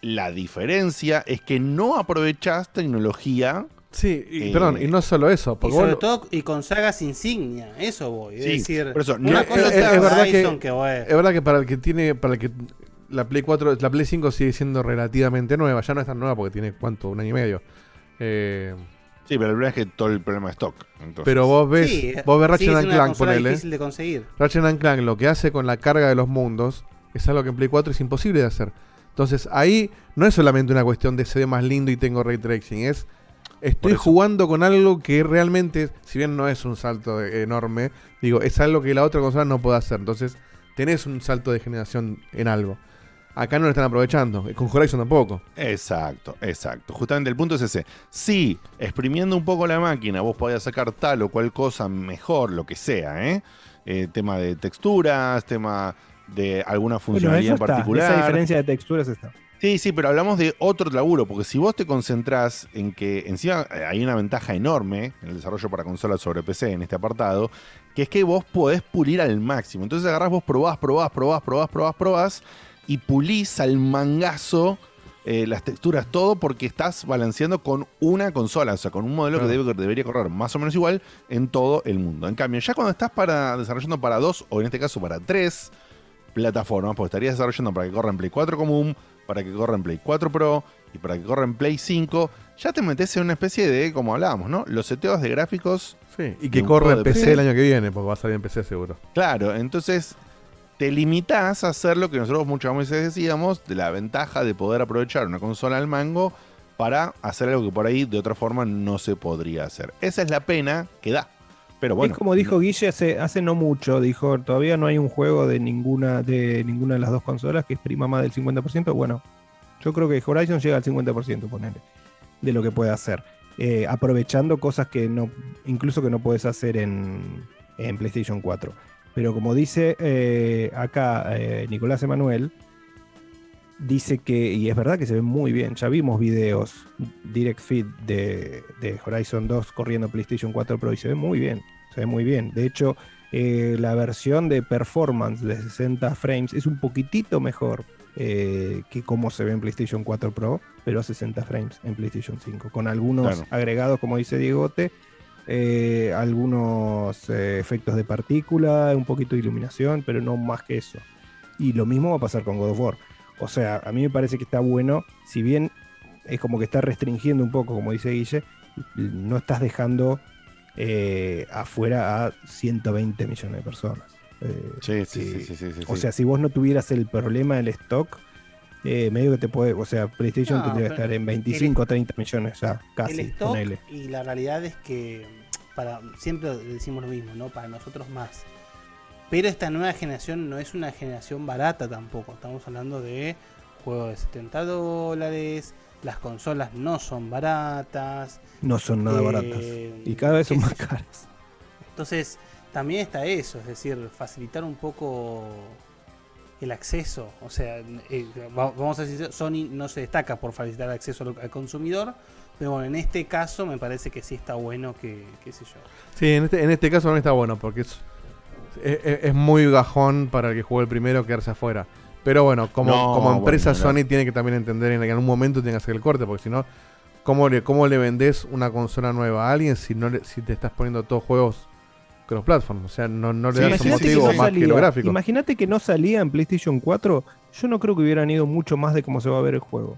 la diferencia es que no aprovechas tecnología. Sí, y, eh, perdón, y no solo eso. Y Porque sobre vos- todo y con sagas insignia, eso voy. Es Sí, decir, por eso, una no- cosa es, es, es- la es verdad que, que, es verdad que para el que tiene, para el que la Play 4, la Play 5 sigue siendo relativamente nueva, ya no es tan nueva porque tiene cuánto, un año y medio. Eh, Sí, pero el problema es que todo el problema es stock. entonces- pero vos ves, Sí, vos ves Ratchet and Clank, ponele. difícil de conseguir. Ratchet and Clank lo que hace con la carga de los mundos es algo que en Play 4 es imposible de hacer. Entonces ahí no es solamente una cuestión de se ve más lindo y tengo ray tracing, es estoy jugando con algo que realmente, si bien no es un salto de- enorme, digo, es algo que la otra consola no puede hacer. Entonces tenés un salto de generación en algo. Acá no lo están aprovechando, con Horizon tampoco. Exacto, exacto. Justamente el punto es ese. Si exprimiendo un poco la máquina vos podías sacar tal o cual cosa mejor, lo que sea, ¿eh? Eh, tema de texturas, tema de alguna Bueno, funcionalidad eso en está. particular. Esa diferencia de texturas está. Sí, sí, pero hablamos de otro laburo, porque si vos te concentrás en que encima eh, hay una ventaja enorme en el desarrollo para consolas sobre PC en este apartado, que es que vos podés pulir al máximo. Entonces agarrás vos, probás, probás, probás, probás, probás, probás, y pulís al mangazo eh, las texturas, todo, porque estás balanceando con una consola, o sea, con un modelo que, debe- que debería correr más o menos igual en todo el mundo. En cambio, ya cuando estás para, desarrollando para dos, o en este caso para tres, plataformas, porque estarías desarrollando para que corra en Play 4 común, para que corra en Play 4 Pro y para que corra en Play 5, ya te metes en una especie de, como hablábamos, ¿no? Los seteos de gráficos. Sí, y que juego en PC el año que viene, porque va a salir en PC seguro. Claro, entonces te limitás a hacer lo que nosotros muchas veces decíamos, de la ventaja de poder aprovechar una consola al mango para hacer algo que por ahí de otra forma no se podría hacer. Esa es la pena que da. Pero bueno, es como dijo Guille hace, hace no mucho, dijo, todavía no hay un juego de ninguna, de ninguna de las dos consolas que exprima más del 50%. Bueno, yo creo que Horizon llega al 50%, ponele, de lo que puede hacer. Eh, aprovechando cosas que no, incluso que no puedes hacer en, en PlayStation 4. Pero como dice eh, acá eh, Nicolás Emanuel, dice que, y es verdad que se ve muy bien, ya vimos videos direct feed de, de Horizon 2 corriendo PlayStation 4 Pro y se ve muy bien, se ve muy bien. De hecho, eh, la versión de performance de 60 frames es un poquitito mejor eh, que como se ve en PlayStation 4 Pro, pero a 60 frames en PlayStation 5, con algunos Claro. agregados, como dice Diegote, eh, algunos efectos de partícula, un poquito de iluminación, pero no más que eso. Y lo mismo va a pasar con God of War. O sea, a mí me parece que está bueno, si bien es como que está restringiendo un poco, como dice Guille, no estás dejando eh, afuera a 120 millones de personas. Eh, Sí, sí, que- sí, sí, sí, sí, O sí. sea, si vos no tuvieras el problema del stock, eh, medio que te puede, o sea, PlayStation No, tendría que estar en el- 25 o 30 millones ya, el casi, stock ponele. y la realidad es que para siempre decimos lo mismo, ¿no? Para nosotros más. Pero esta nueva generación no es una generación barata tampoco. Estamos hablando de juegos de 70 dólares. Las consolas no son baratas. No son nada eh, baratas. Y cada vez son más caras. Entonces, también está eso, es decir, facilitar un poco el acceso. O sea, eh, va- vamos a decir, Sony no se destaca por facilitar el acceso al, al consumidor, pero bueno, en este caso me parece que sí está bueno que, qué sé yo. Sí, en este, en este caso no está bueno porque es, es, es muy gajón para el que jugó el primero quedarse afuera. Pero bueno, como, No, como empresa bueno, no. Sony tiene que también entender en que en algún momento tiene que hacer el corte, porque si no, ¿cómo le, ¿cómo le vendés una consola nueva a alguien si no le- si te estás poniendo todos juegos cross platform? O sea, no, no le Sí, das un que, motivo no más que lo salía, gráfico. imagínate que no salía en PlayStation 4, yo no creo que hubieran ido mucho más de cómo se va a ver el juego.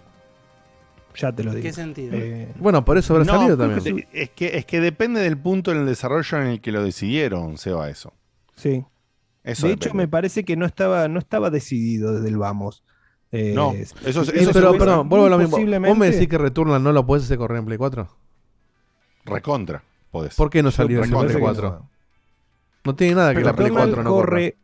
Ya te lo ¿En digo. qué sentido? Eh, Bueno, por eso habrá No, salido también. Es que, es que depende del punto en el desarrollo en el que lo decidieron, Seba, eso. Sí. Eso de hecho, depende. me parece que no estaba, no estaba decidido desde el vamos. Eh, No, eso es- Eh, eso pero, es- perdón, vuelvo a lo mismo. ¿Vos me decís que Returnal no lo podés hacer correr en Play 4? Recontra, podés. ¿Por qué no salió en Play que 4? no. No tiene nada que Pero la Play Returnal 4 no corra. corre,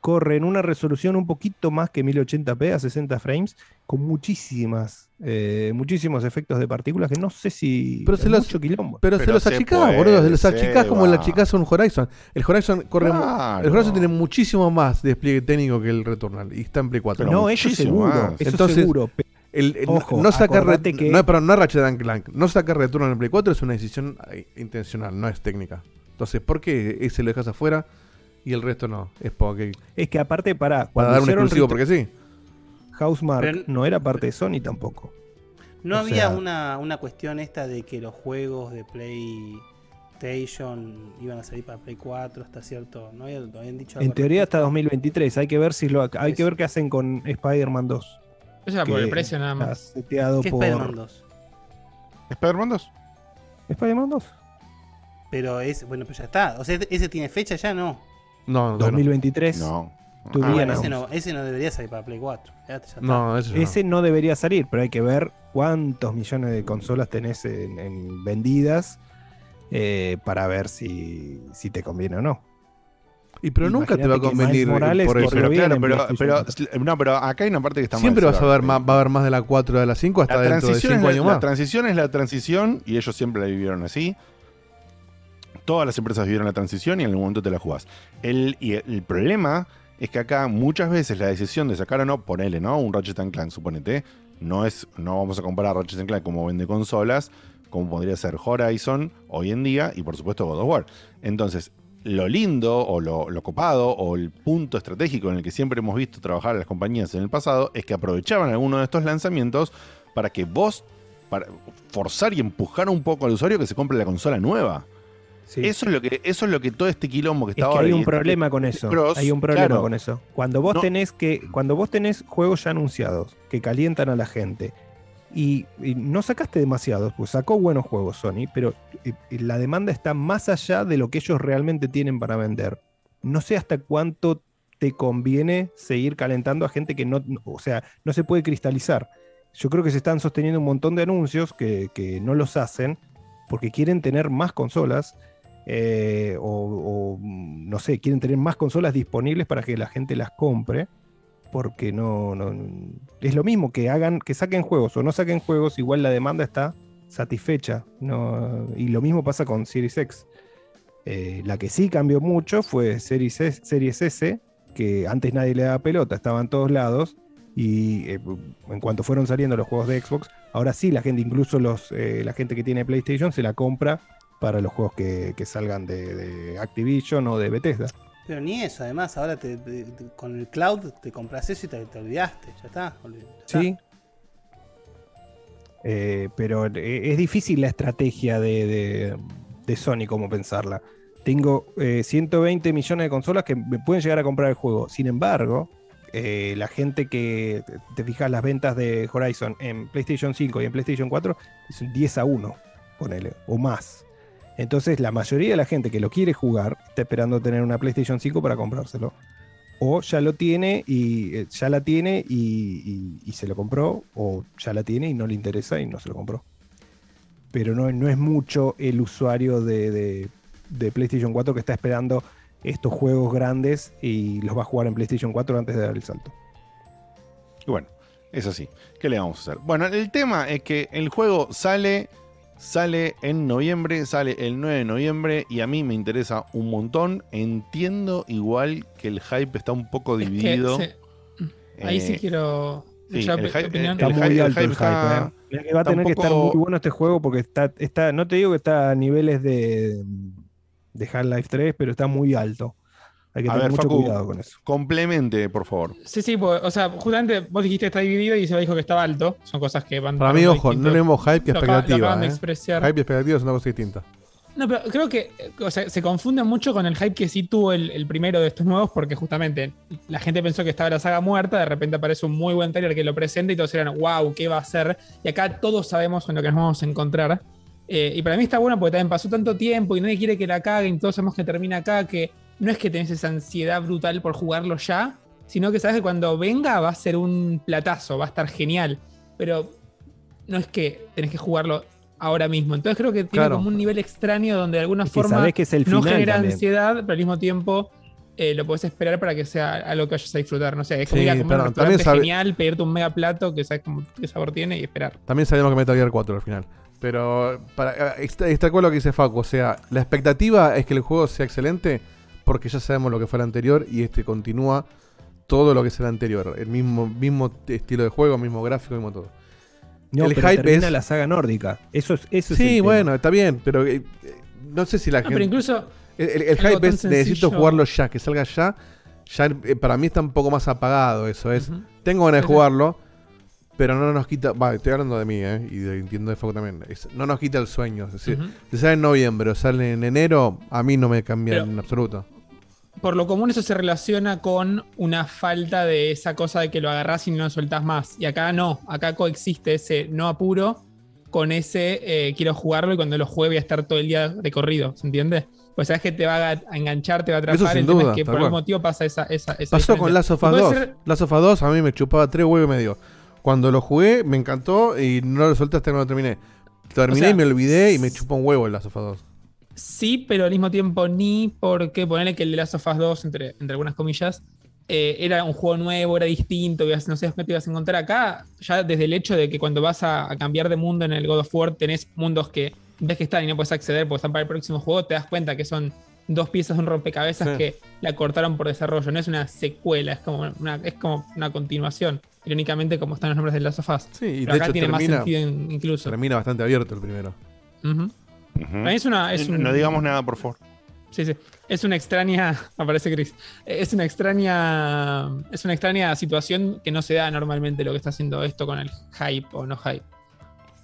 corre en una resolución un poquito más que 1080p a 60 frames, con muchísimas, eh, muchísimos efectos de partículas que no sé si. Pero se es los, mucho quilombo. pero se los achicás, boludo. Se los achicás como el achicás un Horizon. El Horizon corre. Claro. El Horizon tiene muchísimo más despliegue técnico que el Returnal. Y está en Play 4. no, eso seguro, eso seguro. pe- El, el- Ojo, no sacar que- no, perdón, no Ratchet and Clank. No sacar Returnal en Play 4 es una decisión eh, intencional, no es técnica. Entonces, ¿por qué ese lo dejas afuera y el resto no? Es porque. Es que aparte, para. Para dar un exclusivo porque sí. Housemark Pero- no era parte de Sony tampoco. No O había sea- una, una cuestión esta de que los juegos de PlayStation iban a salir para Play 4 hasta cierto. ¿No había- lo habían dicho algo En teoría hasta 2023. Hay que ver si lo hay que ver qué hacen con Spider-Man 2. Eso era por el precio nada está más. seteado ¿Qué por Spider-Man 2? ¿Spider-Man 2? Spider-Man 2. Pero es, bueno, pues ya está. O sea, ese tiene fecha ya, ¿no. No, 2023. No. To Ah, be bueno, ese, no, ese no debería salir para Play 4. Ya, ya está. No, Ese no debería salir, pero hay que ver cuántos millones de consolas tenés en, en vendidas eh, para ver si, si te conviene o no. Y pero nunca te va a convenir Morales por eso. Pero claro, pero, no, pero acá hay una parte que está mal Siempre vas a ver más, va a haber más de la 4 de la 5 hasta La dentro de transición, 5 es años la, más. la transición es la transición y ellos siempre la vivieron así. Todas las empresas vivieron la transición y en algún momento te la jugás. El, y el problema es que acá muchas veces la decisión de sacar o no, ponele, ¿no? Un Ratchet Clank, suponete. No es, no vamos a comparar Ratchet Clank como vende consolas, como podría ser Horizon hoy en día y por supuesto God of War. Entonces, lo lindo o lo, lo copado o el punto estratégico en el que siempre hemos visto trabajar a las compañías en el pasado es que aprovechaban alguno de estos lanzamientos para que vos, para forzar y empujar un poco al usuario que se compre la consola nueva. Eso es lo que, eso es lo que todo este quilombo que Es está que ahora. hay un este- problema con eso. Cross, hay un problema claro. con eso. Cuando vos No. tenés que, cuando vos tenés juegos ya anunciados que calientan a la gente y, y no sacaste demasiados, pues sacó buenos juegos Sony, pero eh, la demanda está más allá de lo que ellos realmente tienen para vender. No sé hasta cuánto te conviene seguir calentando a gente que no, o sea, no se puede cristalizar. Yo creo que se están sosteniendo un montón de anuncios que, que no los hacen porque quieren tener más consolas eh, o, no sé, quieren tener más consolas disponibles para que la gente las compre. Porque no, es lo mismo que hagan, que saquen juegos o no saquen juegos, igual la demanda está satisfecha. Y lo mismo pasa con Series X. Eh, la que sí cambió mucho fue Series S, Series S, que antes nadie le daba pelota, estaba en todos lados. Y eh, en cuanto fueron saliendo los juegos de Xbox, ahora sí la gente, incluso los, la gente que tiene PlayStation, se la compra para los juegos que, que salgan de, de Activision o de Bethesda. Pero ni eso, además, ahora te, te- te- con el cloud te compras eso y te, te olvidaste. Ya está. ya está. Sí. Eh, pero eh, es difícil la estrategia de, de- de Sony, como pensarla. Tengo eh, 120 millones de consolas que me pueden llegar a comprar el juego. Sin embargo, eh, la gente que te- te fijas las ventas de Horizon en PlayStation 5 y en PlayStation 4 es un 10 a 1, ponele, o más. Entonces, la mayoría de la gente que lo quiere jugar está esperando tener una PlayStation 5 para comprárselo. O ya lo tiene y eh, ya la tiene y, se lo compró, o ya la tiene y no le interesa y no se lo compró. Pero no, no es mucho el usuario de, de- de PlayStation 4 que está esperando estos juegos grandes y los va a jugar en PlayStation 4 antes de dar el salto. Y bueno, es así. ¿Qué le vamos a hacer? Bueno, el tema es que el juego sale, sale en noviembre, sale el 9 de noviembre y a mí me interesa un montón. Entiendo igual que el hype está un poco Es que dividido. se- Ahí sí Eh, quiero. sí, el hype- opinión. el Está muy hype- alto el hype. está- ¿eh? Que va a tener que estar muy bueno este juego porque está, está, no te digo que está a niveles de, de Half-Life 3, pero está muy alto. Hay que A tener ver, mucho Facu, cuidado con eso. complemente, por favor. Sí, sí, pues, o sea, justamente vos dijiste que está dividido y se dijo que estaba alto. Son cosas que van. Para mí, ojo, no distintos. le vemos hype que expectativa. acaban de ¿eh? expresar. Hype y expectativa es una cosa distinta. No, pero creo que o sea, se confunde mucho con el hype que sí tuvo el, el primero de estos nuevos, porque justamente la gente pensó que estaba la saga muerta, de repente aparece un muy buen trailer que lo presenta y todos eran, wow, ¿qué va a ser? Y acá todos sabemos en lo que nos vamos a encontrar. Eh, y para mí está bueno porque también pasó tanto tiempo y nadie quiere que la caguen, todos sabemos que termina acá, que no es que tenés esa ansiedad brutal por jugarlo ya, sino que sabes que cuando venga va a ser un platazo, va a estar genial. Pero no es que tenés que jugarlo ahora mismo. Entonces creo que tiene Claro. como un nivel extraño donde de alguna Es que forma que es el no genera también. ansiedad, pero al mismo tiempo eh, lo podés esperar para que sea algo que vayas a disfrutar. No sé, es como Sí, ir a comer un también restaurante sabe- genial, pedirte un mega plato que sabes cómo- qué sabor tiene y esperar. También sabemos que Metal Gear 4 al final. Pero para, eh, con lo que dice Facu. O sea, la expectativa es que el juego sea excelente porque ya sabemos lo que fue el anterior y este continúa todo lo que es el anterior. El mismo, mismo estilo de juego, mismo gráfico, mismo todo. No, el pero hype termina es. la saga nórdica. Eso es, eso es sí, tema. bueno, está bien, pero eh, eh, no sé si la No, gente. pero incluso El, el- el algo hype es necesito jugarlo ya, que salga ya. Ya eh, para mí está un poco más apagado eso. Es. Tengo ganas de jugarlo. Pero no nos quita. Va, estoy hablando de mí, ¿eh? Y de, entiendo de Facu también. Es- no nos quita el sueño. Es decir, Ujú. si sale en noviembre o sale en enero, a mí no me cambia Pero- en absoluto. por lo común eso se relaciona con una falta de esa cosa de que lo agarrás y no lo soltás más. Y acá no, acá coexiste ese no apuro con ese eh, quiero jugarlo y cuando lo juegue voy a estar todo el día de corrido, ¿se entiende? Pues sabes que te va a enganchar, te va a atrapar, el tema duda, es que por algún motivo pasa esa, esa, esa Pasó con. Last of Us Puede 2. ser- Last of Us 2 a mí me chupaba tres huevos y medio. Cuando lo jugué, me encantó y no lo solté hasta que no lo terminé. Terminé O sea, y me olvidé y me chupó un huevo el Last of Us 2. Sí, pero al mismo tiempo ni porque ponerle que el Last of Us 2, entre, entre algunas comillas, eh, era un juego nuevo, era distinto, no sé qué te ibas a encontrar acá. Ya desde el hecho de que cuando vas a, a cambiar de mundo en el God of War tenés mundos que ves que están y no puedes acceder porque están para el próximo juego, te das cuenta que son dos piezas de un rompecabezas Sí. que la cortaron por desarrollo. No es una secuela, es como una, es como una continuación. Irónicamente, como están los nombres de Last of Us. Sí, y Pero de acá hecho tiene termina, más sentido in- incluso. termina bastante abierto el primero. Ujú. Para mí es una. Es No- un- No digamos nada, por favor. Sí, sí. Es una extraña. Aparece Chris. Es una extraña. Es una extraña situación que no se da normalmente lo que está haciendo esto con el hype o no hype.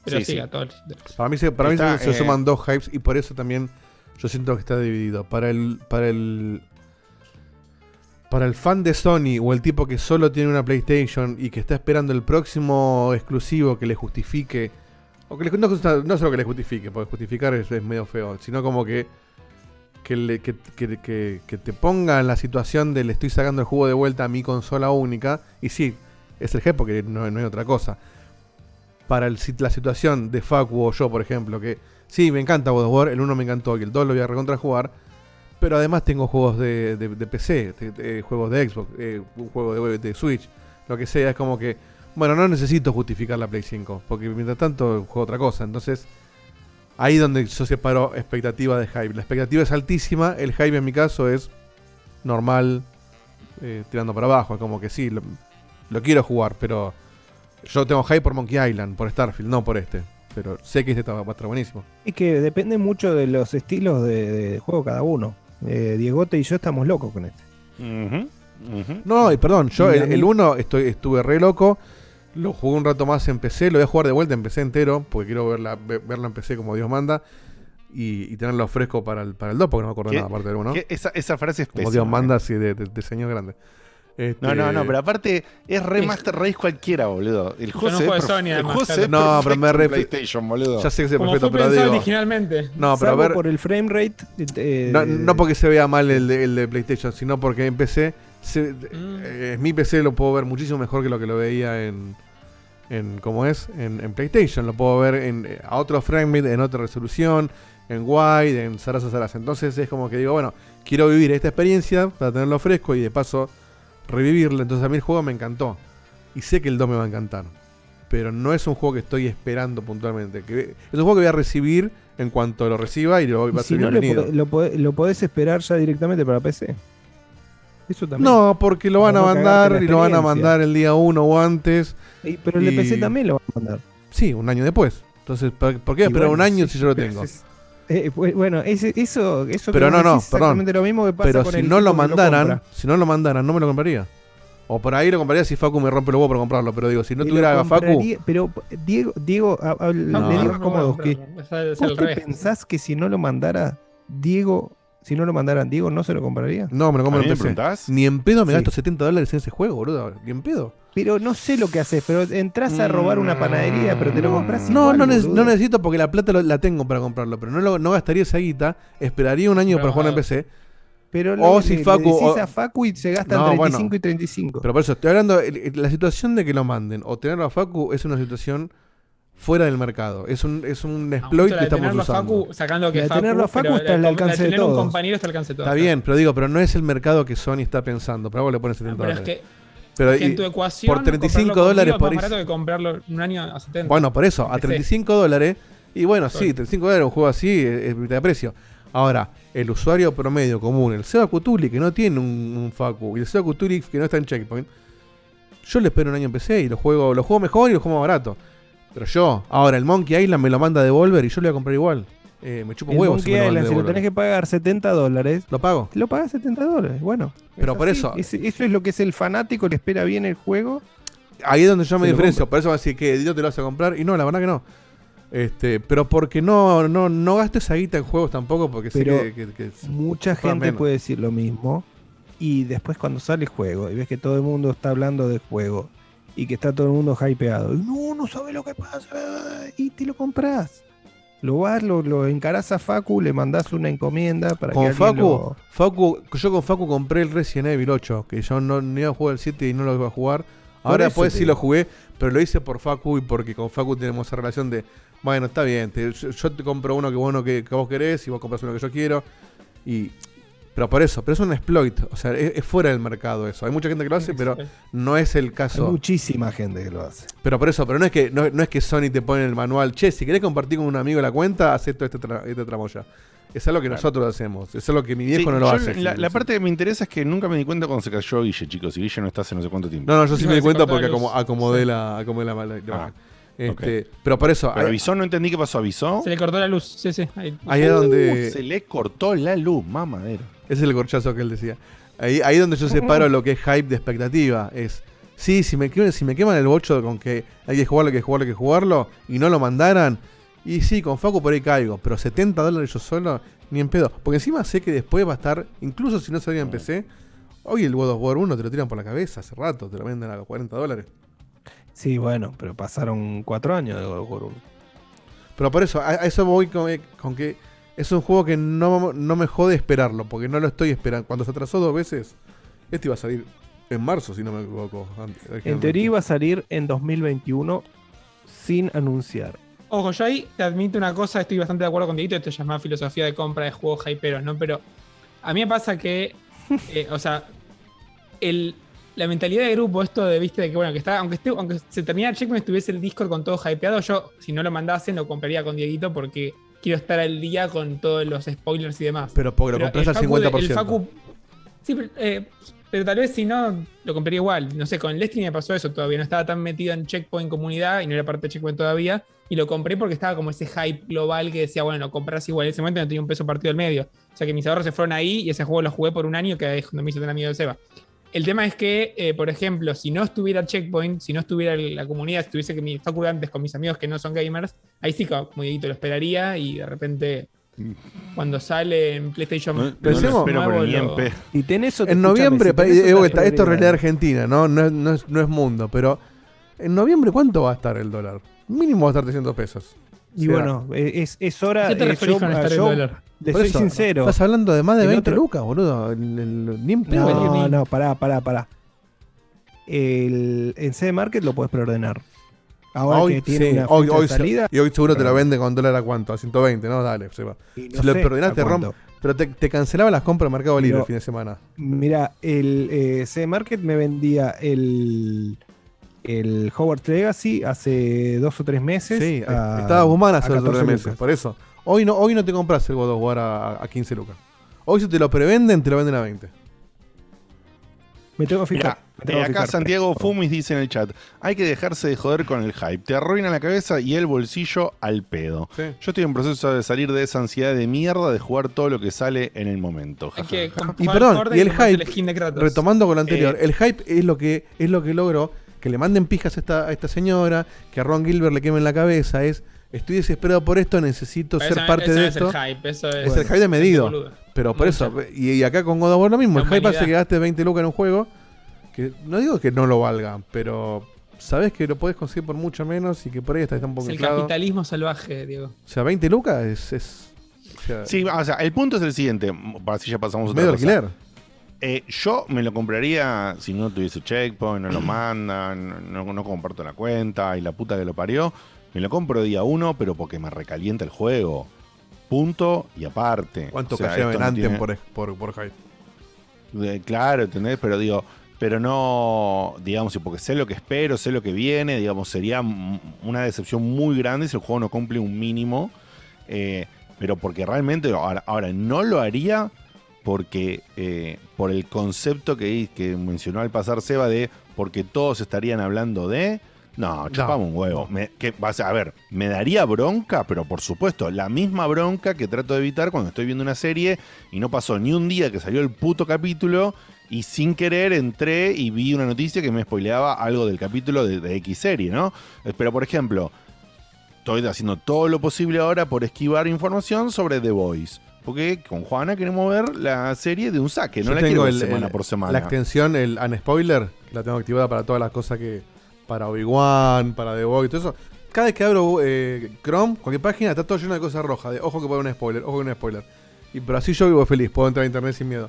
Pero Sí, sí, sí. a. Para mí, se, para mí Está, se, se eh, suman dos hypes y por eso también yo siento que está dividido. Para el, para el. Para el fan de Sony o el tipo que solo tiene una PlayStation y que está esperando el próximo exclusivo que le justifique. O que no, solo que le justifique, porque justificar es, medio feo, sino como que. Que, le- que, que- te ponga en la situación de le estoy sacando el juego de vuelta a mi consola única. Y sí, es el G porque no, hay otra cosa para el la situación de Facu o yo, por ejemplo, que sí, me encanta God War, el 1 me encantó y el 2 lo voy a recontra jugar, pero además tengo juegos de, de- PC, juegos de Xbox, eh, un juego de, Switch, lo que sea, es como que, bueno, no necesito justificar la Play 5, porque mientras tanto juego otra cosa, entonces ahí donde yo separo expectativa de hype. La expectativa es altísima, el hype en mi caso es normal, eh, tirando para abajo, es como que sí, lo, quiero jugar, pero yo tengo hype por Monkey Island, por Starfield, no por este. Pero sé que este va a estar buenísimo. Es que depende mucho de los estilos de juego cada uno. Eh, Diegote y yo estamos locos con este. No, y perdón, yo Y el, mí- el 1 estoy, estuve re loco. Lo jugué un rato más en PC, lo voy a jugar de vuelta en PC entero, porque quiero verla, ve- verlo en PC como Dios manda. Y, y tenerlo fresco para el, para el 2, porque no me acuerdo ¿Qué- nada aparte del 1. qué- esa, esa frase es Como pésima, Dios eh. manda, así de, de- de señor grande. Este- No, no, no, pero aparte es remaster race cualquiera, boludo. El juego no Sony, el juego No, pero me re- PlayStation, boludo. Ya sé que se Como perfecto, pero digo. originalmente. No, pero a ver. por el frame rate. eh, No, no porque se vea mal el de, el de PlayStation, sino porque en PC, se- Mm. eh, mi PC lo puedo ver muchísimo mejor que lo que lo veía en, en ¿cómo es? En, en PlayStation. Lo puedo ver en, eh, a otro frame rate, en otra resolución, en wide, en zaraza zaraza. Entonces es como que digo, bueno, quiero vivir esta experiencia para tenerlo fresco y de paso revivirla. Entonces a mí el juego me encantó. Y sé que el 2 me va a encantar. Pero no es un juego que estoy esperando puntualmente. Que, es un juego que voy a recibir en cuanto lo reciba y lo va a si ser no, bienvenido. lo, pode- lo podés esperar ya directamente para PC. Eso también. No, porque lo van a mandar y lo van a mandar el día 1 o antes. Y- pero el de PC también lo van a mandar. Sí, un año después. Entonces, ¿por qué esperar bueno, un año sí, si yo lo tengo? es- eh, pues, bueno, ese- eso, eso Pero no, no, es perdón. exactamente lo mismo que pasa Pero con si el no lo mandaran, si no lo mandaran, no me lo compraría. O por ahí lo compraría si Facu me rompe los huevos para comprarlo. Pero digo, si no tuviera a Facu. Pero Diego, Diego a- a- No. le digo No, como no, dos que no, es al- es ¿Vos al te revés. pensás que si no lo mandara Diego, si no lo mandaran Diego, no se lo compraría? No, me lo compro ¿A mí en? Ni en pedo me Sí. gasto 70 dólares en ese juego, boludo. Ni en pedo. Pero no sé lo que haces, pero entras a robar una panadería, pero te lo compras No, igual, no, neces- no necesito porque la plata lo- la tengo para comprarlo. Pero no, lo- no gastaría esa guita. Esperaría un año Pero, para jugar en ah, PC. Pero O lo- si le, Facu- le decís o- a Facu y se gastan No, 35 bueno. y 35. Pero por eso estoy hablando, la situación de que lo manden o tenerlo a Facu es una situación fuera del mercado. Es un, es un exploit la que estamos tenerlo a usando. Facu, sacando que La Facu, tenerlo a Facu está al alcance de tener un compañero está al alcance de todos. Está bien, pero digo, pero no es el mercado que Sony está pensando. Pero vos le pones 70 Pero es que, Pero y- en tu ecuación, por 35 comprarlo dólares por es más barato que comprarlo un año a 70. Bueno, por eso, a PC. 35 dólares. Y bueno, sí, Sorry. 35 dólares un juego así es, de precio. Ahora, el usuario promedio común, el Seba Cutuli, que no tiene un, un Facu, y el Seba Cutuli que no está en Checkpoint, yo le espero un año en PC y lo juego, lo juego mejor y lo juego más barato. Pero yo, ahora el Monkey Island me lo manda a devolver y yo lo voy a comprar igual. Eh, me chupo huevos si me lo si lo tenés que pagar 70 dólares, ¿Lo pago? lo pagás 70 dólares. Bueno. Pero es por así. eso- Es- eso es lo que es el fanático que espera bien el juego. Ahí es donde yo me diferencio. Por eso va a decir que Dios te lo vas a comprar. Y no, la verdad que no. Este, pero porque no, no, no gasto esa guita en juegos tampoco, porque Pero sé que, que- que- Mucha gente menos. puede decir lo mismo. Y después cuando sale el juego y ves que todo el mundo está hablando del juego y que está todo el mundo hypeado. y No, no sabes lo que pasa. Y te lo compras. Lo vas, lo, lo encarás a Facu, le mandás una encomienda para Con que Facu, lo- Facu, yo con Facu compré el Resident Evil 8, que yo no, no iba a jugar el 7 y no lo iba a jugar. Ahora te sí lo jugué, pero lo hice por Facu y porque con Facu tenemos esa relación de, bueno, está bien, te- yo, yo te compro uno que, bueno, que, que vos querés y vos compras uno que yo quiero. Y, pero por eso, pero es un exploit, o sea, es, es fuera del mercado eso. Hay mucha gente que lo hace, pero no es el Hay caso. muchísima gente que lo hace. Pero por eso, pero no es que no, no es que Sony te pone en el manual, che, si querés compartir con un amigo la cuenta, haz esto, este, tra- este tramoya. Es algo que nosotros hacemos, es algo que mi viejo Sí, no lo yo hace. La, la parte que me interesa es que nunca me di cuenta cuando se cayó Guille, chicos. Y Guille no está hace no sé cuánto tiempo. No, no, yo sí No, me di cuenta porque acomo- acomodé Sí. la, acomodé la, la- la Ah. Este, Pero por eso, Pero avisó, no entendí qué pasó. ¿Avisó? Se le cortó la luz. Sí, sí. Ahí. ahí es donde. Uh, se le cortó la luz, mamadera. Ese es el corchazo que él decía. Ahí, ahí es donde yo separo lo que es hype de expectativa. Es. Sí, si me, queman- si me queman el bocho con que hay que jugarlo, hay que jugarlo, hay que jugarlo, y no lo mandaran, y sí, con Facu por ahí caigo, pero 70 dólares yo solo, ni en pedo. Porque encima sé que después va a estar, incluso si no salía en PC, hoy el God of War 1 te lo tiran por la cabeza hace rato, te lo venden a 40 dólares. Sí, bueno, pero pasaron cuatro años de God of War 1. Pero por eso, a, a eso voy con, eh, con que es un juego que no, no me jode esperarlo, porque no lo estoy esperando. Cuando se atrasó dos veces, este iba a salir en marzo, si no me equivoco. antes- En teoría iba a salir en 2021 sin anunciar. Ojo, yo ahí te admito una cosa, estoy bastante de acuerdo con Dieguito, esto ya es más filosofía de compra de juegos hyperos, ¿no? Pero a mí me pasa que, eh, o sea, el, la mentalidad de grupo, esto de, viste, de que, bueno, que está, aunque, esté, aunque se terminara el checkpoint, estuviese el Discord con todo hypeado, yo, si no lo mandasen, lo compraría con Dieguito porque quiero estar al día con todos los spoilers y demás. Pero porque lo compras al Facu de- 50%. el Facu- sí, pero, eh, pero tal vez si no, lo compraría igual. No sé, con el Destiny me pasó eso todavía. No estaba tan metido en Checkpoint comunidad y no era parte de Checkpoint todavía. Y lo compré porque estaba como ese hype global que decía, bueno, lo compras igual. En ese momento no tenía un peso partido del medio. O sea que mis ahorros se fueron ahí y ese juego lo jugué por un año que es cuando me hizo tan amigo de Seba. El tema es que, eh, por ejemplo, si no estuviera Checkpoint, si no estuviera la comunidad, si estuviese que mi facu de antes con mis amigos que no son gamers, ahí sí, como Dieguito, lo esperaría y de repente, cuando sale en PlayStation No- no lo Pensemos- pero nuevo, lo- Y tenés otro- En noviembre, si pa- tenés eh, esto, es realidad argentina, ¿no? No, es- no es, no es mundo, pero en noviembre, ¿cuánto va a estar el dólar? Mínimo va a estar 300 pesos. Y O sea, bueno, eh, es, es hora. ¿Qué te eh, yo- con el yo dólar? Le soy eso, sincero. Estás hablando de más de El 20 otro- lucas, boludo. El- el- ni en pedo. No, no, pará, pará, pará. El, en CD Market lo puedes preordenar. Ahora hoy, que tiene sí, una hoy, fecha hoy de se- salida. y hoy seguro te lo vende con dólar a cuánto, a 120, ¿no? Dale, se va. No si lo preordenaste, a rom- cuánto. pero te, te cancelaba las compras de Mercado Libre el fin de semana. Mira, el eh, CD Market me vendía el, el Hogwarts Legacy hace dos o tres meses. Sí, a- estaba humana hace dos o 14 tres meses, lucas. por eso. Hoy no, hoy no te compras el God of War a, a 15 lucas. Hoy si te lo prevenden, te lo venden a 20. Me tengo que fijar. Mirá, tengo eh, acá fijar. Santiago Fumis dice en el chat: hay que dejarse de joder con el hype. Te arruina la cabeza y el bolsillo al pedo. Sí. Yo estoy en proceso de salir de esa ansiedad de mierda de jugar todo lo que sale en el momento. Hay que Y perdón, y el hype, retomando con lo anterior, Eh, el hype es lo que es lo que logró que le manden pijas a esta, a esta señora, que a Ron Gilbert le quemen la cabeza, es estoy desesperado por esto, necesito Pero ser parte eso de es esto. el hype, eso es, Es el hype de medido. Pero por Mucho. eso, y, y acá con God of War lo mismo, La el hype hace humanidad. que gastes 20 lucas en un juego, que no digo que no lo valga, pero sabes que lo puedes conseguir por mucho menos y que por ahí está, está un Es poco el inflado. capitalismo salvaje, Diego. O sea, 20 lucas es, es sea, Sí, o sea, el punto es el siguiente, para así ya pasamos otra medio cosa. alquiler. Eh, yo me lo compraría si no tuviese checkpoint, no lo mandan, no, no comparto la cuenta y la puta que lo parió. Me lo compro día uno, pero porque me recalienta el juego. Punto y aparte. ¿Cuánto O sea, en Anthem tiene- por, por, por hype? Eh, Claro, ¿entendés? Pero digo, pero no, digamos, porque sé lo que espero, sé lo que viene, digamos, sería una decepción muy grande si el juego no cumple un mínimo. eh, pero porque realmente, ahora, ahora, no lo haría porque eh, por el concepto que, que mencionó al pasar Seba de porque todos estarían hablando de... No, chupamos un huevo. Me- que, a ver, me daría bronca, pero por supuesto, la misma bronca que trato de evitar cuando estoy viendo una serie y no pasó ni un día que salió el puto capítulo y sin querer entré y vi una noticia que me spoileaba algo del capítulo de, de X serie, ¿no? Eh, Pero por ejemplo, estoy haciendo todo lo posible ahora por esquivar información sobre The Voice. Porque con Juana queremos ver la serie de un saque, no Yo la quiero ver el- semana el- por semana. La extensión, el Unspoiler, que la tengo activada para todas las cosas que. Para Obi-Wan, para The Boy, todo eso. Cada vez que abro eh, Chrome, cualquier página, está todo lleno de cosas rojas. De ojo que puede haber un spoiler, ojo que un spoiler. Y, pero así yo vivo feliz, puedo entrar a internet sin miedo.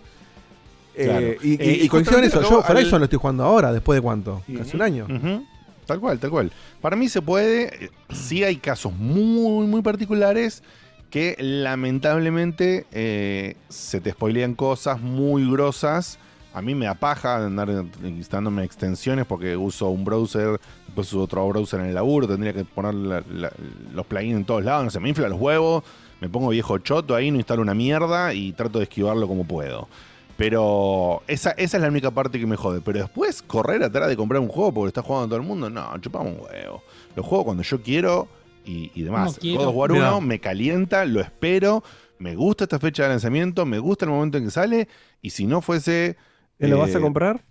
Eh, Claro. y, y- Eh, y y coincido en justamente eso. Yo Horizon al- lo estoy jugando ahora, después de cuánto? Casi un año. Ujú. Tal cual, tal cual. Para mí se puede. eh, Sí hay casos muy, muy particulares que lamentablemente eh, se te spoilean cosas muy grosas. A mí me apaja andar instándome extensiones porque uso un browser, después uso otro browser en el laburo, tendría que poner los plugins en todos lados, no sé, me infla los huevos, me pongo viejo choto ahí, no instalo una mierda y trato de esquivarlo como puedo. Pero esa, esa es la única parte que me jode. Pero después, correr atrás de comprar un juego porque está jugando todo el mundo, no, chupamos un huevo. Lo juego cuando yo quiero y, y demás. God of War Mirá. 1 me calienta, lo espero, me gusta esta fecha de lanzamiento, me gusta el momento en que sale. Y si no fuese. ¿Te lo vas a eh, comprar?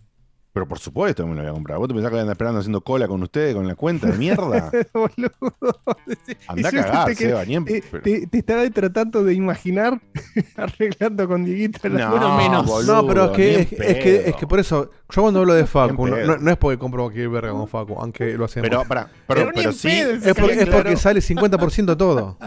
Pero por supuesto que me lo voy a comprar. ¿Vos te pensás que a andar esperando haciendo cola con ustedes con la cuenta de mierda? Anda a Yo cagar, Seba, ni en- te, te- te estaba tratando de imaginar arreglando con Dieguito la No, menos. boludo, no, pero es que, es, es que, es que por eso, yo cuando hablo de Facu, no, es porque compro cualquier verga con Facu, aunque lo hacemos. Pero, pará, pero, pero sí. es, por- es porque sale 50% todo.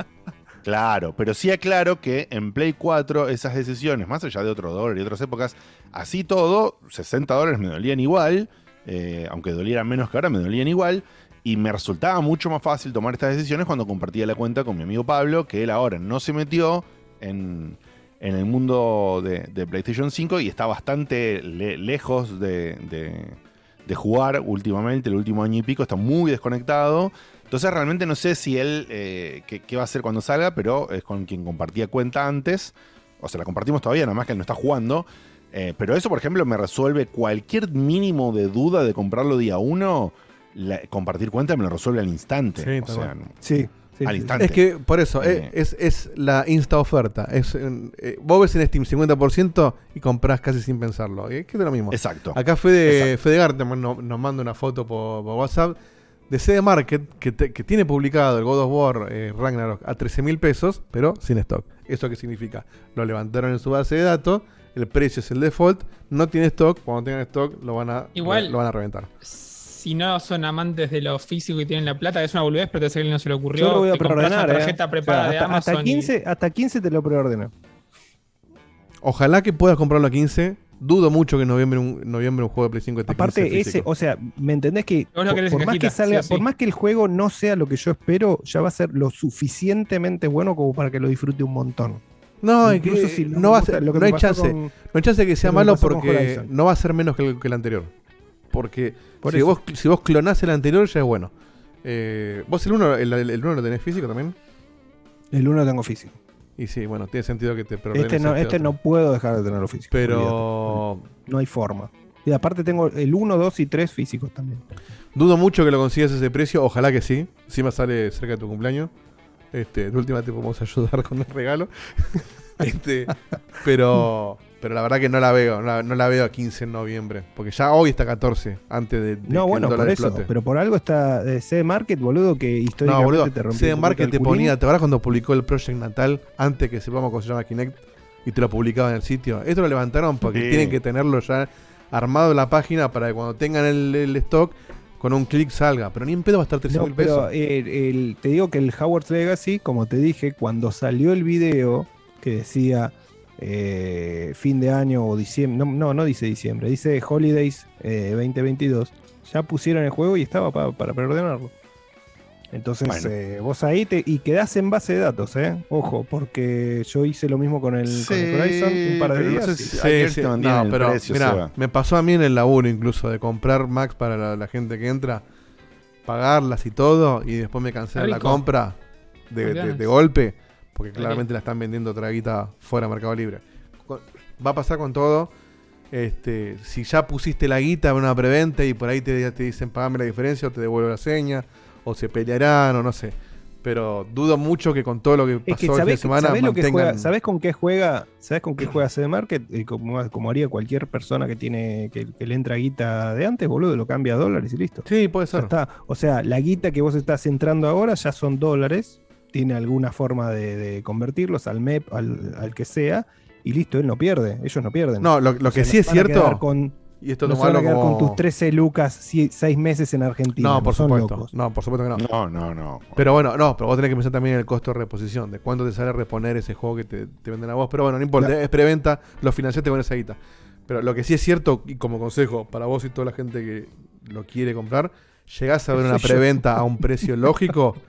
Claro, pero sí aclaro que en Play 4 esas decisiones, más allá de otro dólar y otras épocas, así todo, 60 dólares me dolían igual, eh, aunque dolieran menos que ahora, me dolían igual, y me resultaba mucho más fácil tomar estas decisiones cuando compartía la cuenta con mi amigo Pablo, que él ahora no se metió en, en el mundo de, de PlayStation 5 y está bastante le- lejos de, de- de jugar últimamente, el último año y pico, está muy desconectado. Entonces realmente no sé si él, eh, qué, qué va a hacer cuando salga, pero es con quien compartía cuenta antes. O sea, la compartimos todavía, nada más que él no está jugando. Eh, pero eso, por ejemplo, me resuelve cualquier mínimo de duda de comprarlo día uno. la- compartir cuenta me lo resuelve al instante. Sí, o sea, Sí, sí, al sí. instante. Es que por eso, Eh. es, es la insta oferta. Es, eh, vos ves en Steam 50% y comprás casi sin pensarlo. Es que es lo mismo. Exacto. Acá Fede, Exacto. Fede Garteman nos, nos manda una foto por, por WhatsApp de CD Market que, te- que tiene publicado el God of War eh, Ragnarok a 13 mil pesos, pero sin stock. ¿Eso qué significa? Lo levantaron en su base de datos, el precio es el default, no tiene stock, cuando tengan stock lo van a, Igual- lo van a reventar. Si no son amantes de lo físico y tienen la plata, es una boludez, pero te hace que no se le ocurrió. Yo lo voy a preordenar. eh. tarjeta O sea, preparada de hasta, Amazon. hasta y- 15, hasta 15 te lo preordeno. Ojalá que puedas comprarlo a 15. Dudo mucho que en noviembre un, noviembre un juego de Play 5 esté 15 Aparte, ese, o sea, ¿me entendés que por, más que salga, sí o sí. por más que el juego no sea lo que yo espero, ya va a ser lo suficientemente bueno como para que lo disfrute un montón? No, Incluso que si no no, va a ser, lo que no hay chance. con- no hay chance de que sea malo porque no va a ser menos que el, que el anterior. Porque Por si, eso. vos, si vos clonás el anterior ya es bueno. Eh, ¿Vos el 1 el, el, el uno lo tenés físico también? El 1 lo tengo físico. Y sí, bueno, tiene sentido que te Este no, este este no puedo dejar de tenerlo físico. Pero. No hay forma. Y aparte tengo el 1, 2 y 3 físicos también. dudo mucho que lo consigas a ese precio. Ojalá que sí. Encima sale cerca de tu cumpleaños. Este, de última te podemos ayudar con el regalo. este, pero, pero la verdad que no la veo. No la, no la veo a 15 en noviembre. Porque ya hoy está 14, antes de, de No, que bueno, el dólar por eso. explote. Pero por algo está eh, CD Market, boludo, que históricamente No, boludo. te rompió CD Market te ponía, ¿te acuerdas cuando publicó el Project Natal antes que sepamos cómo se llama Kinect? Y te lo publicaba en el sitio. Esto lo levantaron porque Sí. tienen que tenerlo ya armado en la página para que cuando tengan el, el stock, con un clic salga. Pero ni en pedo va a estar 13 No, mil pesos. el- el- te digo que el Howard's Legacy, como te dije, cuando salió el video, que decía eh, fin de año o diciembre. No, no, no dice diciembre, dice Holidays eh, 2022. Ya pusieron el juego y estaba pa- para preordenarlo. Entonces Bueno. eh, vos ahí te, y quedás en base de datos, ¿eh? Ojo, porque yo hice lo mismo con el, con el Sí, Horizon un par de pero no días. sé y- si- ayer te el pero precio, mirá, me pasó a mí en el laburo incluso de comprar Max para la, la gente que entra, pagarlas y todo, y después me cancelan la compra de golpe, porque claramente la están vendiendo otra guita fuera de Mercado Libre. Va a pasar con todo. Este, si ya pusiste la guita en una preventa y por ahí te, te dicen pagame la diferencia o te devuelvo la seña, o se pelearán o no sé. Pero dudo mucho que con todo lo que Es pasó que el fin de sabés, semana sabés lo que mantengan- juega, ¿sabés con qué juega? ¿Sabés con qué juega CD Market? Eh, como, como haría cualquier persona que tiene que, que le entra guita de antes, boludo, lo cambia a dólares y listo. Sí, puede Ya ser. está. O sea, la guita que vos estás entrando ahora ya son dólares. Tiene alguna forma de, de convertirlos al MEP, al, al que sea, y listo, él no pierde. Ellos no pierden. No, lo- lo O sea, que sí es cierto, Con, y esto no se van a quedar como- con tus 13 lucas 6 meses en Argentina. No, por supuesto. locos. No, por supuesto que no. No, no, no. Pero bueno, no, pero vos tenés que pensar también en el costo de reposición, de cuánto te sale reponer ese juego que te, te venden a vos. Pero bueno, no importa, es preventa, lo financiaste con esa guita. Pero lo que sí es cierto, y como consejo para vos y toda la gente que lo quiere comprar, llegás a ver una preventa a un precio lógico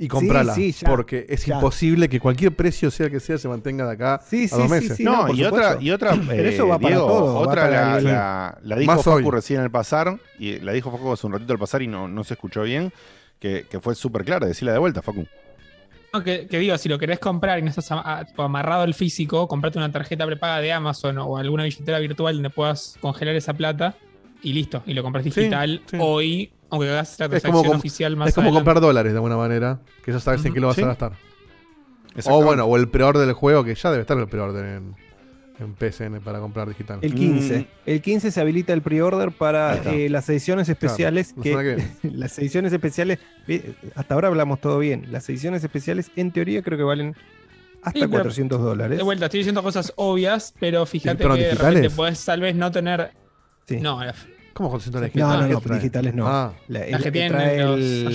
y comprala. sí, ya, porque es ya. imposible que cualquier precio, sea el que sea, se mantenga de acá Sí, a sí, dos sí, meses. sí, no, y otra, y otra, Pero eso eh, va para Diego, va otra para la, el- la- la dijo Más Facu hoy. recién al pasar, y la dijo Facu hace un ratito al pasar y no, no se escuchó bien, que, que fue súper clara, decíla de vuelta, Facu. No, que, que digo, si lo querés comprar y no estás ama- a- tipo, amarrado al físico, comprate una tarjeta prepaga de Amazon o alguna billetera virtual donde puedas congelar esa plata y listo. Y lo compras digital sí. hoy, aunque hagas la Es transacción como, oficial más es como adelante. comprar dólares de alguna manera, que ya sabes en qué lo vas Sí. a gastar. O bueno, o el preorden del juego, que ya debe estar el preorden en, en PSN para comprar digital. El 15. El 15 se habilita el pre-order para eh, las ediciones especiales. la que, las ediciones especiales, hasta ahora hablamos todo bien. Las ediciones especiales, en teoría, creo que valen hasta Sí, pero 400 dólares. De vuelta, estoy diciendo cosas obvias, pero fíjate ¿Pero que de repente podés tal vez no tener. Sí. No, la- ¿Cómo con 100 dólares? No, no, ¿Qué no, trae? digitales no. Ah. La- Las que tienen trae los el-.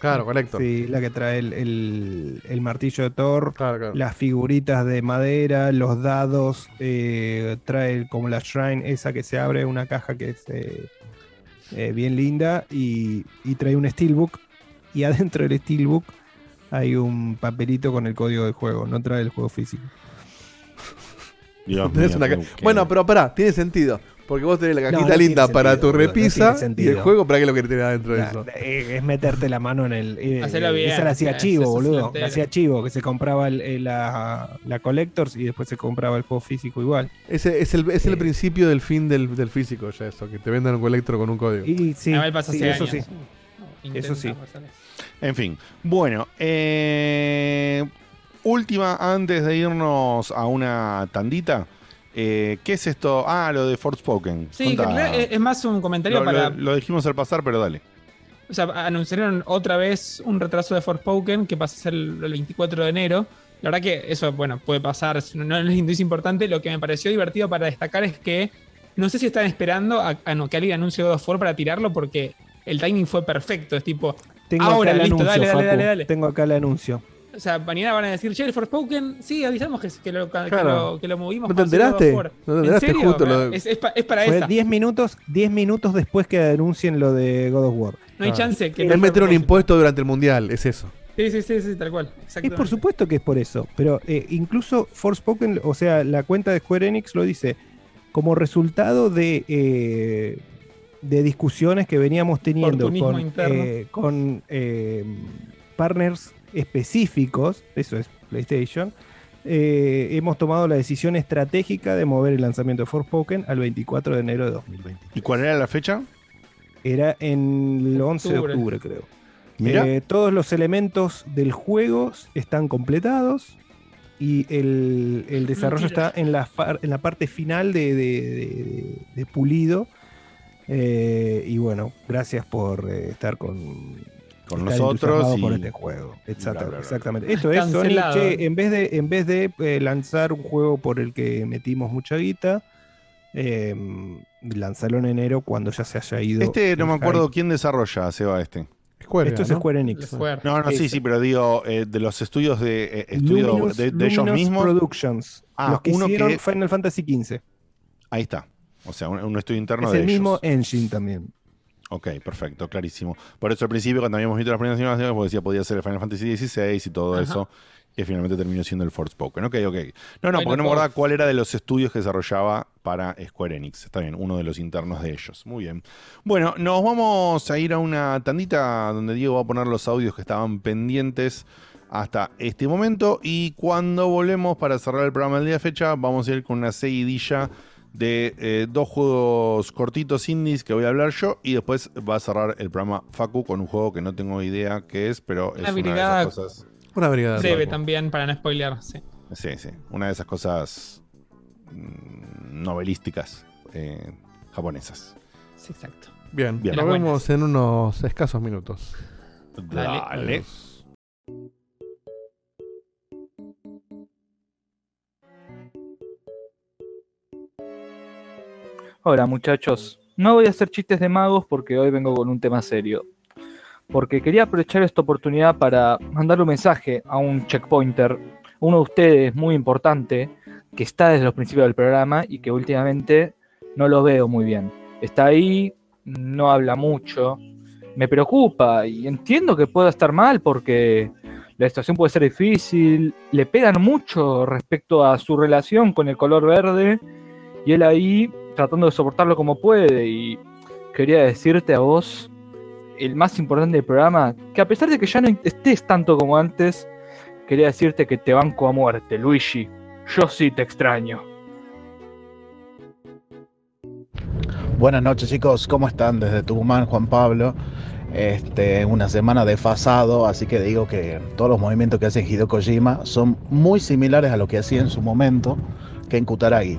Claro, correcto. Sí, la que trae el, el- el martillo de Thor, Claro, claro. las figuritas de madera, los dados, eh, trae el- como la shrine esa que se abre, una caja que es eh, eh, bien linda y, y trae un steelbook y adentro del steelbook hay un papelito con el código del juego, no trae el juego físico. Dios una Bueno, pero pará, tiene sentido. Porque vos tenés la cajita no linda para sentido, tu repisa y el juego, ¿para qué lo querés tener adentro de eso? es meterte la mano en el. eh, Hacelo bien, esa la hacía Chivo, es boludo. La hacía Chivo, que se compraba el- el- la, la Collectors y después se compraba el juego físico igual. Ese es el, es el Eh. principio del fin del, del físico, ya eso, que te vendan un colectro con un código. Y sí, Igual pasa sí, eso sí. Eso sí. En fin, bueno, eh, última antes de irnos a una tandita. Eh, ¿Qué es esto? Ah, lo de Forspoken. Sí, que en Contá. realidad es, es más un comentario Lo, para. lo- lo dijimos al pasar, pero dale. O sea, anunciaron otra vez un retraso de Forspoken que pasa a ser el, el 24 de enero. La verdad que eso, bueno, puede pasar, no, no es no es importante. Lo que me pareció divertido para destacar es que no sé si están esperando a, a no, que alguien anuncie God of War para tirarlo porque el timing fue perfecto. Es tipo, Tengo ahora, acá el listo, anuncio, dale, dale, dale, dale. Tengo acá el anuncio. O sea, mañana van a decir, che, el Forspoken, sí, avisamos que, que, lo, que, Claro. lo, que lo movimos. ¿No te enteraste? War". ¿No te ¿En enteraste serio? justo lo de- Es, es pa- es para esa. 10 minutos, 10 minutos después que anuncien lo de God of War. No hay Claro. chance que. Es meter un impuesto durante el mundial, es eso. Sí, sí, sí, sí, tal cual. Y por supuesto que es por eso, pero eh, incluso Forspoken, o sea, la cuenta de Square Enix lo dice, como resultado de, eh, de discusiones que veníamos teniendo con, interno. eh, con eh, partners específicos, eso es PlayStation, eh, hemos tomado la decisión estratégica de mover el lanzamiento de Forspoken al 24 de enero de 2020. ¿Y cuál era la fecha? Era en el 11 de Octubre. creo. Mira. Eh, todos los elementos del juego están completados y el, el desarrollo Mentira. está en la, far- en la parte final de, de- de- de pulido. Eh, y bueno, gracias por eh, estar con, Con nosotros y- por este juego. Exacta- bla, bla, bla. exactamente. Esto es Sony, che, en vez de, en vez de eh, lanzar un juego por el que metimos mucha guita, eh, lanzarlo en enero cuando ya se haya ido. Este no me acuerdo hype. quién desarrolla, Seba, este. Square, Esto es ¿no? Square Enix. No, no, sí, sí, pero digo, eh, de los estudios de eh, estudio Luminous- de, de ellos mismos. Productions. Ah, los que uno hicieron que. Final Fantasy XV. Ahí está. O sea, un, un estudio interno Es de el ellos. mismo engine también. Ok, perfecto, clarísimo. Por eso al principio, cuando habíamos visto las primeras animaciones, pues decía podía ser el Final Fantasy XVI y todo Ajá. eso, que finalmente terminó siendo el Forspoken. Ok, ok. No, no, Bueno, porque no me acordaba cuál era de los estudios que desarrollaba para Square Enix. Está bien, uno de los internos de ellos. Muy bien. Bueno, nos vamos a ir a una tandita donde Diego va a poner los audios que estaban pendientes hasta este momento. Y cuando volvemos para cerrar el programa del día de fecha, vamos a ir con una seguidilla de eh, dos juegos cortitos indies que voy a hablar yo y después va a cerrar el programa Facu con un juego que no tengo idea qué es, pero es Una una de esas cosas. Una brigada. Breve también, para no spoilear. Sí. Sí, sí, una de esas cosas mm, novelísticas eh, japonesas. Sí, exacto. Bien, Bien. nos vemos en unos escasos minutos. Dale. Dale. Hola muchachos, no voy a hacer chistes de magos porque hoy vengo con un tema serio. Porque quería aprovechar esta oportunidad para mandarle un mensaje a un checkpointer, uno de ustedes muy importante, que está desde los principios del programa y que últimamente no lo veo muy bien. Está ahí, no habla mucho, me preocupa y entiendo que pueda estar mal porque la situación puede ser difícil, le pegan mucho respecto a su relación con el color verde y él ahí tratando de soportarlo como puede y quería decirte a vos, el más importante del programa, que a pesar de que ya no estés tanto como antes, quería decirte que te banco a muerte, Luigi. Yo sí te extraño. Buenas noches chicos, ¿cómo están? Desde Tucumán, Juan Pablo. Este, una semana desfasado, así que digo que todos los movimientos que hace Hideo Kojima son muy similares a lo que hacía en su momento Ken Kutaragi.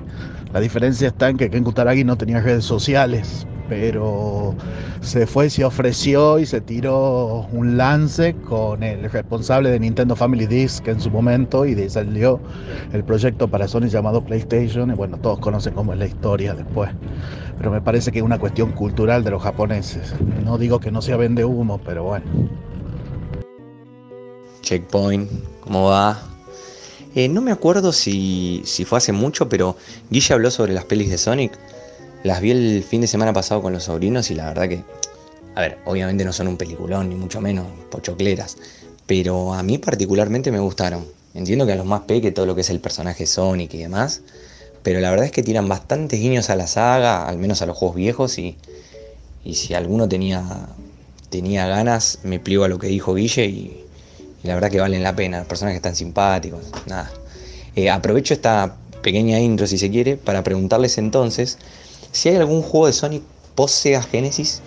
La diferencia está en que Ken Kutaragi no tenía redes sociales, pero se fue, se ofreció y se tiró un lance con el responsable de Nintendo Family Disc en su momento y el proyecto para Sony llamado PlayStation y bueno, todos conocen cómo es la historia después. Pero me parece que es una cuestión cultural de los japoneses. No digo que no sea vende humo, pero bueno. Checkpoint, ¿cómo va? Eh, no me acuerdo si, si fue hace mucho, pero Guille habló sobre las pelis de Sonic. Las vi el fin de semana pasado con los sobrinos y la verdad que, a ver, obviamente no son un peliculón, ni mucho menos, pochocleras, pero a mí particularmente me gustaron. Entiendo que a los más peque todo lo que es el personaje Sonic y demás, pero la verdad es que tiran bastantes guiños a la saga, al menos a los juegos viejos, y, y si alguno tenía, tenía ganas, me pliego a lo que dijo Guille y, y la verdad que valen la pena, personajes están simpáticos, nada. Eh, aprovecho esta pequeña intro, si se quiere, para preguntarles entonces si hay algún juego de Sonic post Sega Genesis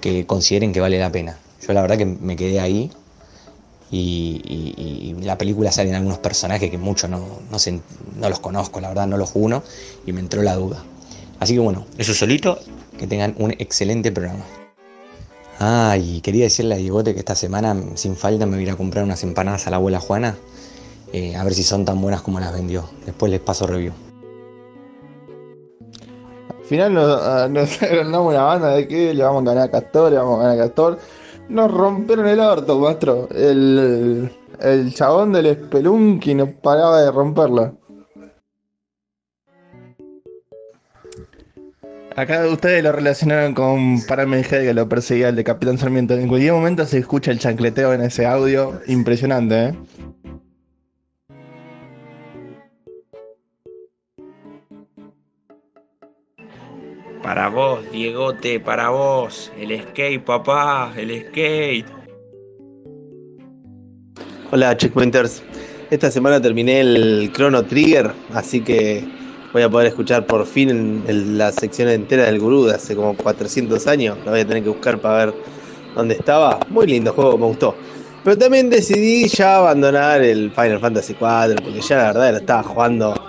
que consideren que vale la pena. Yo la verdad que me quedé ahí y, y- y en la película salen algunos personajes que mucho no, no, no los conozco, la verdad no los uno y me entró la duda. Así que bueno, eso solito, que tengan un excelente programa. Ah, quería decirle a Diegote que esta semana sin falta me voy a comprar unas empanadas a la abuela Juana, eh, a ver si son tan buenas como las vendió. Después les paso review. Al final nos, ah, nos agrandamos una banda de que le vamos a ganar a Castor, le vamos a ganar a Castor. Nos rompieron el orto, maestro. El, el chabón del Spelunky no paraba de romperla. Acá ustedes lo relacionaron con Parame que lo perseguía el de Capitán Sarmiento. En cualquier momento se escucha el chancleteo en ese audio. Impresionante, ¿eh? Para vos, Diegote, para vos. El skate, papá, el skate. Hola Checkpointers, esta semana terminé el Chrono Trigger, así que voy a poder escuchar por fin el- el- la sección entera del gurú de hace como 400 años, la voy a tener que buscar para ver dónde estaba. Muy lindo juego, me gustó. Pero también decidí ya abandonar el Final Fantasy IV, porque ya la verdad lo estaba jugando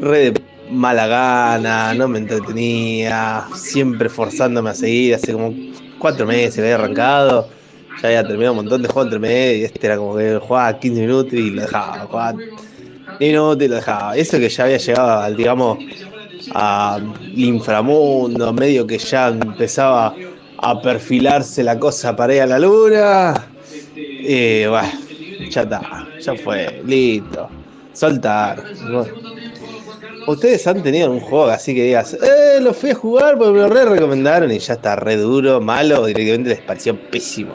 re de mala gana, no me entretenía, siempre forzándome a seguir, hace como cuatro meses había arrancado ya había terminado un montón de juegos entre medio y este era como que jugaba 15 minutos y lo dejaba, jugaba 10 minutos y lo dejaba. Eso que ya había llegado digamos, al inframundo, medio que ya empezaba a perfilarse la cosa para ir a la luna. Y bueno, ya está, ya fue, listo. Soltar. Ustedes han tenido un juego así que digas, eh, lo fui a jugar porque me lo re recomendaron y ya está re duro, malo, directamente les pareció pésimo.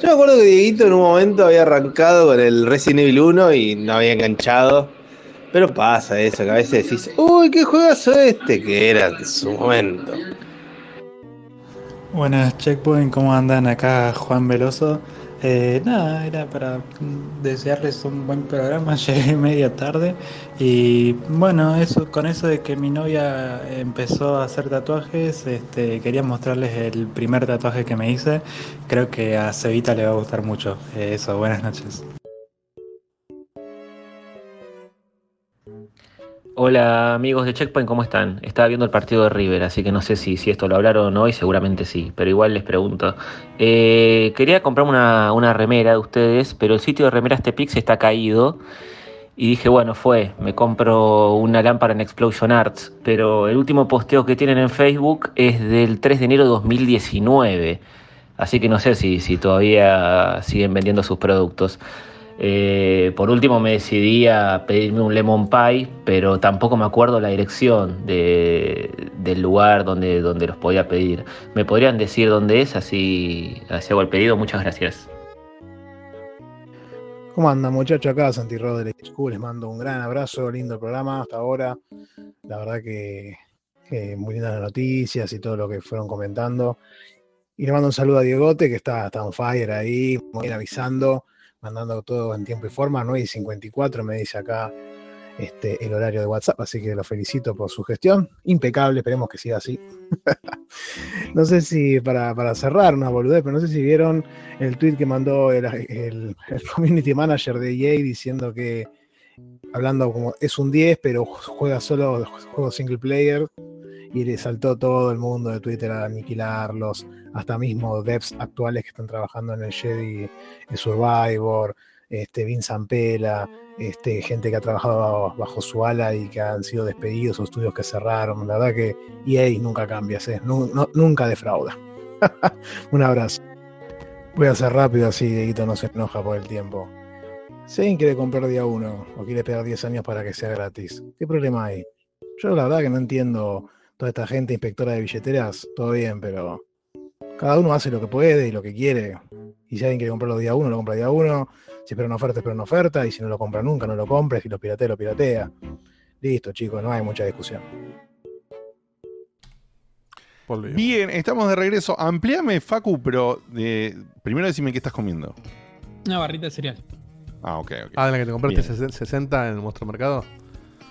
Yo me acuerdo que Dieguito en un momento había arrancado con el Resident Evil 1 y no había enganchado. Pero pasa eso, que a veces decís, uy, qué juegazo este, que era en su momento. Buenas Checkpoint, ¿cómo andan? Acá Juan Veloso. Eh, nada, era para desearles un buen programa, llegué media tarde y bueno, eso con eso de que mi novia empezó a hacer tatuajes, este, quería mostrarles el primer tatuaje que me hice, creo que a Cevita le va a gustar mucho. Eh, eso, buenas noches. Hola amigos de Checkpoint, ¿cómo están? Estaba viendo el partido de River, así que no sé si, si esto lo hablaron hoy, seguramente sí, pero igual les pregunto. Eh, quería comprarme una, una remera de ustedes, pero el sitio de remeras Tepix está caído. Y dije, bueno, fue, me compro una lámpara en Explosion Arts, pero el último posteo que tienen en Facebook es del 3 de enero de 2019. Así que no sé si, si todavía siguen vendiendo sus productos. Eh, por último me decidí a pedirme un lemon pie, pero tampoco me acuerdo la dirección de- del lugar donde, donde los podía pedir. ¿Me podrían decir dónde es? Así, así hago el pedido. Muchas gracias. ¿Cómo andan muchachos? Acá Santi Rodríguez les mando un gran abrazo, lindo programa hasta ahora. La verdad que, que muy lindas las noticias y todo lo que fueron comentando. Y le mando un saludo a Diegote, que está, está on fire ahí, muy bien avisando, mandando todo en tiempo y forma, 9 y 54 me dice acá este, el horario de WhatsApp, así que lo felicito por su gestión. Impecable, esperemos que siga así. no sé si para, para cerrar una boludez, pero no sé si vieron el tweet que mandó el, community manager de EA diciendo que, hablando como es un 10, pero juega solo juegos single player. Y le saltó todo el mundo de Twitter a aniquilarlos, hasta mismo devs actuales que están trabajando en el Jedi el Survivor, este, Vince Ampela, este, gente que ha trabajado bajo su ala y que han sido despedidos o estudios que cerraron. La verdad que EA nunca cambia, no- nunca defrauda. Un abrazo. Voy a hacer rápido así, Dieguito no se enoja por el tiempo. Si quiere comprar día uno o quiere esperar 10 años para que sea gratis, ¿qué problema hay? Yo la verdad que no entiendo toda esta gente inspectora de billeteras, todo bien, pero cada uno hace lo que puede y lo que quiere. Y si alguien quiere comprarlo día uno, lo compra día uno. Si espera una oferta, espera una oferta. Y si no lo compra nunca, no lo compre. Si lo piratea, lo piratea. Listo, chicos, no hay mucha discusión. Bien, estamos de regreso. Amplíame, Facu, pero de... primero decime qué estás comiendo. Una barrita de cereal. Ah, ok, ok. Ah, de la que te compraste Bien. 60 60 en el Monstruo Mercado.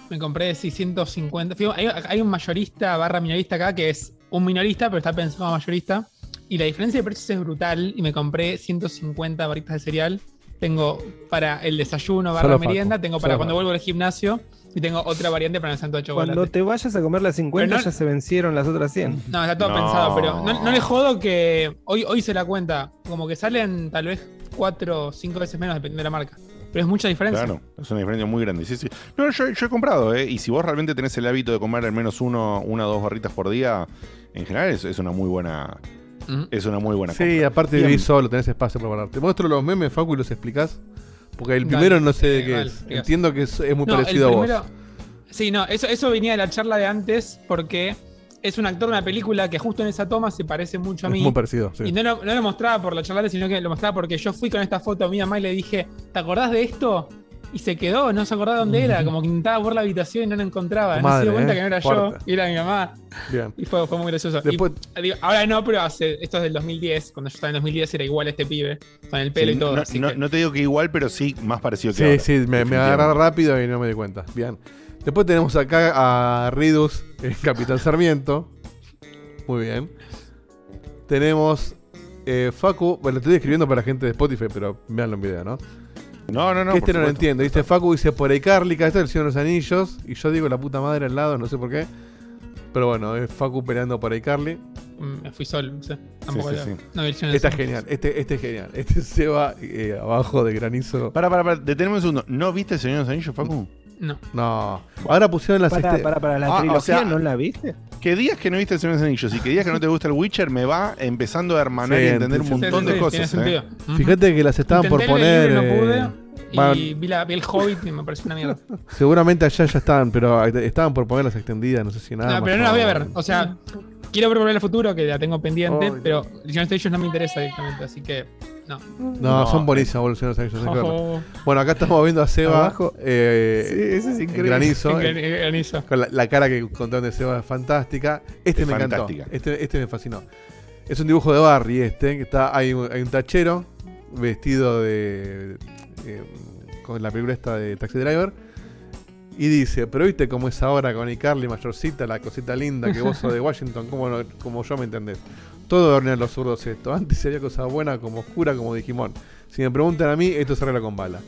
Me compré 650. Fíjate, Hay, hay un mayorista barra minorista acá que es un minorista, pero está pensado mayorista. Y la diferencia de precios es brutal. Y me compré 150 barritas de cereal. Tengo para el desayuno barra Solo merienda, tengo para solo cuando vuelvo al gimnasio. Y tengo otra variante para el santo de chocolate. Cuando te vayas a comer las 50 Pero no- ya se vencieron las otras 100. No, está todo pensado, pero no, no le jodo que hoy, hoy se la cuenta. Como que salen tal vez 4 o 5 veces menos dependiendo de la marca. Pero es mucha diferencia. Claro, es una diferencia muy grande. Sí, sí. No, yo, yo he comprado, ¿eh? Y si vos realmente tenés el hábito de comer al menos uno, una o dos barritas por día, en general es, es una muy buena. Es una muy buena Sí, compra. aparte Bien. vivís solo, tenés espacio para guardar. Te muestro los memes, Facu, y los explicás. Porque el Dale, primero no sé de eh, qué dale, es. Entiendo que es, es muy No, el parecido a vos. Sí, no, eso, eso venía de la charla de antes porque es un actor de una película que justo en esa toma se parece mucho a Es mí. muy parecido, sí. Y no lo, no lo mostraba por la charla de antes, sino que lo mostraba porque yo fui con esta foto a mi mamá y le dije, ¿te acordás de esto? Y se quedó, no se acordaba dónde era, como que intentaba ver la habitación y no lo encontraba. No se dio cuenta ¿eh? que no era Fuerte. yo, y era mi mamá. Bien. Y fue, fue muy gracioso. Y, digo, ahora no, pero hace, esto es del 2010. Cuando yo estaba en 2010 era igual este pibe, con el pelo Sí, y todo. no, así no- que- no te digo que igual, pero sí más parecido que Sí, ahora. sí, me, me agarré rápido y no me di cuenta. Bien. Después tenemos acá a Ridus, el Capitán Sarmiento. Muy bien. Tenemos eh, Facu. Bueno, lo estoy escribiendo para la gente de Spotify, pero veanlo en video, ¿no? No, no, no. Que este no lo entiendo. Dice Facu, dice por iCarlica, este es el Señor de los Anillos. Y yo digo la puta madre al lado, no sé por qué. Pero bueno, es Facu peleando por iCarly. Mm, Me fui solo, no sé. Tampoco sí, la- sí. no vi el Señor de Este los es Anillos. genial, este, este es genial. Este se va eh, abajo de granizo. Para, para, para, deteneme un segundo. ¿No viste el Señor de los Anillos, Facu? No. No. Ahora pusieron la Para, sexta- para, para la Ah, o trilogía, sea, ¿no la viste? Que digas que no viste el Señor de los Anillos y que digas que no te gusta el Witcher me va empezando a hermanar Sí, y entender un sí, sí, montón sí, de sí, cosas. ¿eh? Fíjate que las estaban por Intenté poner. libro, no eh, pude, van- y vi, la, vi el Hobbit y me pareció una mierda. seguramente allá ya estaban, pero estaban por poner las extendidas, no sé si nada. no, pero no la voy a ver. O sea, quiero ver Volver al Futuro, que la tengo pendiente, Ay, pero of Ages no me interesa directamente, así que no. No, son buenísimas verlas. Oh. Bueno, acá estamos viendo a Seba. Abajo. eh, Sí, ese es increíble. granizo. En gran- en granizo. Con la, la cara que contaron de Seba es fantástica. Este Es me fantástica. encantó. Este, este me fascinó. Es un dibujo de Barry este, que está, hay, hay un tachero vestido de. Eh, con la película esta de Taxi Driver. Y dice, pero viste cómo es ahora con iCarly, mayorcita, la cosita linda que vos sos de Washington, como, como yo me entendés. Todo hornean los zurdos esto. Antes sería cosa buena como oscura como Digimon. Si me preguntan a mí, esto se arregla con bala.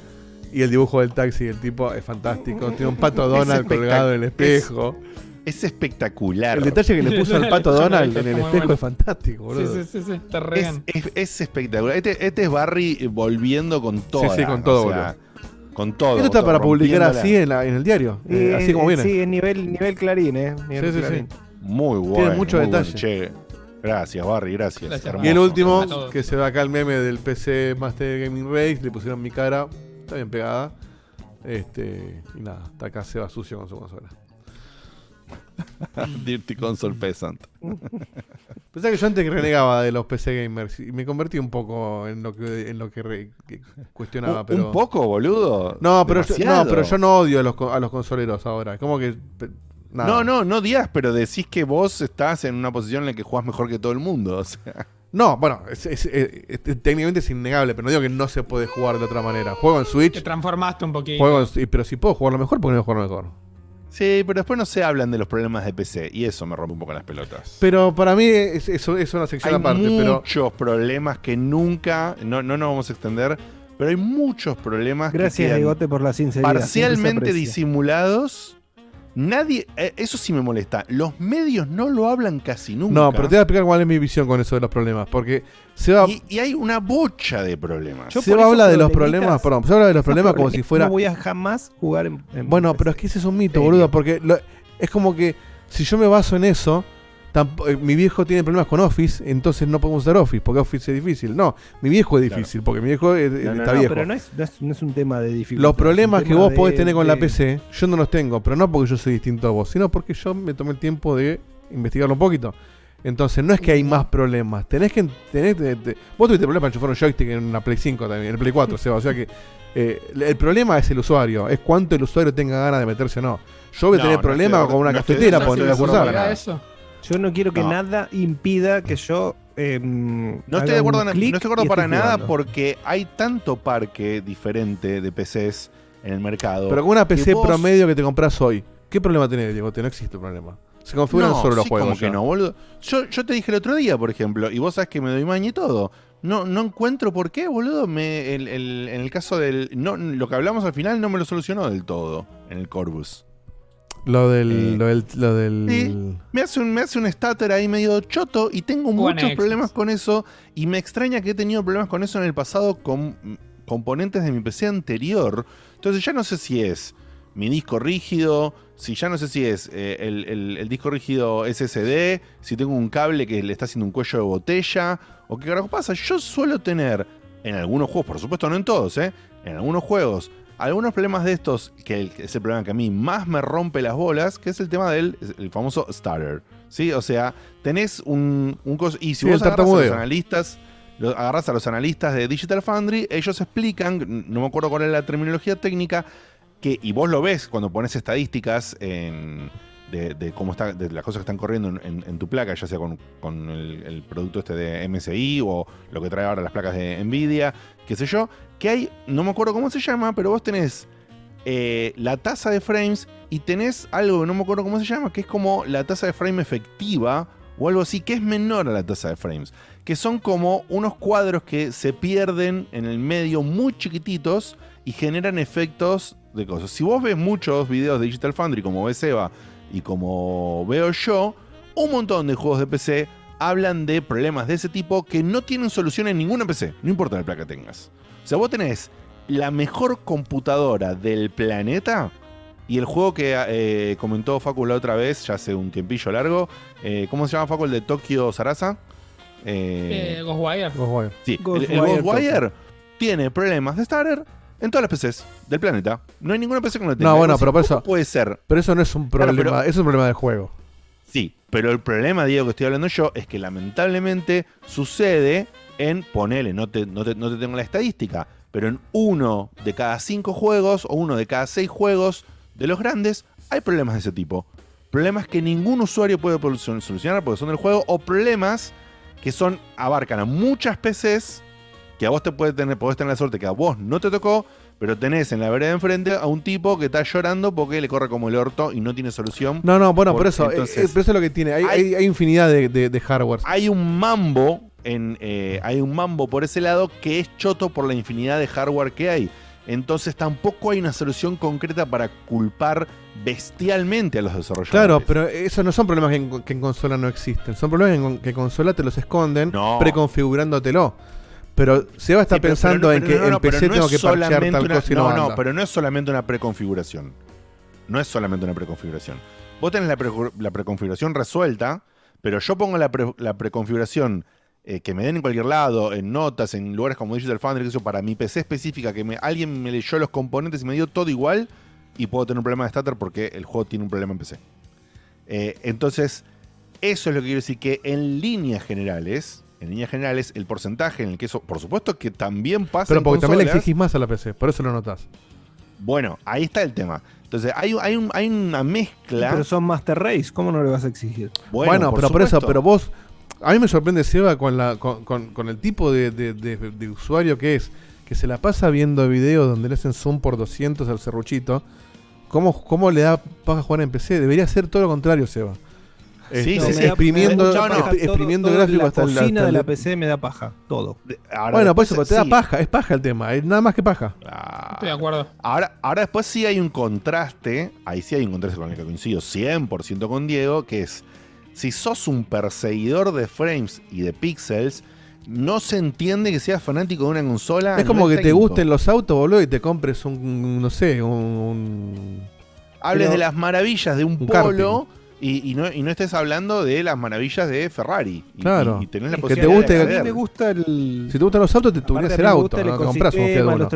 Y el dibujo del taxi del tipo es fantástico. Tiene un pato Donald colgado en el espejo. Es, es espectacular. El detalle que le puso al pato Donald en el espejo bueno. es fantástico, boludo. Sí, sí, sí, sí, está re Es, bien. es- es espectacular. Este, este es Barry volviendo con todo. sí, con todo, boludo. Con todo. Esto está todo, para publicar así en, la- en el diario, Y, eh, así como eh, viene. Sí, es nivel, nivel clarín, ¿eh? Nivel Sí, sí, clarín. Muy bueno. mucho muy detalle. bueno, che. Gracias, Barry, gracias. Gracias, Hermoso. Y el último, que se ve acá el meme del PC Master Gaming Race, le pusieron mi cara, está bien pegada. Este, y nada, está acá se va sucio con su consola. Dirty Console Peasant. Pensá que yo antes renegaba de los PC gamers y me convertí un poco en lo que, en lo que, re- que cuestionaba, ¿Un- pero. un poco, boludo? No, pero yo, no, pero yo no odio a los, a los consoleros ahora. Como que. nada. No, no, no digas, pero decís que vos estás en una posición en la que jugás mejor que todo el mundo. O sea. No, bueno, es- es- es- es- técnicamente es innegable, pero no digo que no se puede jugar de otra manera. Juego en Te Switch, transformaste un poquito. juego en- pero si puedo jugarlo mejor, ¿por qué no jugarlo mejor? Sí, pero después no se hablan de los problemas de PC y eso me rompe un poco las pelotas. Pero para mí es, es- es una sección Hay aparte, pero. muchos problemas que nunca, no, no nos vamos a extender, pero hay muchos problemas que Gracias, quedan Digote, por la sinceridad. parcialmente disimulados. Nadie, eh, eso sí me molesta. Los medios no lo hablan casi nunca. No, pero te voy a explicar cuál es mi visión con eso de los problemas. Porque se va. y, y hay una bocha de problemas. Yo se va a esos hablar de los problemas, perdón, se habla de los problemas como si fuera. No voy a jamás jugar en. en Bueno, PC. pero es que ese es un mito, boludo, porque lo- es como que si yo me baso en eso, tampo- eh, mi viejo tiene problemas con Office, entonces no podemos usar Office, porque Office es difícil. No, mi viejo es difícil, porque mi viejo No, no, está no, viejo. pero no es, no, es, no es un tema de dificultad. Los problemas que vos de- podés tener con la PC, yo no los tengo, pero no porque yo soy distinto a vos, sino porque yo me tomé el tiempo de investigarlo un poquito. Entonces, no es que hay más problemas. Tenés que. Tenés, te- te- vos tuviste problemas para enchufar un joystick en una Play 5 también, en el Play 4, Seba. O sea que. eh, el problema es el usuario, es cuánto el usuario tenga ganas de meterse o no. Yo voy a No, tener no problemas con una cafetera no voy a cursar. Yo no quiero que No. nada impida que yo. eh, No estoy de acuerdo, no estoy de acuerdo para nada porque hay tanto parque diferente de PCs en el mercado. Pero con una PC vos- promedio que te compras hoy, ¿qué problema tenés, Diego? No existe problema. Se configuran No, solo los sí, juegos. como que ya. no, boludo. Yo, yo te dije el otro día, por ejemplo, y vos sabes que me doy maña y todo. No, no encuentro por qué, boludo. Me, el- el- en el caso del. No, lo que hablamos al final no me lo solucionó del todo en el Corvus. Lo del. Eh, lo del. Lo del Sí, me hace, un, me hace un ahí medio choto y tengo One muchos problemas con eso. Y me extraña que he tenido problemas con eso en el pasado con mm, componentes de mi PC anterior. Entonces ya no sé si es mi disco rígido, si ya no sé si es eh, el, el- el disco rígido SSD, si tengo un cable que le está haciendo un cuello de botella, o qué carajo pasa. Yo suelo tener, en algunos juegos, por supuesto no en todos, ¿eh? en algunos juegos, algunos problemas de estos, que es el problema que a mí más me rompe las bolas, que es el tema del el famoso starter. ¿Sí? O sea, tenés un, un Y si Sí, vos el agarrás a los analistas, agarrás a los analistas de Digital Foundry, ellos explican, no me acuerdo cuál es la terminología técnica, que, y vos lo ves cuando pones estadísticas en- de, de cómo está, de las cosas que están corriendo en, en- en tu placa, ya sea con, con el, el producto este de MSI o lo que trae ahora las placas de Nvidia, qué sé yo, que hay, no me acuerdo cómo se llama, pero vos tenés eh, la tasa de frames y tenés algo que no me acuerdo cómo se llama, que es como la tasa de frame efectiva o algo así, que es menor a la tasa de frames, que son como unos cuadros que se pierden en el medio muy chiquititos y generan efectos de cosas. Si vos ves muchos videos de Digital Foundry, como ves Eva y como veo yo, un montón de juegos de PC hablan de problemas de ese tipo que no tienen solución en ninguna PC, no importa la placa que tengas. O sea, vos tenés la mejor computadora del planeta Y el juego que eh, comentó Facu la otra vez, ya hace un tiempillo largo, eh, ¿cómo se llama Facu el de Tokio Sarasa? Eh, Eh, Ghostwire. Ghostwire. Sí, Ghostwire el, el Ghostwire Tokyo. tiene problemas de starter en todas las PCs del planeta. No hay ninguna PC que no lo tenga. No, bueno, pero por decís, ¿cómo eso. puede ser? Pero eso no es un Claro, problema, pero- eso es un problema de juego. Sí, pero el problema, Diego, que estoy hablando yo, es que lamentablemente sucede en, ponele, no te, no te, no te tengo la estadística, pero en uno de cada cinco juegos o uno de cada seis juegos de los grandes hay problemas de ese tipo. Problemas que ningún usuario puede solu- solucionar porque son del juego o problemas que son abarcan a muchas PCs que a vos te puede tener, podés tener la suerte que a vos no te tocó, pero tenés en la vereda de enfrente a un tipo que está llorando porque le corre como el orto y no tiene solución. No, no, bueno, por eso. eh, entonces- eh, pero eso es lo que tiene. Hay, hay, hay infinidad de, de, de hardware. hay un mambo en eh, hay un mambo por ese lado que es choto por la infinidad de hardware que hay. Entonces tampoco hay una solución concreta para culpar bestialmente a los desarrolladores. Claro, pero esos no son problemas que en, que en consola no existen. Son problemas que en, que en consola te los esconden preconfigurándotelo. Pero Seba está Sí, pero- pensando pero en no, que no, no, en no, PC no tengo que parchear tal una- cosa y no, no, no, anda. pero no es solamente una preconfiguración. No es solamente una preconfiguración. Vos tenés la, pre- la preconfiguración resuelta, pero yo pongo la, pre- la preconfiguración eh, que me den en cualquier lado, en notas, en lugares como Digital Foundry, sé yo, para mi PC específica, que me, alguien me leyó los componentes y me dio todo igual, y puedo tener un problema de starter porque el juego tiene un problema en PC. Eh, entonces, eso es lo que quiero decir, que en líneas generales, en líneas generales, el porcentaje en el que eso, por supuesto que también pasa Pero en porque también le exigís más a la PC, por eso lo notas. Bueno, ahí está el tema. Entonces, hay, hay, un- hay una mezcla. Pero son Master Race, ¿cómo no le vas a exigir? Bueno, pero por eso, pero vos. A mí me sorprende Seba con, la, con, con- con el tipo de, de- de- de usuario que es, que se la pasa viendo videos donde le hacen zoom por 200 al serruchito. ¿Cómo, cómo le da paja jugar en PC? Debería ser todo lo contrario, Seba. Sí, Este, sí, sí. exprimiendo, Me da paja exp- Todo- exprimiendo todo gráfico la hasta el- cocina de la PC me da paja, todo. Ahora bueno, por eso, pero te da paja, es paja el tema, es nada más que paja. Estoy de acuerdo. Ahora, ahora después sí hay un contraste, ahí sí hay un contraste con el que coincido 100% con Diego, que es, si sos un perseguidor de frames y de píxeles, no se entiende que seas fanático de una consola. a es como que te gusten los autos, boludo, y te compres un, no sé, un... un- Hables Pero- de las maravillas de un, un polo y, y no, y no estés hablando de las maravillas de Ferrari. Y- Claro. Y, y tenés la Que te posibilidad guste- de A mí me gusta el. Si te gustan los autos, te tuviera Aparte, el auto, gusta el no compras un Fiat ecosistema, Uno.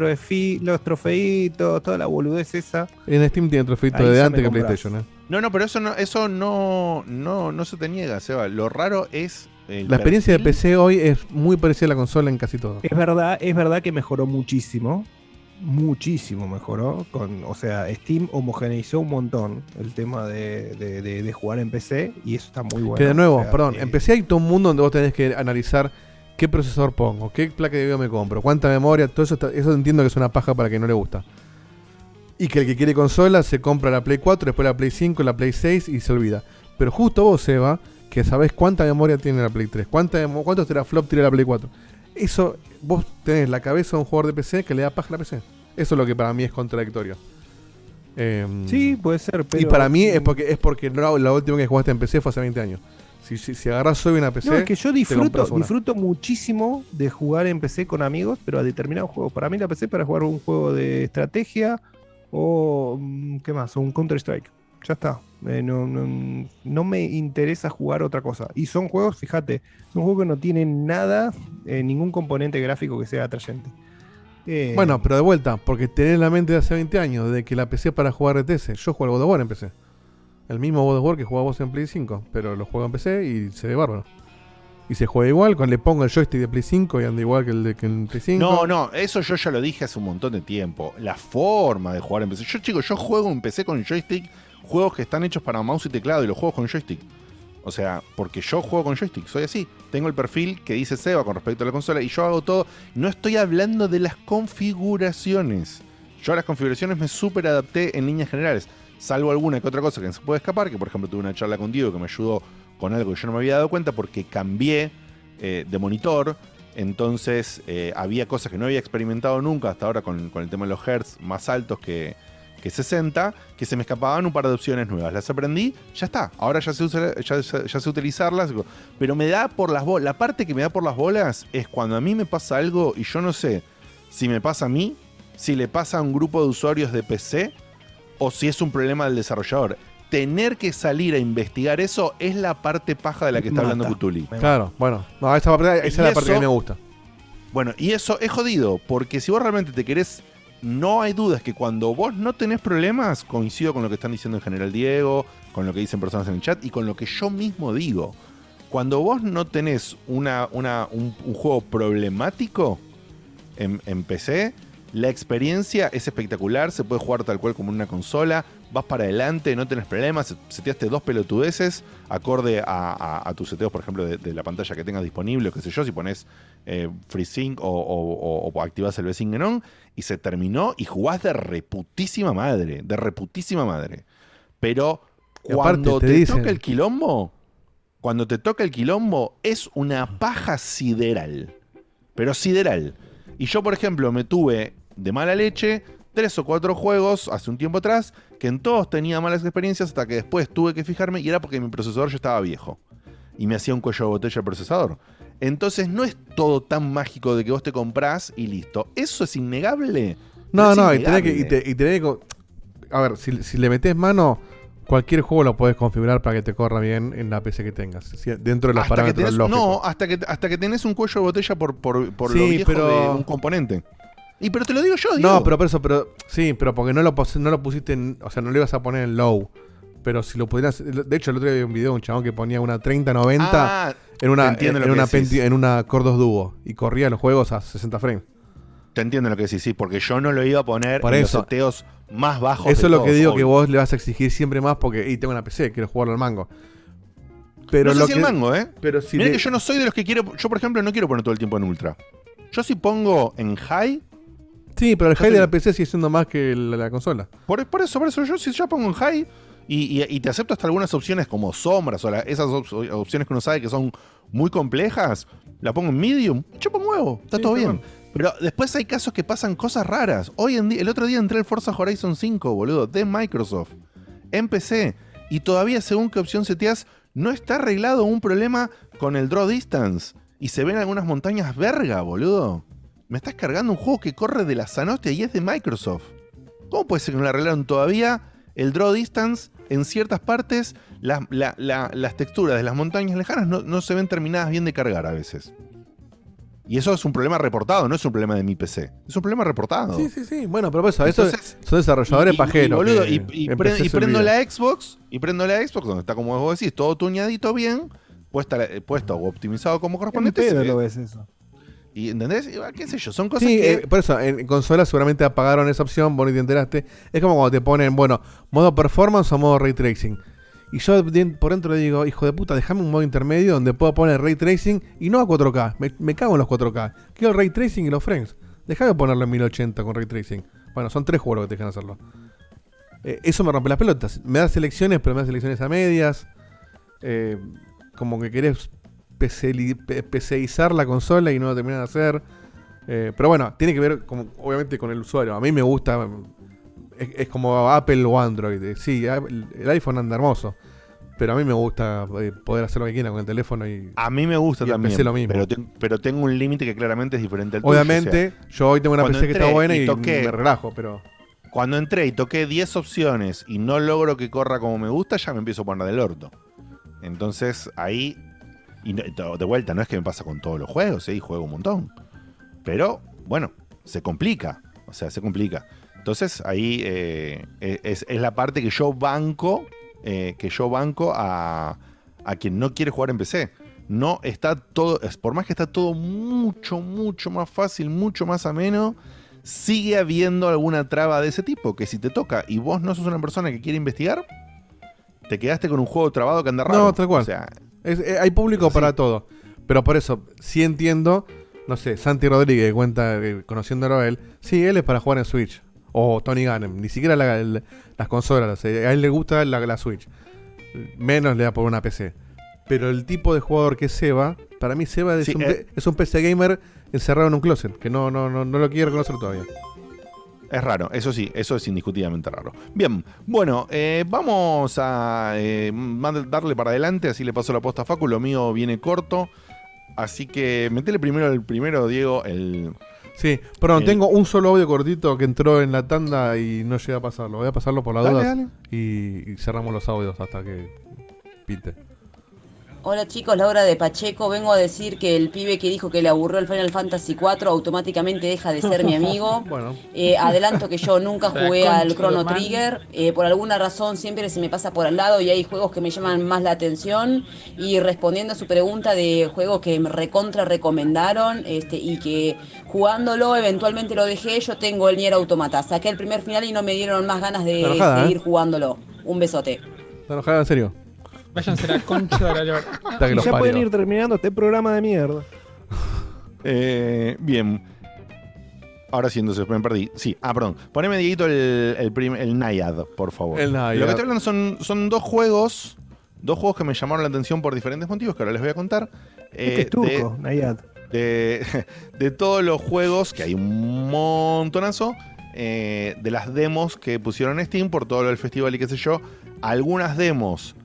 los, trofeitos, toda la boludez esa. En Steam tiene trofeito Ahí de antes que. PlayStation, ¿eh? No, no, pero eso no, eso no, no, no se te niega, Seba. Lo raro es. el La experiencia de. PC hoy es muy parecida a la consola en casi todo. Es verdad, es verdad que mejoró muchísimo. Muchísimo mejoró. Con, o sea, Steam homogeneizó un montón el tema de, de- de- de jugar en PC y eso está muy bueno. que de nuevo, O sea, perdón, eh, en PC hay todo un mundo donde vos tenés que analizar qué procesador pongo, qué placa de video me compro, cuánta memoria, todo eso, está- eso entiendo que es una paja para quien no le gusta. Y que el que quiere consola se compra la Play 4, después la Play 5, la Play 6 y se olvida. Pero justo vos, Seba, que sabés cuánta memoria tiene la Play 3, cuánta cuántos teraflop tiene la Play 4. Eso, vos tenés la cabeza de un jugador de PC que le da paja a la PC. Eso es lo que para mí es contradictorio. Em, Sí, puede ser, y para mí es porque es porque no, la última que jugaste en PC fue hace 20 años. Si, si, si agarras hoy una PC. No, es que yo disfruto, disfruto muchísimo de jugar en PC con amigos, pero a determinados juegos. Para mí la PC es para jugar un juego de estrategia o mm, ¿qué más? Un Counter Strike. Ya está. Eh, no, no- no me interesa jugar otra cosa. Y son juegos, fíjate, son juegos que no tienen nada, eh, ningún componente gráfico que sea atrayente. Eh, Bueno, pero de vuelta, porque tenés la mente de hace 20 años de que la PC para jugar RTS. Yo juego al God of War en PC. El mismo God of War que jugaba vos en Play 5, pero lo juego en PC y se ve bárbaro. Y se juega igual, cuando le pongo el joystick de Play 5 y anda igual que el de que en Play 5. No, no, eso yo ya lo dije hace un montón de tiempo. La forma de jugar en PC. Yo, chicos, yo juego en PC con joystick, juegos que están hechos para mouse y teclado y los juego con joystick. O sea, porque yo juego con joystick, soy así. Tengo el perfil que dice Seba con respecto a la consola y yo hago todo. No estoy hablando de las configuraciones. Yo a las configuraciones me super adapté en líneas generales. Salvo alguna que otra cosa que se puede escapar, que por ejemplo tuve una charla con Diego que me ayudó con algo que yo no me había dado cuenta porque cambié eh, de monitor. Entonces eh, había cosas que no había experimentado nunca hasta ahora con, el tema de los hertz más altos que, que 60, que se me escapaban un par de opciones nuevas. Las aprendí, ya está. Ahora ya sé, usa- ya, ya sé utilizarlas. Pero me da por las bolas. La parte que me da por las bolas es cuando a mí me pasa algo y yo no sé si me pasa a mí, si le pasa a un grupo de usuarios de PC o si es un problema del desarrollador. Tener que salir a investigar eso es la parte paja de la que está Mata. hablando Cutuli. Claro, bueno. No, esa, parte- esa es la parte que a mí me gusta. Bueno, y eso es jodido, porque si vos realmente te querés, no hay dudas que cuando vos no tenés problemas, coincido con lo que están diciendo en general Diego, con lo que dicen personas en el chat y con lo que yo mismo digo. Cuando vos no tenés una, una- un, un juego problemático en, en PC, la experiencia es espectacular, se puede jugar tal cual como en una consola, vas para adelante, no tenés problemas, seteaste dos pelotudeces acorde a, a- a tus seteos, por ejemplo, de, de la pantalla que tengas disponible, o qué sé yo, si pones eh, FreeSync o, o, o- o activás el on, y se terminó y jugás de reputísima madre, de reputísima madre. Pero cuando te te, dicen- toca el quilombo, cuando te toca el quilombo, es una paja sideral. Pero sideral. Y yo, por ejemplo, me tuve de mala leche tres o cuatro juegos hace un tiempo atrás que en todos tenía malas experiencias hasta que después tuve que fijarme y era porque mi procesador ya estaba viejo. Y me hacía un cuello de botella el procesador. Entonces no es todo tan mágico de que vos te comprás y listo. Eso es innegable. No, no, y tenés que. Y te- y tenés que a ver, si, si le metes mano, cualquier juego lo puedes configurar para que te corra bien en la PC que tengas. dentro de los Hasta que parámetros tenés- lógicos. no, hasta que, hasta que tenés un cuello de botella por, por, por lo viejo pero- de un componente. Y pero te lo digo yo, Diego. No, pero por eso, pero. Sí, pero porque no lo, pos- no lo pusiste en. O sea, no lo ibas a poner en low. Pero si lo pudieras. De hecho, el otro día vi un video de un chabón que ponía una 3090 Ah, en una, entiendo en, lo que una decís. Penti- en una Cordos Duo. Y corría los juegos a 60 frames. Te entiendo lo que decís, sí, porque yo no lo iba a poner Por en eso. los seteos más bajos. Eso de es lo que todos, digo obvio. que vos le vas a exigir siempre más porque. Y tengo una PC, quiero jugarlo al mango. Pero no sé lo si que, el mango, ¿eh? Pero si Mirá le- que yo no soy de los que quiero. Yo, por ejemplo, no quiero poner todo el tiempo en ultra. Yo si pongo en high. Sí, pero el high de la PC sigue siendo más que la, la consola. Por, por eso, por eso, yo si ya pongo en high. Y, y- y te acepto hasta algunas opciones como sombras o la- esas op- opciones que uno sabe que son muy complejas. La pongo en medium. Chupa un huevo. Está Sí, todo bien. Pero después hay casos que pasan cosas raras. Hoy en día, el otro día entré al Forza Horizon 5, boludo, de Microsoft. En PC. Y todavía, según qué opción seteas, no está arreglado un problema con el draw distance. Y se ven algunas montañas verga, boludo. Me estás cargando un juego que corre de la Zanostia y es de Microsoft. ¿Cómo puede ser que no le arreglaron todavía el draw distance? En ciertas partes, las- la- la- las texturas de las montañas lejanas no, no se ven terminadas bien de cargar a veces. Y eso es un problema reportado, no es un problema de mi PC. Es un problema reportado. Sí, sí, sí. Bueno, pero por eso, eso Entonces- son desarrolladores Y- pajeros. y, boludo, que y, y en pre- PC y se prendo la Xbox, y prendo la Xbox, donde está como vos decís, todo tuñadito bien, puesta, puesto o optimizado como corresponde. pedo lo ves eso. Y ¿entendés? Y, ¿Qué sé yo? Son cosas Sí, que. eh, por eso, en consolas seguramente apagaron esa opción, vos ni te enteraste. Es como cuando te ponen, bueno, modo performance o modo ray tracing. Y yo por dentro le digo, hijo de puta, déjame un modo intermedio donde puedo poner ray tracing y no a 4K. Me, me cago en los 4K. Quiero el ray tracing y los frames. Déjame ponerlo en 1080 con ray tracing. Bueno, son tres juegos que te dejan hacerlo. Eh, eso me rompe las pelotas. Me da selecciones, pero me da selecciones a medias. Eh, como que querés PC PCizar la consola y no lo terminan de hacer. Eh, pero bueno, tiene que ver como, obviamente con el usuario. A mí me gusta. Es, es como Apple o Android. eh, Sí, el, iPhone anda hermoso. Pero a mí me gusta eh, poder hacer lo que quiera con el teléfono y. A mí me gusta también. PC lo mismo. Pero, ten- pero tengo un límite que claramente es diferente al tuyo. Obviamente, o sea, yo hoy tengo una PC que está buena y toqué- me relajo, pero. Cuando entré y toqué 10 opciones y no logro que corra como me gusta, ya me empiezo a poner del orto. Entonces ahí. Y de vuelta, no es que me pasa con todos los juegos, ¿eh? y juego un montón. Pero, bueno, se complica. O sea, se complica. Entonces ahí eh, es, es la parte que yo banco. eh, que yo banco a, a quien no quiere jugar en PC. No está todo. es- Por más que está todo mucho, mucho más fácil, mucho más ameno. Sigue habiendo alguna traba de ese tipo. Que si te toca y vos no sos una persona que quiere investigar, te quedaste con un juego trabado que anda raro. No, tal cual. O sea, Es- eh, hay público para todo. Pero por eso, sí entiendo. No sé, Santi Rodríguez cuenta, eh, conociéndolo a él. Sí, él es para jugar en Switch. O Tony Gannem. Ni siquiera la- el- las consolas. eh, A él le gusta la, la Switch. Menos le da por una PC. Pero el tipo de jugador que es Seba, para mí Seba es, Sí, un, eh. es un PC gamer encerrado en un closet. Que no, no, no, no lo quiere reconocer todavía. Es raro, eso sí, eso es indiscutiblemente raro. Bien, bueno, eh, vamos a eh, darle para adelante, así le paso la posta a Facu, lo mío viene corto. Así que metele primero el primero, Diego, el Sí, perdón, El- tengo un solo audio cortito que entró en la tanda y no llegué a pasarlo. Voy a pasarlo por la duda y, y cerramos los audios hasta que pinte. Hola chicos, Laura de Pacheco. Vengo a decir que el pibe que dijo que le aburrió el Final Fantasy 4 automáticamente deja de ser mi amigo. Bueno. Eh, adelanto que yo nunca jugué al Chrono. Trigger. Eh, por alguna razón siempre se me pasa por al lado y hay juegos que me llaman más la atención. Y respondiendo a su pregunta de juegos que me recontra recomendaron este, y que jugándolo eventualmente lo dejé, yo tengo el Nier Automata. Saqué el primer final y no me dieron más ganas de enojada, seguir ¿eh? jugándolo. Un besote. ¿Está enojada en serio? Váyanse a la concha de la lora. Está que Y los ya parió. pueden ir terminando este programa de mierda. Eh, bien. Ahora sí, entonces me perdí. Sí, ah, perdón. Poneme, Dieguito, el, el, prim- el Naiad, por favor. El Naiad. Lo que estoy hablando son, son dos juegos. Dos juegos que me llamaron la atención por diferentes motivos que ahora les voy a contar. Este Eh, es turco, Nayad. de, de todos los juegos, que hay un montonazo, eh, de las demos que pusieron en Steam por todo lo del festival y qué sé yo. Algunas demos,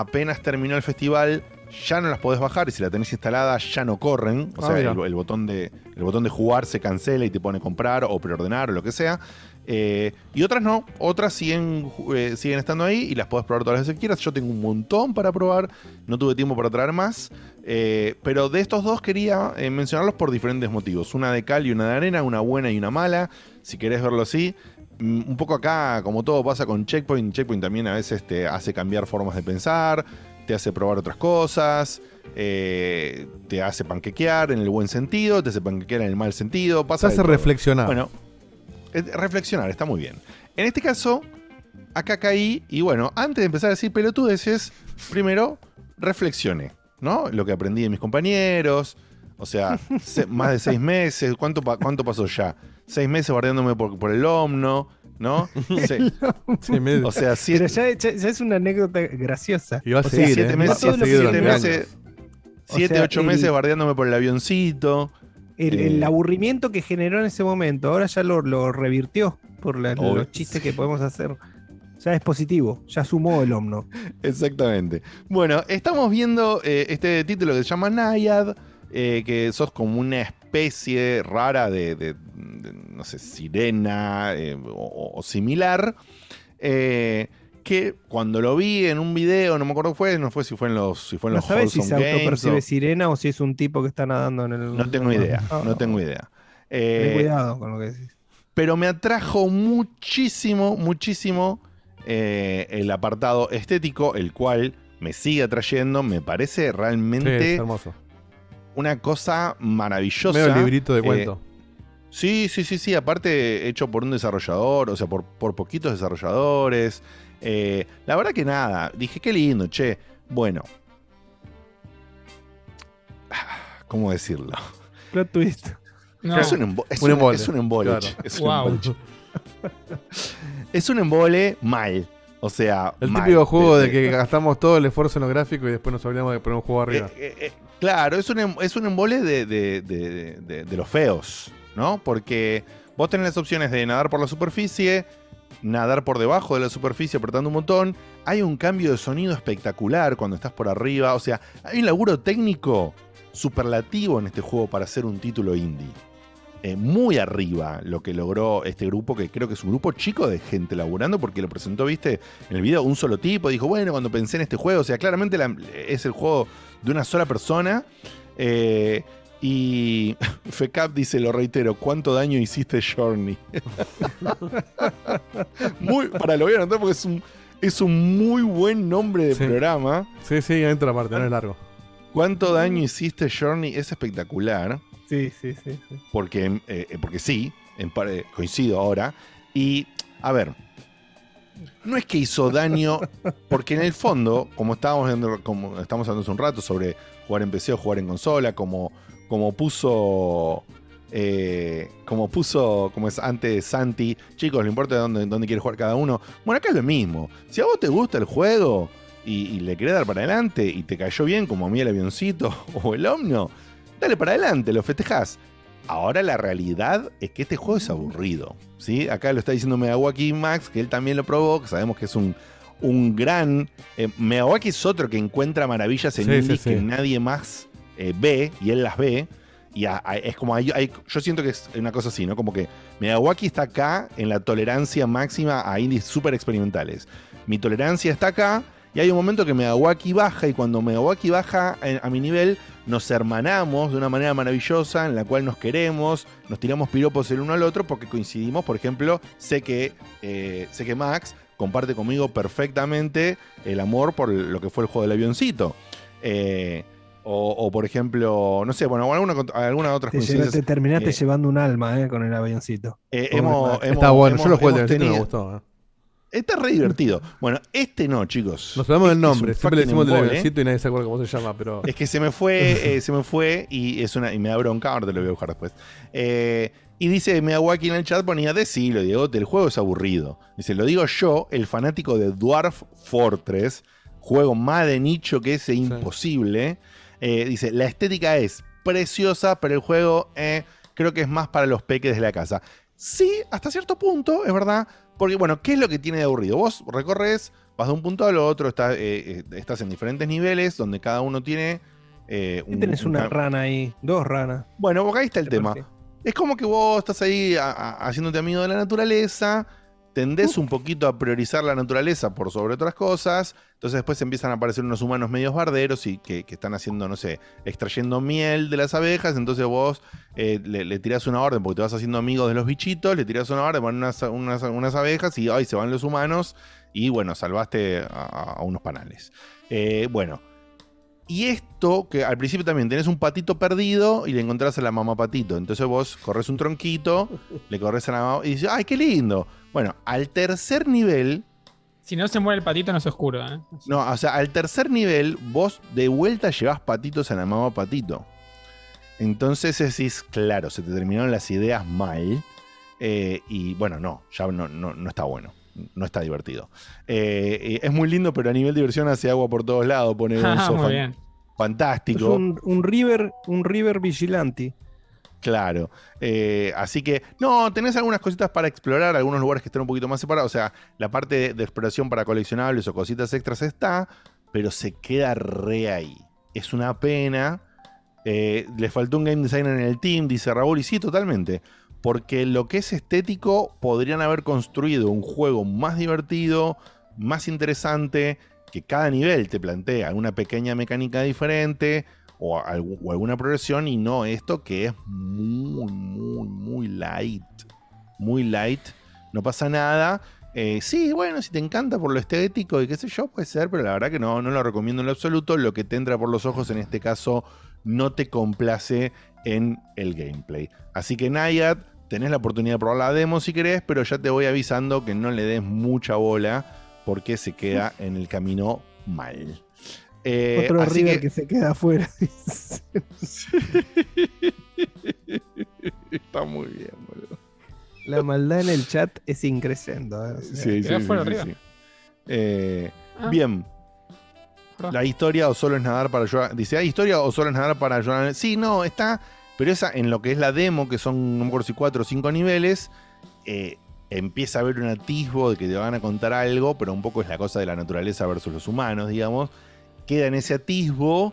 apenas terminó el festival, ya no las podés bajar y si la tenés instalada ya no corren. O Ah, sea, el, el botón de, el botón de jugar se cancela y te pone comprar o preordenar o lo que sea. Eh, y otras no, otras siguen, eh, siguen estando ahí y las podés probar todas las veces que quieras. Yo tengo un montón para probar, no tuve tiempo para traer más. Eh, pero de estos dos quería mencionarlos por diferentes motivos. Una de cal y una de arena, una buena y una mala. Si querés verlo así. Mm, Un poco acá, como todo pasa con Checkpoint, Checkpoint también a veces te hace cambiar formas de pensar, te hace probar otras cosas, eh, te hace panquequear en el buen sentido, te hace panquequear en el mal sentido. Pasa Te hace reflexionar. Bueno, reflexionar, está muy bien. En este caso, acá caí y bueno, antes de empezar a decir pelotudeces, primero reflexioné, ¿no? Lo que aprendí de mis compañeros, o sea, se- más de seis meses, ¿cuánto, pa- cuánto pasó ya? Seis meses guardándome por, por el Omno, ¿no? Se- o sea, siete, Pero ya, ya- ya es una anécdota graciosa. Y va a O sea, siete ¿eh? meses, siete se- meses, O siete, sea, ocho el- meses bardeándome por el avioncito. El, Eh, el aburrimiento que generó en ese momento, ahora ya lo, lo revirtió por la- Obvio. los chistes que podemos hacer. Ya es positivo, ya sumó el Omno. Exactamente. Bueno, estamos viendo eh, este título que se llama Naiad, eh, que sos como una especie rara de, de- de, no sé, sirena eh, o, o similar. eh, que cuando lo vi en un video, no me acuerdo fue, no fue si fue en los, si fue en No los sabes si se autopercibe o- sirena o si es un tipo que está nadando en el. No tengo idea, no tengo idea. Ten Eh, cuidado con lo que decís. pero me atrajo muchísimo, muchísimo eh, el apartado estético, el cual me sigue atrayendo, me parece Sí, realmente es hermoso. Una cosa maravillosa. Medio librito de Eh, cuento. sí, sí, sí, sí, aparte hecho por un desarrollador, o sea, por, por poquitos desarrolladores. Eh, la verdad que nada, dije, qué lindo, che. Bueno. ¿Cómo decirlo? Plot twist. No. Es un, embo- es Un un- embole. es un embole. Claro. Es un Wow. embole. Es un embole mal. O sea, El mal. típico juego de De- que gastamos todo el esfuerzo en lo gráfico y después nos olvidamos de poner un juego arriba. Eh, eh, eh, claro, es un, em- es un embole de, de- de- de- los feos, ¿no? Porque vos tenés las opciones de nadar por la superficie, nadar por debajo de la superficie apretando un montón. Hay un cambio de sonido espectacular cuando estás por arriba. O sea, hay un laburo técnico superlativo en este juego para hacer un título indie. Eh, muy arriba lo que logró este grupo, que creo que es un grupo chico de gente laburando, porque lo presentó, viste, en el video un solo tipo. Dijo, bueno, cuando pensé en este juego, o sea, claramente la- es el juego de una sola persona. Eh, y FECAP dice, lo reitero, ¿cuánto daño hiciste Journey? muy, para lo voy a anotar porque es un, es un muy buen nombre de Sí. programa. Sí, sí, entra aparte, no es largo. ¿Cuánto daño hiciste Journey? Es espectacular. Sí, sí, sí. sí. Porque, eh, porque sí, en par- eh, coincido ahora. Y, a ver, no es que hizo daño, porque en el fondo, como estábamos viendo, como estamos hablando hace un rato sobre jugar en PC o jugar en consola, como, como puso. eh, como puso, como es antes Santi, chicos, no importa dónde, dónde quiere jugar cada uno. Bueno, acá es lo mismo. Si a vos te gusta el juego y, y le querés dar para adelante y te cayó bien, como a mí el avioncito o el Omno, dale para adelante, lo festejás. Ahora la realidad es que este juego es aburrido. ¿sí? Acá lo está diciendo Megawaki Max, que él también lo probó, que sabemos que es un, un gran. Eh, Megawaki es otro que encuentra maravillas en Sí, indies sí, sí. que nadie más eh, ve y él las ve. Y a- a- es como hay, hay- yo siento que es una cosa así, ¿no? Como que Miyawaki está acá en la tolerancia máxima a indies súper experimentales. Mi tolerancia está acá y hay un momento que Miyawaki baja y cuando Miyawaki baja en- a mi nivel nos hermanamos de una manera maravillosa en la cual nos queremos, nos tiramos piropos el uno al otro porque coincidimos, por ejemplo, sé que, eh, sé que Max comparte conmigo perfectamente el amor por lo que fue el juego del avioncito. Eh, o, o, por ejemplo, no sé, bueno, alguna, alguna otra Te, lleva- te terminaste llevando un alma eh, con el avioncito. eh, hemos, hemos- Está bueno, yo hemos- lo jugué me tenido- gustó. Está re divertido. Bueno, este no, chicos. Nos hablamos del Este es nombre. Siempre le decimos del embole. avioncito y nadie se acuerda cómo se llama, pero. Es que se me fue, eh, se me fue y es una y me da bronca, ahora te lo voy a buscar después. Eh, y dice Miyawaki en el chat, ponía, decilo, Diego, el juego es aburrido. Dice, lo digo yo, el fanático de Dwarf Fortress, juego más de nicho que ese imposible. Eh, dice, la estética es preciosa, pero el juego creo que es más para los peques de la casa. Sí, hasta cierto punto, es verdad. Porque, bueno, ¿qué es lo que tiene de aburrido? Vos recorres, vas de un punto al otro, estás, eh, eh, estás en diferentes niveles donde cada uno tiene. eh, ¿Qué tenés una rana ahí? Dos ranas. Bueno, porque ahí está el ¿Te tema. parece? Es como que vos estás ahí a- a- haciéndote amigo de la naturaleza, tendés un poquito a priorizar la naturaleza por sobre otras cosas, entonces después empiezan a aparecer unos humanos medios barderos y que, que están haciendo, no sé, extrayendo miel de las abejas, entonces vos eh, le, le tirás una orden porque te vas haciendo amigo de los bichitos, le tirás una orden, van unas, unas, unas abejas y ay, se van los humanos y bueno, salvaste a, a unos panales. Eh, bueno, y esto, que al principio también tenés un patito perdido y le encontrás a la mamá patito. Entonces vos corres un tronquito, le corres a la mamá y dices, ¡ay, qué lindo! Bueno, al tercer nivel, Si no se muere el patito, no es oscuro, ¿eh? no, o sea, al tercer nivel, vos de vuelta llevas patitos a la mamá patito. Entonces decís, claro, se te terminaron las ideas mal. eh, y bueno, no, ya no, no, no está bueno. No está divertido. Eh, es muy lindo, pero a nivel diversión hace agua por todos lados. Pone un Ah, sofá fantástico. Es un, un river, un river vigilante. Claro. Eh, así que, no, tenés algunas cositas para explorar, algunos lugares que están un poquito más separados. O sea, la parte de, de exploración para coleccionables o cositas extras está, pero se queda re ahí. Es una pena. Eh, le faltó un game designer en el team, dice Raúl, y sí, totalmente. Porque lo que es estético, podrían haber construido un juego más divertido, más interesante, que cada nivel te plantea una pequeña mecánica diferente o, algu- o alguna progresión, y no esto que es muy, muy, muy light. Muy light. No pasa nada. Eh, sí, bueno, si te encanta por lo estético y qué sé yo, puede ser, pero la verdad que no, no lo recomiendo en lo absoluto. Lo que te entra por los ojos en este caso no te complace en el gameplay. Así que Nayad, tenés la oportunidad de probar la demo si querés, pero ya te voy avisando que no le des mucha bola porque se queda en el camino mal. Eh, Otro así river que- que... se queda afuera. Está muy bien, boludo. La maldad en el chat es increciendo. ¿eh? O sea, Sí, sí, sí. Eh, Ah. Bien. La historia o solo es nadar para ayudar. Dice, ¿hay historia o solo es nadar para ayudar? Sí, no, está. Pero esa, en lo que es la demo, que son, no me acuerdo si cuatro o cinco niveles, eh, empieza a haber un atisbo de que te van a contar algo, pero un poco es la cosa de la naturaleza versus los humanos, digamos. Queda en ese atisbo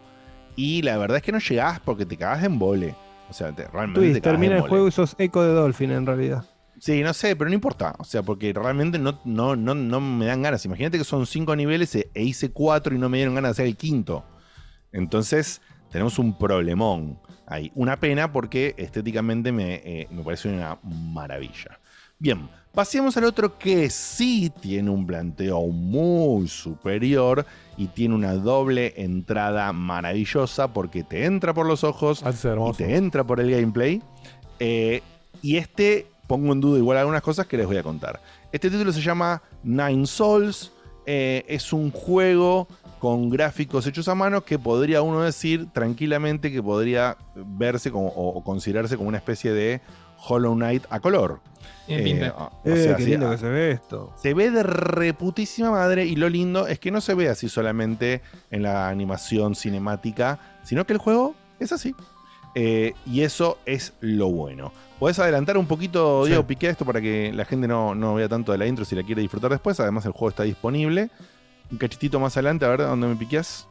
y la verdad es que no llegás porque te cagás en vole. O sea, te, realmente Luis, te cagás termina en el juego y sos eco de Dolphin en realidad. Sí, no sé, pero no importa. O sea, porque realmente no, no, no, no me dan ganas. Imagínate que son cinco niveles e e hice cuatro y no me dieron ganas de hacer el quinto. Entonces, tenemos un problemón ahí. Una pena porque estéticamente me, eh, me parece una maravilla. Bien, pasemos al otro que sí tiene un planteo muy superior y tiene una doble entrada maravillosa porque te entra por los ojos y te entra por el gameplay. Eh, y este pongo en duda igual algunas cosas que les voy a contar. Este título se llama Nine Souls. eh, es un juego con gráficos hechos a mano que podría uno decir tranquilamente que podría verse como, o, o considerarse como una especie de Hollow Knight a color. O Eh, sea, qué sí, lindo ah, que se ve esto. se ve de reputísima madre y lo lindo es que no se ve así solamente en la animación cinemática, sino que el juego es así. Eh, y eso es lo bueno. Podés adelantar un poquito, Diego, piqué esto para que la gente no, no vea tanto de la intro si la quiere disfrutar después. Además, el juego está disponible. Un cachitito más adelante, a ver dónde me piqueas.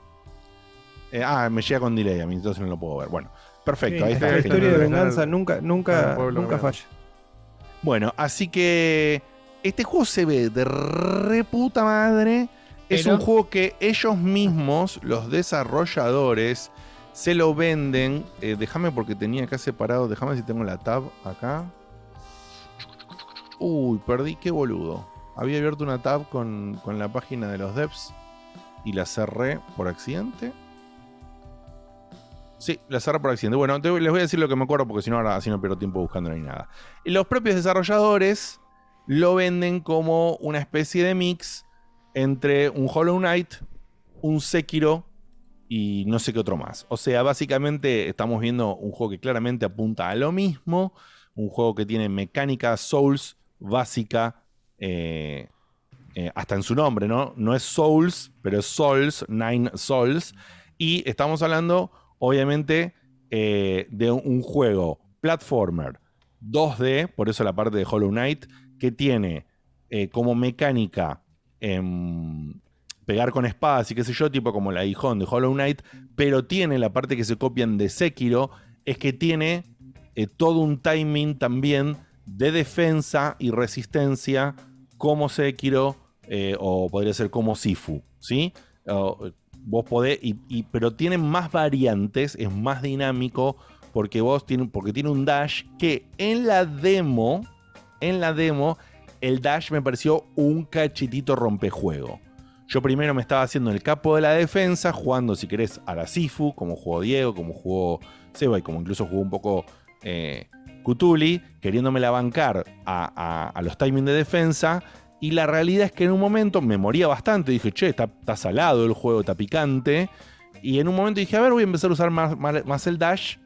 Eh, ah, me llega con delay a mí, entonces no lo puedo ver. Bueno, Perfecto, ahí Sí, está. La historia de venganza nunca, nunca, pueblo nunca falla. Bueno, así que este juego se ve de re puta madre. Es Pero- un juego que ellos mismos, los desarrolladores, se lo venden. Eh, déjame porque tenía acá separado. Déjame si tengo la tab acá. Uy, perdí, qué boludo. Había abierto una tab con, con la página de los devs y la cerré por accidente. Sí, la cerré por accidente. Bueno, les voy a decir lo que me acuerdo porque si no, ahora así no pierdo tiempo buscando ni nada. Los propios desarrolladores lo venden como una especie de mix entre un Hollow Knight, un Sekiro y no sé qué otro más. O sea, básicamente estamos viendo un juego que claramente apunta a lo mismo. Un juego que tiene mecánica Souls básica. Eh, eh, hasta en su nombre, ¿no? No es Souls, pero es Souls, Nine Souls. Y estamos hablando, obviamente, eh, de un, juego platformer 2D, por eso la parte de Hollow Knight, que tiene como mecánica em, pegar con espadas y qué sé yo, tipo como la Aguijón de Hollow Knight, pero tiene la parte que se copian de Sekiro, es que tiene todo un timing también de defensa y resistencia como Sekiro eh, o podría ser como Sifu, ¿sí? Vos podés, pero tiene más variantes, es más dinámico porque vos tiene, porque tiene un dash que en la demo, en la demo, el dash me pareció un cachitito rompejuego. Yo primero me estaba haciendo el capo de la defensa, jugando, si querés, a la Sifu, como jugó Diego, como jugó Seba y como incluso jugó un poco eh, Cutuli, queriéndome la bancar a, los timings de defensa. Y la realidad es que en un momento me moría bastante. Dije, che, está, salado el juego, está picante. Y en un momento dije, a ver, voy a empezar a usar más, más- más el dash.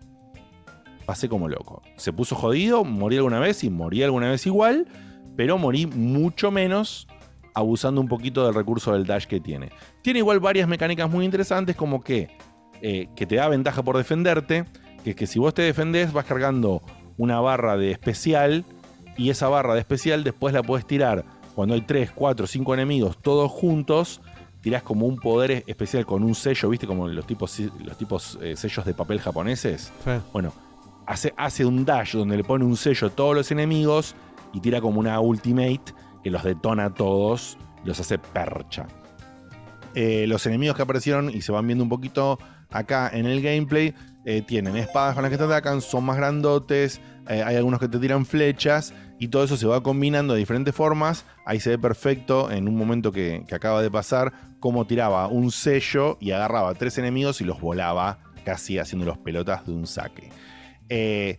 Pasé como loco. Se puso jodido, morí alguna vez y morí alguna vez igual. Pero morí mucho menos abusando un poquito del recurso del dash que tiene. Tiene igual varias mecánicas muy interesantes como que, eh, que te da ventaja por defenderte, que es que si vos te defendés vas cargando una barra de especial y esa barra de especial después la puedes tirar cuando hay 3, 4, 5 enemigos todos juntos. Tirás como un poder especial con un sello, ¿viste? Como los tipos, los tipos eh, sellos de papel japoneses. Sí. Bueno, hace, hace un dash donde le pone un sello a todos los enemigos y tira como una ultimate que los detona a todos, los hace percha. Eh, los enemigos que aparecieron y se van viendo un poquito acá en el gameplay eh, tienen espadas con las que te atacan, son más grandotes, eh, hay algunos que te tiran flechas y todo eso se va combinando de diferentes formas. Ahí se ve perfecto en un momento que, que acaba de pasar cómo tiraba un sello y agarraba a tres enemigos y los volaba casi haciendo los pelotas de un saque. Eh,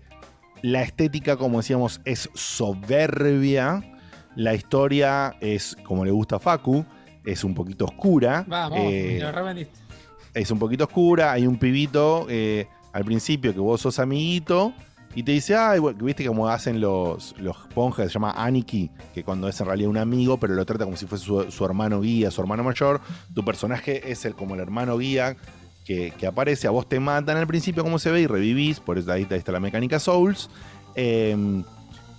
la estética, como decíamos, es soberbia. La historia es, como le gusta a Facu, es un poquito oscura. Vamos, Eh, lo revendiste. Es un poquito oscura. Hay un pibito eh, al principio que vos sos amiguito y te dice, bueno, viste como hacen los, los se llama Aniki, que cuando es en realidad un amigo, pero lo trata como si fuese su, su hermano guía, su hermano mayor. Tu personaje es el, como el hermano guía que, que aparece, a vos te matan al principio, como se ve, y revivís, por eso ahí está la mecánica Souls. Eh,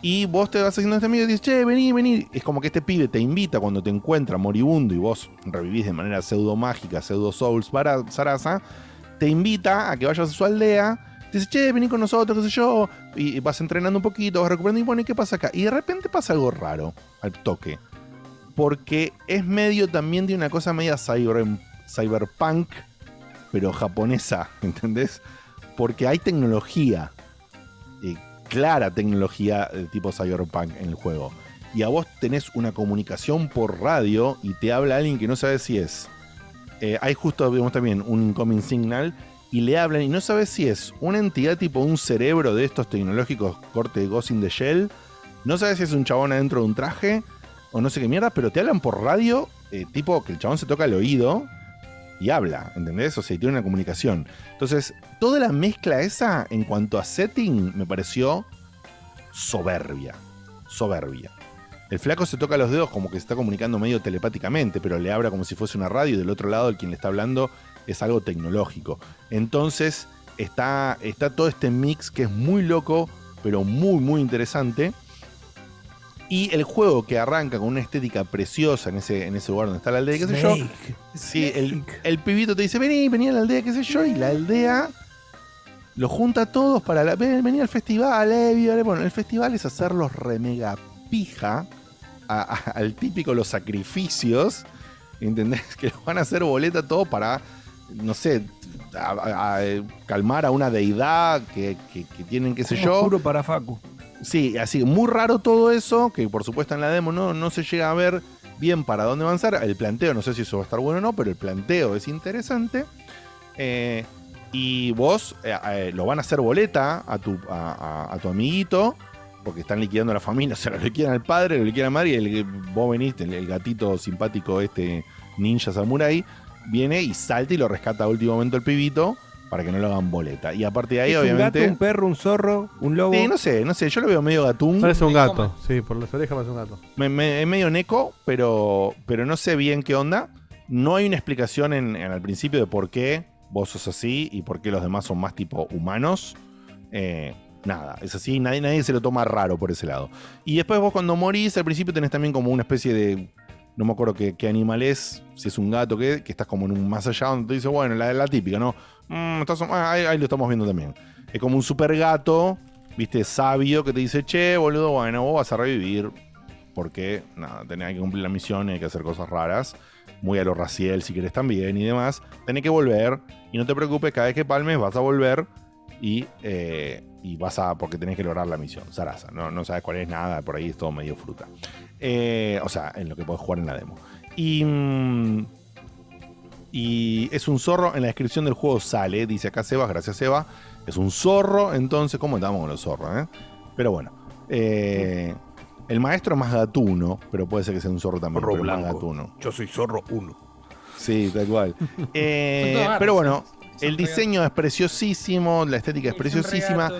y vos te vas haciendo este amigo y dices, che, vení, vení. Es como que este pibe te invita cuando te encuentra moribundo y vos revivís de manera pseudo mágica, pseudo souls para Sarasa. Te invita a que vayas a su aldea. Te dice, che, vení con nosotros, qué sé yo. Y, vas entrenando un poquito, vas recuperando. Y bueno, ¿y qué pasa acá? Y de repente pasa algo raro al toque. Porque es medio también de una cosa media cyber, cyberpunk, pero japonesa, ¿entendés? Porque hay tecnología clara tecnología de tipo cyberpunk en el juego. Y a vos tenés una comunicación por radio y te habla alguien que no sabe si es. eh, hay justo, vemos también, un incoming signal y le hablan y no sabes si es una entidad tipo un cerebro de estos tecnológicos corte de in the Shell. No sabes si es un chabón adentro de un traje o no sé qué mierda, pero te hablan por radio, eh, tipo que el chabón se toca el oído y habla, ¿entendés? O sea, y tiene una comunicación. Entonces, toda la mezcla esa en cuanto a setting me pareció soberbia. Soberbia. El flaco se toca los dedos como que se está comunicando medio telepáticamente, pero le habla como si fuese una radio y del otro lado el quien le está hablando es algo tecnológico. Entonces está, está todo este mix que es muy loco, pero muy, muy interesante. Y el juego que arranca con una estética preciosa en ese, en ese lugar donde está la aldea, qué sé yo. Sí, el, el pibito te dice, vení, vení a la aldea, qué sé yo, y la aldea Los junta a todos para la, ven, vení al festival, eh, Bueno, el festival es hacerlos remega pija a- a- al típico los sacrificios. ¿Entendés? Que los van a hacer boleta todo para, no sé, a- calmar a una deidad que, que- que tienen, qué sé yo. Juro para Facu. Sí, así, muy raro todo eso, que por supuesto en la demo no, no se llega a ver bien para dónde avanzar. El planteo, no sé si eso va a estar bueno o no, pero el planteo es interesante. Eh, y vos eh, eh, lo van a hacer boleta a tu, a, tu amiguito, porque están liquidando la familia, o sea, lo liquidan al padre, lo liquidan a madre, y el, vos venís, el, el gatito simpático, este ninja samurai, viene y salta y lo rescata a último momento el pibito para que no lo hagan boleta. Y aparte de ahí, ¿Es un obviamente. gato, un perro, un zorro, un lobo? Sí, no sé, no sé, yo lo veo medio gatún. Parece un gato, sí, por las orejas parece un gato. Me- me- es medio neco, pero, pero no sé bien qué onda. No hay una explicación en, en al principio de por qué vos sos así y por qué los demás son más tipo humanos. Eh, nada, es así, nadie, nadie se lo toma raro por ese lado. Y después vos cuando morís, al principio tenés también como una especie de... No me acuerdo qué, animal es, si es un gato, qué, que estás como en un más allá donde te dice, bueno, la, la típica, ¿no? Mm, ah, ahí, ahí lo estamos viendo también. Es como un super gato, viste, sabio, que te dice, che, boludo, bueno, vos vas a revivir porque nada, tenés que cumplir la misión y hay que hacer cosas raras. Muy a lo raciel si querés también y demás. Tenés que volver y no te preocupes, cada vez que palmes vas a volver y, eh, y vas a. porque tenés que lograr la misión. Sarasa, no, no sabes cuál es nada, por ahí es todo medio fruta. Eh, o sea, en lo que podés jugar en la demo. Y. mm, y es un zorro, en la descripción del juego sale, dice acá Sebas, gracias Seba. Es un zorro, entonces, ¿cómo estamos con los zorros? eh? Pero bueno. eh, el maestro es más gatuno, pero puede ser que sea un zorro también. Zorro pero más blanco. gatuno. Yo soy zorro 1. Sí, tal cual. Eh, pero bueno, el diseño es preciosísimo, la estética es preciosísima.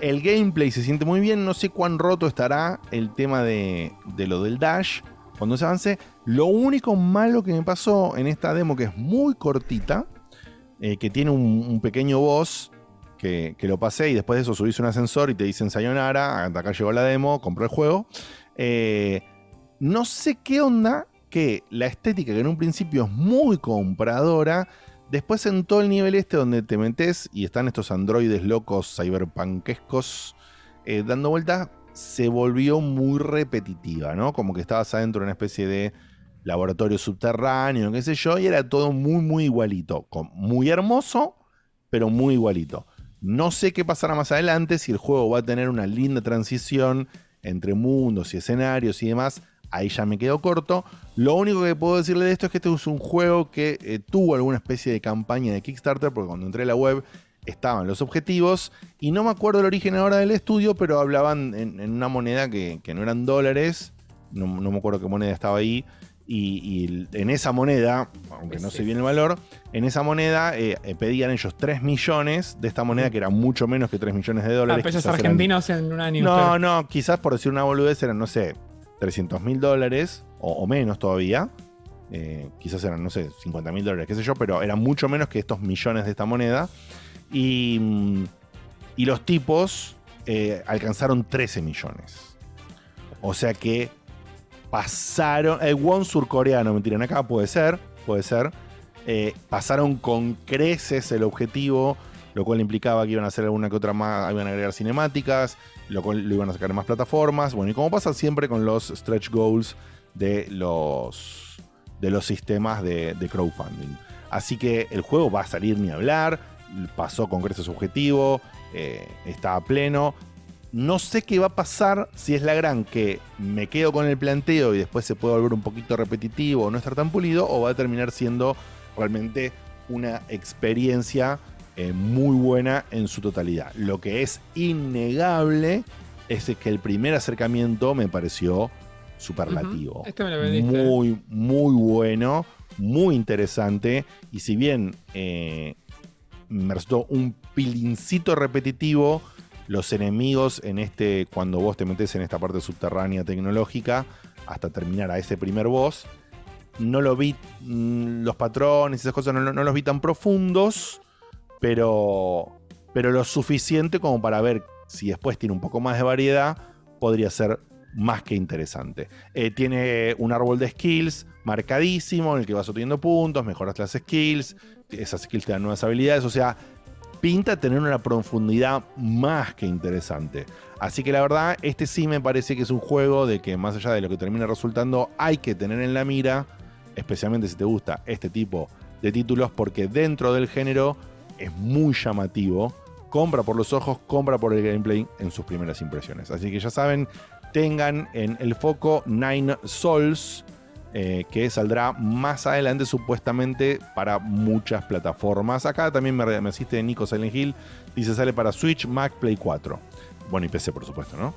El gameplay se siente muy bien. No sé cuán roto estará el tema de, de lo del dash cuando se avance. Lo único malo que me pasó en esta demo, que es muy cortita, eh, que tiene un, pequeño boss que, que lo pasé y después de eso subís un ascensor y te dicen Sayonara, hasta acá llegó la demo, compré el juego. Eh, no sé qué onda que la estética que en un principio es muy compradora, después en todo el nivel este donde te metes y están estos androides locos cyberpunkescos eh, dando vueltas, se volvió muy repetitiva, ¿no? Como que estabas adentro de una especie de laboratorio subterráneo, qué sé yo, y era todo muy, muy igualito. Muy hermoso, pero muy igualito. No sé qué pasará más adelante, si el juego va a tener una linda transición entre mundos y escenarios y demás. Ahí ya me quedo corto. Lo único que puedo decirle de esto es que este es un juego que eh, tuvo alguna especie de campaña de Kickstarter, porque cuando entré a la web estaban los objetivos. Y no me acuerdo el origen ahora del estudio, pero hablaban en, en una moneda que, que no eran dólares. No, no me acuerdo qué moneda estaba ahí. Y, en esa moneda, aunque no sé bien el valor, en esa moneda eh, eh, pedían ellos 3 millones de esta moneda, que era mucho menos que 3 millones de Ah, dólares. pesos quizás eran- argentinos en un año. no, no, quizás por decir una boludez eran, no sé, 300 mil dólares o, menos todavía. Eh, quizás eran, no sé, 50 mil dólares, qué sé yo, pero eran mucho menos que estos millones de esta moneda. Y, y los tipos eh, alcanzaron 13 millones. O sea que pasaron. El won surcoreano, me tiran acá, puede ser, puede ser. Eh, pasaron con creces el objetivo, lo cual implicaba que iban a hacer alguna que otra más, iban a agregar cinemáticas, lo iban a sacar en más plataformas. Bueno, y como pasa siempre con los stretch goals de los, de los sistemas de, crowdfunding. Así que el juego va a salir ni hablar, pasó con creces objetivo, eh, está a pleno. No sé qué va a pasar si es la gran que me quedo con el planteo y después se puede volver un poquito repetitivo o no estar tan pulido, o va a terminar siendo realmente una experiencia eh, muy buena en su totalidad. Lo que es innegable es que el primer acercamiento me pareció superlativo. Este me lo vendiste, Muy, muy bueno, muy interesante. Y si bien eh, me resultó un pilincito repetitivo, los enemigos en este, cuando vos te metes en esta parte subterránea tecnológica, hasta terminar a ese primer boss, no lo vi, mm, los patrones y esas cosas no, no los vi tan profundos, pero, pero lo suficiente como para ver si después tiene un poco más de variedad, podría ser más que interesante. Eh, tiene un árbol de skills marcadísimo en el que vas obteniendo puntos, mejoras las skills, esas skills te dan nuevas habilidades, o sea, pinta tener una profundidad más que interesante. Así que la verdad, este sí me parece que es un juego de que más allá de lo que termina resultando, hay que tener en la mira, especialmente si te gusta este tipo de títulos, porque dentro del género es muy llamativo. Compra por los ojos, compra por el gameplay en sus primeras impresiones. Así que ya saben, tengan en el foco Nine Souls, eh, que saldrá más adelante supuestamente para muchas plataformas. Acá también me, me asiste Nico Silent Hill, dice sale para Switch, Mac, Play 4. Bueno, y PC por supuesto, ¿no?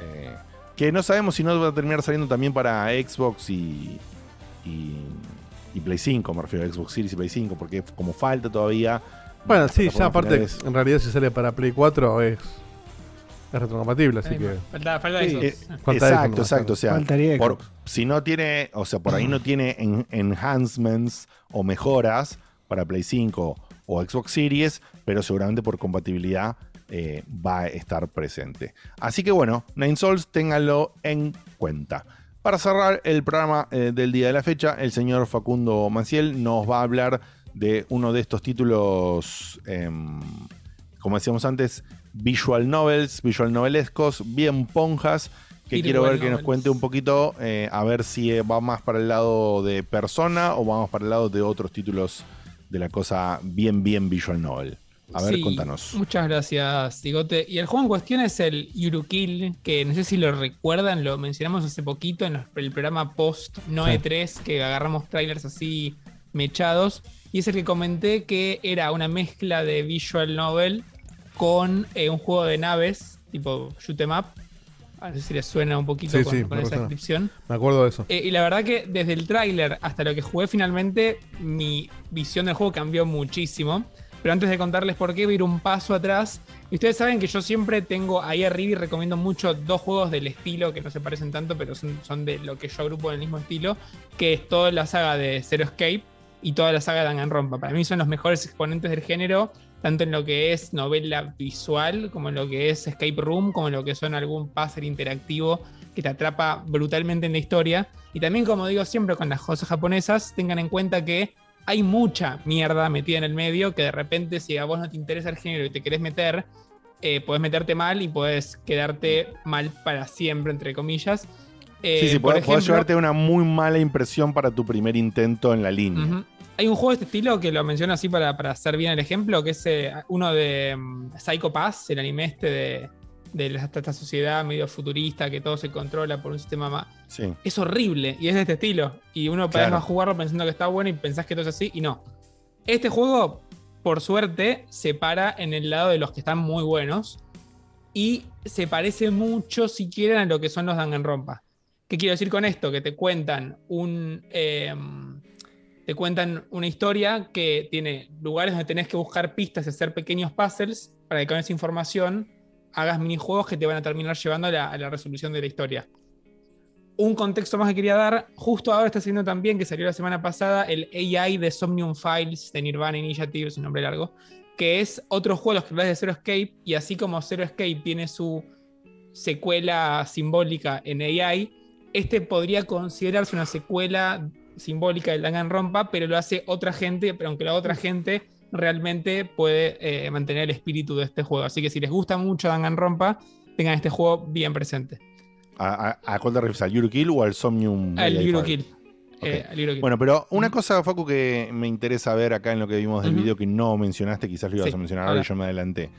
Eh, que no sabemos si no va a terminar saliendo también para Xbox y, y, y Play 5, me refiero a Xbox Series y Play 5, porque como falta todavía... Bueno, sí, ya aparte, finales- en realidad si sale para Play 4 es, es retrocompatible, así que... falta- falta Sí, eh, exacto, exacto. O sea, Faltaría por- si no tiene, o sea, por ahí no tiene en- enhancements o mejoras para Play 5 o Xbox Series, pero seguramente por compatibilidad eh, va a estar presente. Así que bueno, Nine Souls, ténganlo en cuenta. Para cerrar el programa eh, del día de la fecha, el señor Facundo Maciel nos va a hablar de uno de estos títulos, em, como decíamos antes, visual novels, visual novelescos, bien ponjas, que quiero ver que nos cuente un poquito, eh, a ver si eh, va más para el lado de persona o vamos para el lado de otros títulos de la cosa bien, bien visual novel. A ver, Sí, contanos. Muchas gracias, Tigote. Y el juego en cuestión es el Yurukill, que no sé si lo recuerdan, lo mencionamos hace poquito en el programa post Noe 3, que agarramos trailers así mechados. Y es el que comenté que era una mezcla de visual novel con eh, un juego de naves, tipo shoot 'em up. A ver si les suena un poquito Sí, con, sí, con esa descripción. Me acuerdo de eso. Eh, y la verdad que desde el tráiler hasta lo que jugué finalmente, mi visión del juego cambió muchísimo. Pero antes de contarles por qué, voy a ir un paso atrás. Y ustedes saben que yo siempre tengo ahí arriba y recomiendo mucho dos juegos del estilo que no se parecen tanto, pero son, son de lo que yo agrupo en el mismo estilo, que es toda la saga de Zero Escape y toda la saga de Danganronpa. Para mí son los mejores exponentes del género, tanto en lo que es novela visual, como en lo que es escape room, como en lo que son algún puzzle interactivo que te atrapa brutalmente en la historia. Y también, como digo siempre con las cosas japonesas, tengan en cuenta que hay mucha mierda metida en el medio que de repente si a vos no te interesa el género y te querés meter, eh, podés meterte mal y podés quedarte mal para siempre, entre comillas. Eh, sí, sí, por podés, podés ejemplo- llevarte una muy mala impresión para tu primer intento en la línea. Ujú. Hay un juego de este estilo que lo menciono así para, para hacer bien el ejemplo, que es eh, uno de mm, Psycho Pass, el anime este de, de esta sociedad medio futurista que todo se controla por un sistema más. Sí. Es horrible y es de este estilo. Y uno Claro. va a jugarlo pensando que está bueno y pensás que todo es así y no. Este juego, por suerte, se para en el lado de los que están muy buenos y se parece mucho, si quieren, a lo que son los Danganronpa. ¿Qué quiero decir con esto? Que te cuentan un. eh, te cuentan una historia que tiene lugares donde tenés que buscar pistas y hacer pequeños puzzles para que con esa información hagas minijuegos que te van a terminar llevando a la, resolución de la historia. Un contexto más que quería dar, justo ahora está saliendo también, que salió la semana pasada, el AI de Somnium Files de Nirvana Initiative, es un nombre largo, que es otro juego de los de Zero Escape, y así como Zero Escape tiene su secuela simbólica en AI, este podría considerarse una secuela simbólica del Danganronpa, pero lo hace otra gente, pero aunque la otra gente realmente puede eh, mantener el espíritu de este juego. Así que si les gusta mucho Danganronpa, tengan este juego bien presente. ¿A, a, a cuál te refieres? ¿Al Eurokill o al Somnium? Al Eurokill. File? Eh. Bueno, pero una cosa, Facu, que me interesa ver acá en lo que vimos del Ujú. video que no mencionaste, quizás lo ibas Sí, a mencionar ahora y yo me adelanté.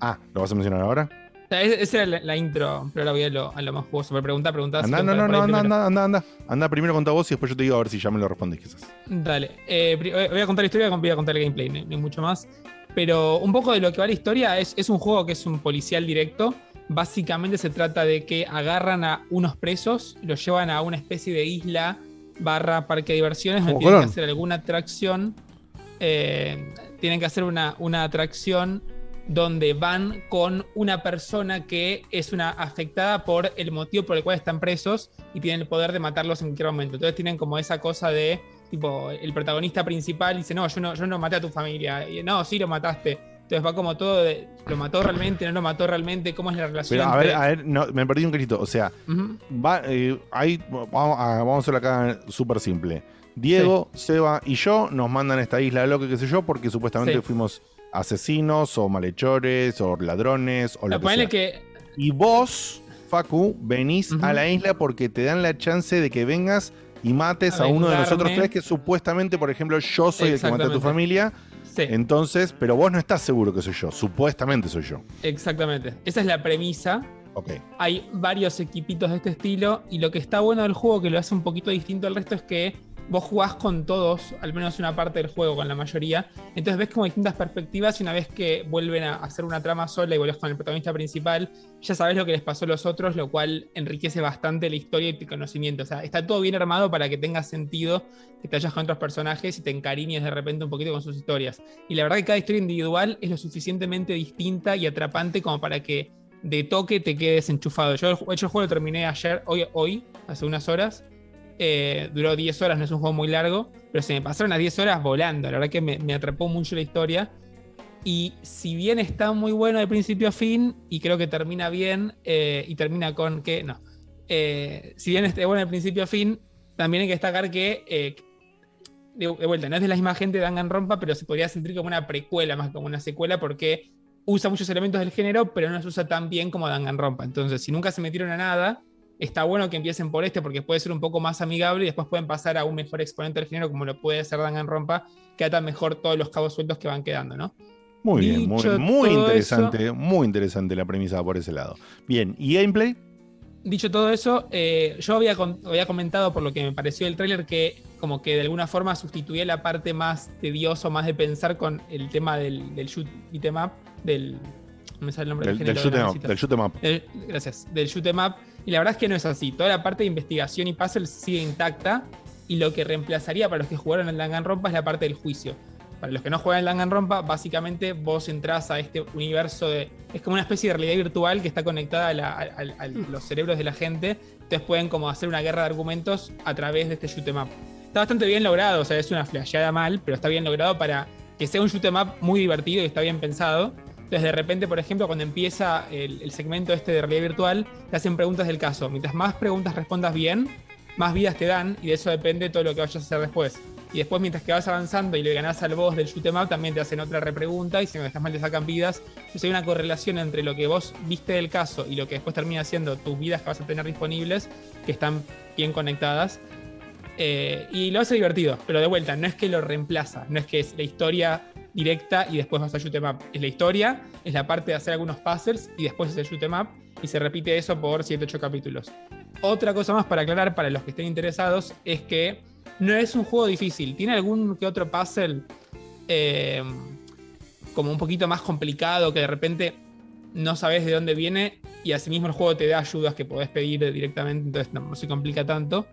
Ah, ¿lo vas a mencionar ahora? Sea, esa era la, la intro, pero ahora voy a lo, a lo más jugoso. Por preguntar, preguntar. Anda, no, no, no, anda, anda, anda, anda. Anda primero con voz y después yo te digo a ver si ya me lo respondés quizás. Dale. Eh, voy a contar la historia, voy a contar el gameplay, no, mucho más. Pero un poco de lo que va la historia es, es un juego que es un policial directo. Básicamente se trata de que agarran a unos presos, los llevan a una especie de isla barra parque de diversiones donde tienen que hacer alguna atracción. eh, tienen que hacer una, una atracción donde van con una persona que es una afectada por el motivo por el cual están presos y tienen el poder de matarlos en cualquier momento. Entonces tienen como esa cosa de, tipo, el protagonista principal dice, no, yo no, yo no maté a tu familia. Y, no, sí lo mataste. Entonces va como todo de, ¿lo mató realmente? ¿No lo mató realmente? ¿Cómo es la relación? Pero a ver, a ver, no, me perdí un cachito. O sea, va, eh, ahí, vamos, a, vamos a hacerlo acá súper simple. Diego, Seba y yo nos mandan a esta isla loca, qué sé yo, porque supuestamente Sí. fuimos asesinos o malhechores o ladrones o lo que sea. que. Y vos, Facu, venís a la isla porque te dan la chance de que vengas y mates A a, uno de nosotros tres que supuestamente, por ejemplo, yo soy el que mata a tu familia. Entonces, pero vos no estás seguro que soy yo. Supuestamente soy yo. Exactamente. Esa es la premisa. Hay varios equipitos de este estilo. Y lo que está bueno del juego, que lo hace un poquito distinto al resto, es que vos jugás con todos, al menos una parte del juego, con la mayoría. Entonces ves como distintas perspectivas. Y una vez que vuelven a hacer una trama sola y volvés con el protagonista principal, ya sabes lo que les pasó a los otros, lo cual enriquece bastante la historia y tu conocimiento. O sea, está todo bien armado para que tenga sentido que te vayas con otros personajes y te encariñes de repente un poquito con sus historias. Y la verdad que cada historia individual es lo suficientemente distinta y atrapante como para que de toque te quedes enchufado. Yo hecho el juego lo terminé ayer, hoy, hoy hace unas horas. Eh, duró 10 horas, no es un juego muy largo, pero se me pasaron las 10 horas volando. La verdad que me, atrapó mucho la historia. Y si bien está muy bueno de principio a fin, y creo que termina bien, eh, y termina con que, no, Eh, si bien esté bueno de principio a fin, también hay que destacar que, de, de vuelta, no es de la misma gente de Danganronpa, pero se podría sentir como una precuela más como una secuela, porque usa muchos elementos del género, pero no los usa tan bien como Danganronpa. Entonces, si nunca se metieron a nada, está bueno que empiecen por este porque puede ser un poco más amigable y después pueden pasar a un mejor exponente del género como lo puede ser Danganronpa, que atan mejor todos los cabos sueltos que van quedando, ¿no? Muy bien, muy, muy interesante, muy interesante la premisa por ese lado. Bien, ¿y gameplay? Dicho todo eso, eh, yo había, había comentado por lo que me pareció el tráiler que como que de alguna forma sustituía la parte más tediosa, más de pensar con el tema del, del shoot beat'em up, del... No me sale el nombre Del, del, del género. shoot 'em up, del shoot 'em up. Del- gracias, del shoot 'em up. Y la verdad es que no es así. Toda la parte de investigación y puzzle sigue intacta. Y lo que reemplazaría para los que jugaron en Danganronpa es la parte del juicio. Para los que no juegan en Danganronpa, básicamente vos entrás a este universo de. Es como una especie de realidad virtual que está conectada a, la- a- a- a los cerebros de la gente. Entonces pueden como hacer una guerra de argumentos a través de este shoot 'em up. Está bastante bien logrado, o sea, es una flasheada mal, pero está bien logrado para que sea un shoot 'em up muy divertido y está bien pensado. Entonces, de repente, por ejemplo, cuando empieza el, segmento este de realidad virtual, te hacen preguntas del caso. Mientras más preguntas respondas bien, más vidas te dan y de eso depende todo lo que vayas a hacer después. Y después, mientras que vas avanzando y le ganás al boss del shoot 'em up, también te hacen otra repregunta y si no estás mal te sacan vidas. Entonces hay una correlación entre lo que vos viste del caso y lo que después termina siendo tus vidas que vas a tener disponibles, que están bien conectadas. Eh, y lo hace divertido, pero de vuelta, no es que lo reemplaza, no es que es la historia directa y después vas a shoot. Es la historia, es la parte de hacer algunos puzzles y después es el shoot y se repite eso por 7-8 capítulos. Otra cosa más para aclarar para los que estén interesados es que no es un juego difícil, tiene algún que otro puzzle eh, como un poquito más complicado que de repente no sabes de dónde viene y asimismo el juego te da ayudas que podés pedir directamente, entonces no se complica tanto.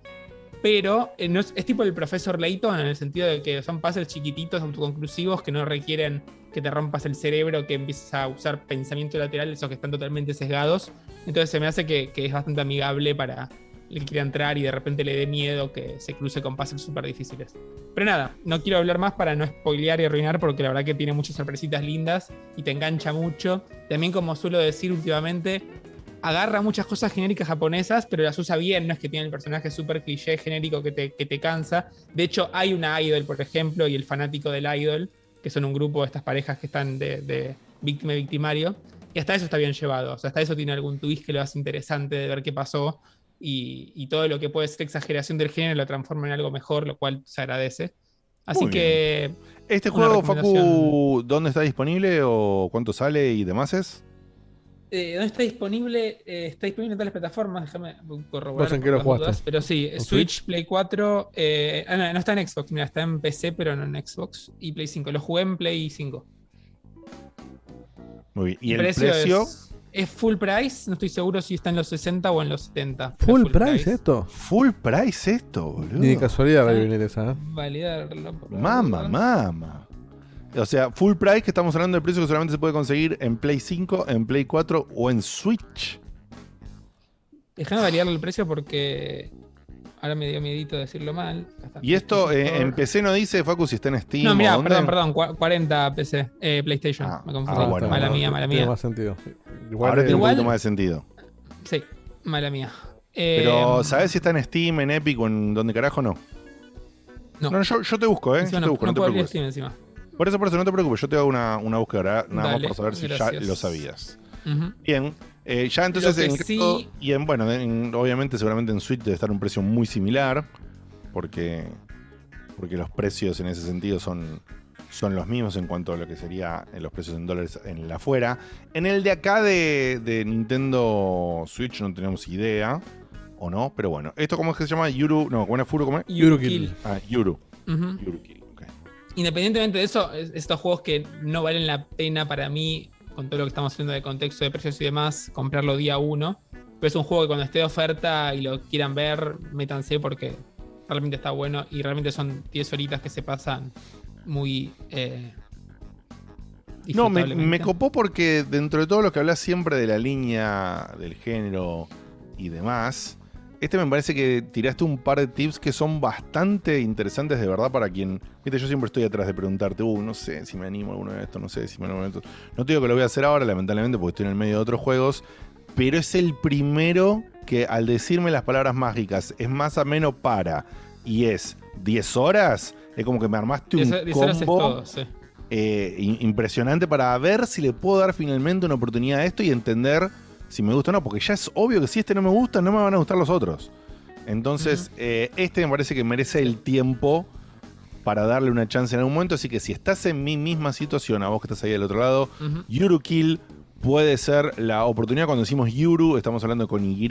Pero eh, no es, es tipo el profesor Layton en el sentido de que son puzzles chiquititos, autoconclusivos, que no requieren que te rompas el cerebro, que empieces a usar pensamiento lateral, esos que están totalmente sesgados. Entonces se me hace que, es bastante amigable para el que quiera entrar y de repente le dé miedo que se cruce con puzzles súper difíciles. Pero nada, no quiero hablar más para no spoilear y arruinar porque la verdad que tiene muchas sorpresitas lindas y te engancha mucho. También como suelo decir últimamente, agarra muchas cosas genéricas japonesas, pero las usa bien, no es que tiene el personaje súper cliché genérico que te, que te cansa. De hecho, hay una idol, por ejemplo, y el fanático del idol, que son un grupo de estas parejas que están de, de víctima y victimario, y hasta eso está bien llevado, o sea, hasta eso tiene algún twist que lo hace interesante de ver qué pasó, y, y todo lo que puede ser exageración del género lo transforma en algo mejor, lo cual se agradece. Así Muy que... ¿Este juego. Facu, dónde está disponible o cuánto sale y demás es? Eh, ¿Dónde está disponible? Eh, está disponible en todas las plataformas. Déjame corroborar. ¿Vos en qué lo jugaste? dudas, Pero sí, ¿En Switch, Switch? Play 4. eh, ah, no, no está en Xbox, mira, está en PC, pero no en Xbox. Y Play 5. Lo jugué en Play 5. Muy bien. ¿Y el precio? Es, es full price. No estoy seguro si está en los 60 o en los 70. Full, price, esto. Full price esto, boludo. Ni de casualidad va a venir esa. ¿eh? Validarlo. Mama, mama. O sea, full price que estamos hablando del precio que solamente se puede conseguir en Play 5, en Play 4 o en Switch. Déjame variarle el precio porque ahora me dio miedito decirlo mal. Y esto eh, en PC no dice, Facu, si está en Steam. No, mira, perdón, perdón, cua- 40 PC, eh, PlayStation. me confundí. ah, bueno, mala mía, mala Tiene mía. más sentido. Ahora tiene un poquito más de sentido. Sí, mala mía. Eh, Pero, ¿sabes si está en Steam, en Epic o en donde carajo no? No. yo, yo te busco, ¿eh? encima Yo te no, busco, no no te preocupes. Steam encima. Por eso, por eso, no te preocupes, yo te hago una, una búsqueda nada Dale, más por saber si ya lo sabías. Bien, eh, ya entonces en sí- y en, bueno, en- obviamente seguramente en Switch debe estar un precio muy similar, porque, porque los precios en ese sentido son, son los mismos en cuanto a lo que sería los precios en dólares en la afuera. En el de acá de, de Nintendo Switch no tenemos idea, o no, pero bueno. ¿Esto cómo es que se llama? Yuru, no, ¿cómo es Furu? ¿Cómo es? Yurukill. Ah, Yuru. Ujú. Yurukill, ok. Independientemente de eso, es- estos juegos que no valen la pena para mí, con todo lo que estamos haciendo de contexto de precios y demás, comprarlo día uno. Pero es un juego que cuando esté de oferta y lo quieran ver, métanse porque realmente está bueno y realmente son 10 horitas que se pasan muy... eh, No, me, me copó porque dentro de todo lo que hablas siempre de la línea, del género y demás, este me parece que tiraste un par de tips que son bastante interesantes de verdad para quien... Viste, yo siempre estoy atrás de preguntarte, uh, no sé si me animo a alguno de estos, no sé si me animo a esto. No te digo que lo voy a hacer ahora, lamentablemente, porque estoy en el medio de otros juegos, pero es el primero que al decirme las palabras mágicas es más ameno para y es 10 horas, es como que me armaste un 10 10 horas es combo todo, sí. eh, impresionante para ver si le puedo dar finalmente una oportunidad a esto y entender si me gusta o no, porque ya es obvio que si este no me gusta, no me van a gustar los otros. Entonces, eh, este me parece que merece el tiempo para darle una chance en algún momento, así que si estás en mi misma situación, a vos que estás ahí del otro lado. Yurukill puede ser la oportunidad cuando decimos Yuru, estamos hablando con Y,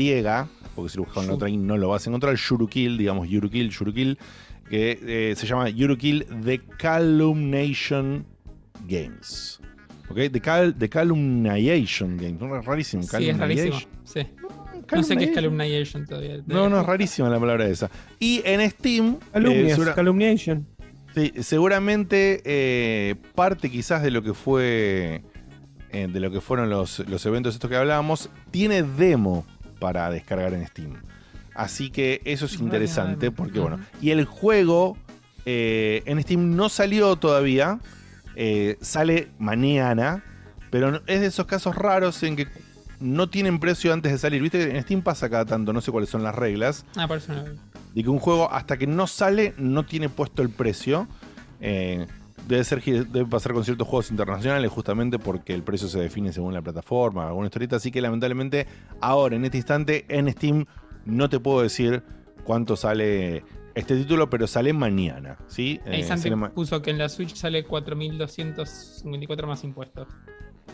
porque si lo buscas la otra no lo vas a encontrar, Yurukill, digamos Yurukill, Yurukill, que eh, se llama Yurukill The Calumnation Games. ¿Ok? The, Cal The Calumniation Games. No, es rarísimo. Sí, es rarísimo. Calumniation. Sí. No sé qué es Calumniation todavía. No, no, es rarísima la palabra esa. Y en Steam. Calumnias, segura- calumniation. Sí, seguramente eh, parte quizás de lo que fue. eh, de lo que fueron los, los eventos estos que hablábamos. Tiene demo para descargar en Steam. Así que eso es interesante. Porque bueno. Y el juego eh, en Steam no salió todavía. Eh, sale mañana. Pero es de esos casos raros en que no tienen precio antes de salir. Viste, en Steam pasa cada tanto, no sé cuáles son las reglas Ah, por eso no. de que un juego hasta que no sale no tiene puesto el precio. Eh, debe, ser, debe pasar con ciertos juegos internacionales justamente porque el precio se define según la plataforma, alguna historieta. Así que lamentablemente ahora, en este instante, en Steam no te puedo decir cuánto sale este título, pero sale mañana. ¿sí? Ahí Eh, Santi sale ma- puso que en la Switch sale 4.254 más impuestos.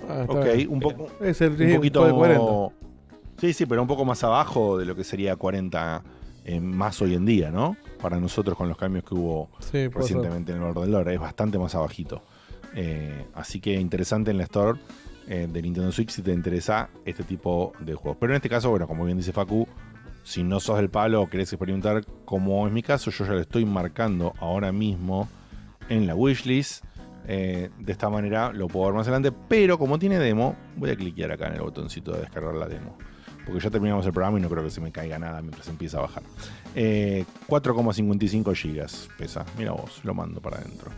Ah, ok, bien. un poco. Es el un poquito de 40. Sí, sí, pero un poco más abajo de lo que sería 40 eh, más hoy en día, ¿no? Para nosotros con los cambios que hubo Sí, recientemente en el valor del dólar, es bastante más abajito. Eh, así que interesante en la store eh, de Nintendo Switch si te interesa este tipo de juegos. Pero en este caso, bueno, como bien dice Facu, si no sos del palo o querés experimentar, como es mi caso, yo ya lo estoy marcando ahora mismo en la wishlist. Eh, de esta manera lo puedo ver más adelante, pero como tiene demo, voy a cliquear acá en el botoncito de descargar la demo. Porque ya terminamos el programa y no creo que se me caiga nada mientras empieza a bajar. Eh, 4,55 gigas pesa. Mira vos, lo mando para adentro.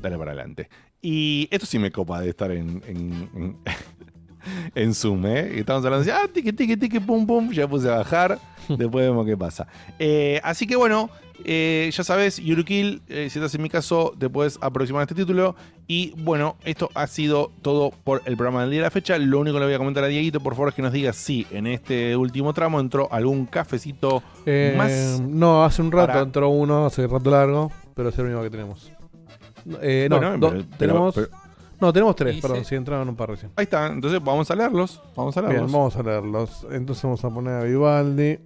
Dale para adelante. Y esto sí me copa de estar en- en Zoom, ¿eh? Estamos hablando de, ah, tiqui, tiqui, tiqui, pum, pum. Ya puse a bajar. Después vemos qué pasa. Eh, así que bueno, eh, ya sabes, Yurukill, eh, si estás en mi caso, te puedes aproximar a este título. Y bueno, esto ha sido todo por el programa del día de la fecha. Lo único que le voy a comentar a Dieguito, por favor, es que nos diga si en este último tramo entró algún cafecito Eh, más. No, hace un rato para- entró uno, hace rato largo, pero es el único que tenemos. No, Bueno, do- pero- tenemos. pero- no, tenemos tres, Dice- perdón, sí entraron un par recién. Ahí está, entonces vamos a leerlos. Vamos a leerlos. Bien, vamos a leerlos. Entonces vamos a poner a Vivaldi.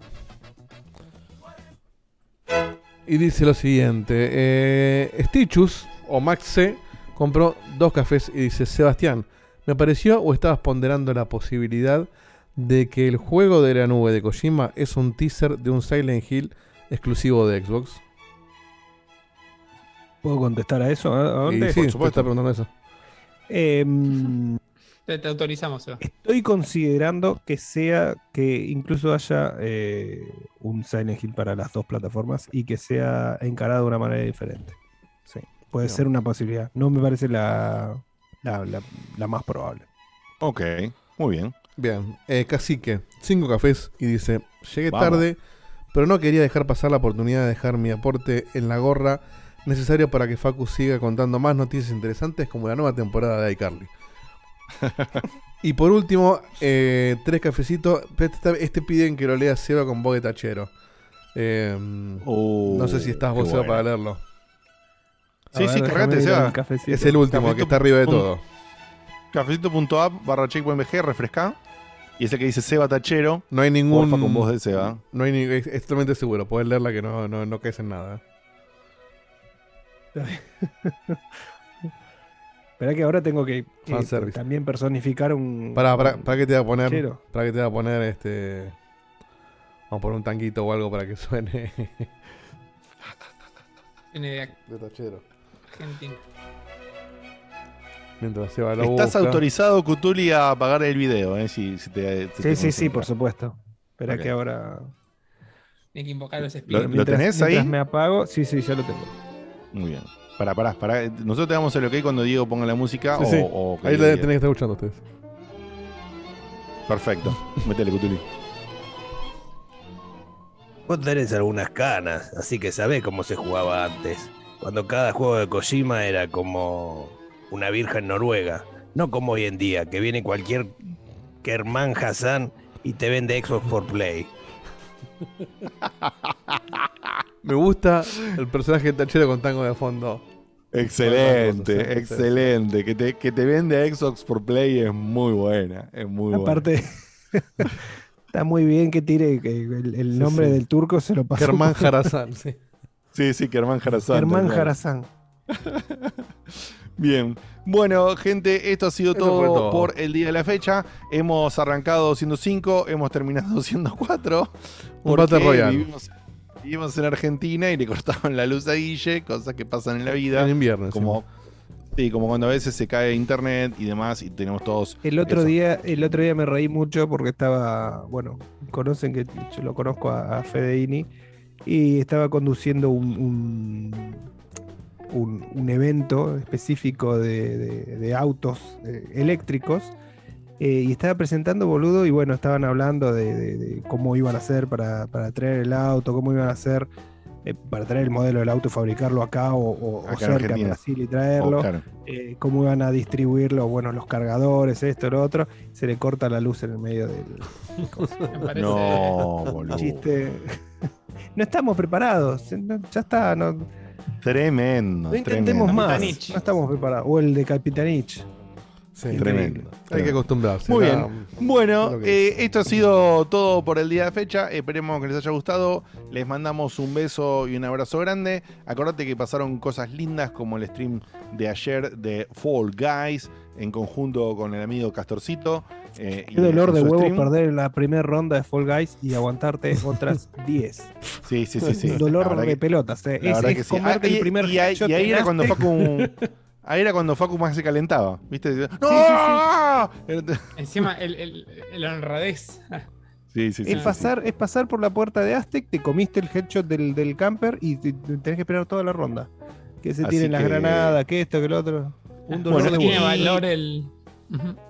Y dice lo siguiente: eh, Stichus o Max C compró dos cafés y dice: Sebastián, ¿me pareció o estabas ponderando la posibilidad de que el juego de la nube de Kojima es un teaser de un Silent Hill exclusivo de Xbox? ¿Puedo contestar a eso? ¿A- a dónde? Y sí, te está preguntando eso. Em, Te, te autorizamos, estoy considerando que sea que incluso haya eh, un Silent Hill para las dos plataformas y que sea encarado de una manera diferente. Sí, puede No. ser una posibilidad. No me parece la, la, la- la más probable. Ok, muy bien. Bien, eh, Cacique, cinco cafés y dice, llegué Vamos. tarde, pero no quería dejar pasar la oportunidad de dejar mi aporte en la gorra necesario para que Facu siga contando más noticias interesantes como la nueva temporada de iCarly. y por último, eh, tres cafecitos. Este, este piden que lo lea Seba con voz de tachero. Eh, no sé si estás vos, qué Seba, bueno. para leerlo. Sí, sí, cargate, Seba. Es el último, que está arriba de todo. Cafecito.app barra checkpointbg, refresca. Y ese que dice Seba Tachero. No hay ningún. Porfa con voz de Seba. No hay ni, es, es totalmente seguro. Puedes leerla que no, no, no caes en nada. Espera que ahora tengo que, Fanservice. también personificar un. Para, para, para que te va a poner. Para que te va a poner este. Vamos a poner un tanguito o algo para que suene. De, de tachero. Argentina. Mientras se va lo Estás busca. autorizado, Cutuli, a apagar el video, ¿eh? Si, si te, si te Sí, sí, sí, concentra. por supuesto. Espera Ok. que ahora. Tiene que invocar los ¿Lo, espíritus. lo tenés ahí? Mientras me apago. Sí, sí, ya lo tengo. Muy bien. Pará, pará, pará. Nosotros te damos el ok cuando Diego ponga la música Sí, o, sí. o que Ahí la que estar escuchando ustedes. Perfecto. Métele, Cutuli. Vos tenés algunas canas, así que sabés cómo se jugaba antes. Cuando cada juego de Kojima era como una virgen noruega. No como hoy en día, que viene cualquier Kerman Hassan y te vende Xbox por Play. Me gusta el personaje de tachero con tango de fondo. Excelente, excelente. Que te, que te vende Xbox por Play es muy buena. Es muy buena. Aparte. Está muy bien que tire que el, el Sí, nombre sí. del turco se lo pasó. Germán Jarazán, sí. Sí, sí, Germán Jarazán. Germán. Jarazán. Bien. Bueno, gente, esto ha sido todo, por el día de la fecha. Hemos arrancado siendo 5, hemos terminado siendo 4. Un Battle Royale. Vivimos, vivimos en Argentina y le cortaban la luz a Guille, cosas que pasan en la vida. En invierno, Como, sí, como cuando a veces se cae internet y demás y tenemos todos. El otro eso. día, el otro día me reí mucho porque estaba, bueno, conocen que yo lo conozco a, a Fedeini y estaba conduciendo un, un, un- un evento específico de, de- de autos eh, eléctricos eh, y estaba presentando boludo y bueno, estaban hablando de, de- de cómo iban a hacer para, para traer el auto, cómo iban a hacer eh, para traer el modelo del auto, fabricarlo acá o, o- Acá en cerca en. Brasil y traerlo Oh, claro. eh, cómo iban a distribuirlo, bueno, los cargadores, esto, lo otro, se le corta la luz en el medio del. Me parece- No, boludo. Chiste. no estamos preparados, no, ya está, no, Tremendo. no intentemos tremendo. más, Capitanich. no estamos preparados. O el de Capitanich. Sí, Tremendo. Hay que acostumbrarse. Muy bien. Bueno, eh, esto ha sido todo por el día de fecha. Esperemos que les haya gustado. Les mandamos un beso y un abrazo grande. Acordate que pasaron cosas lindas como el stream de ayer de Fall Guys en conjunto con el amigo Castorcito. eh, y Qué dolor de huevo stream. perder la primera ronda de Fall Guys y aguantarte otras 10. Sí, sí, sí. sí. Dolor de que- pelotas. eh. la Es, que sí. comerte Ah, el y- primer y, y ahí era cuando. Facu. Ahí era cuando Facu más se calentaba. ¿Viste? ¡No! Encima, el, el, el honradez. Sí, sí, sí. Es pasar, es pasar por la puerta de Aztec, te comiste el headshot del, del camper y te- te- tenés que esperar toda la ronda. Que se tienen las que- granadas, que esto, que lo otro. Un dolor Bueno, de Tiene valor el.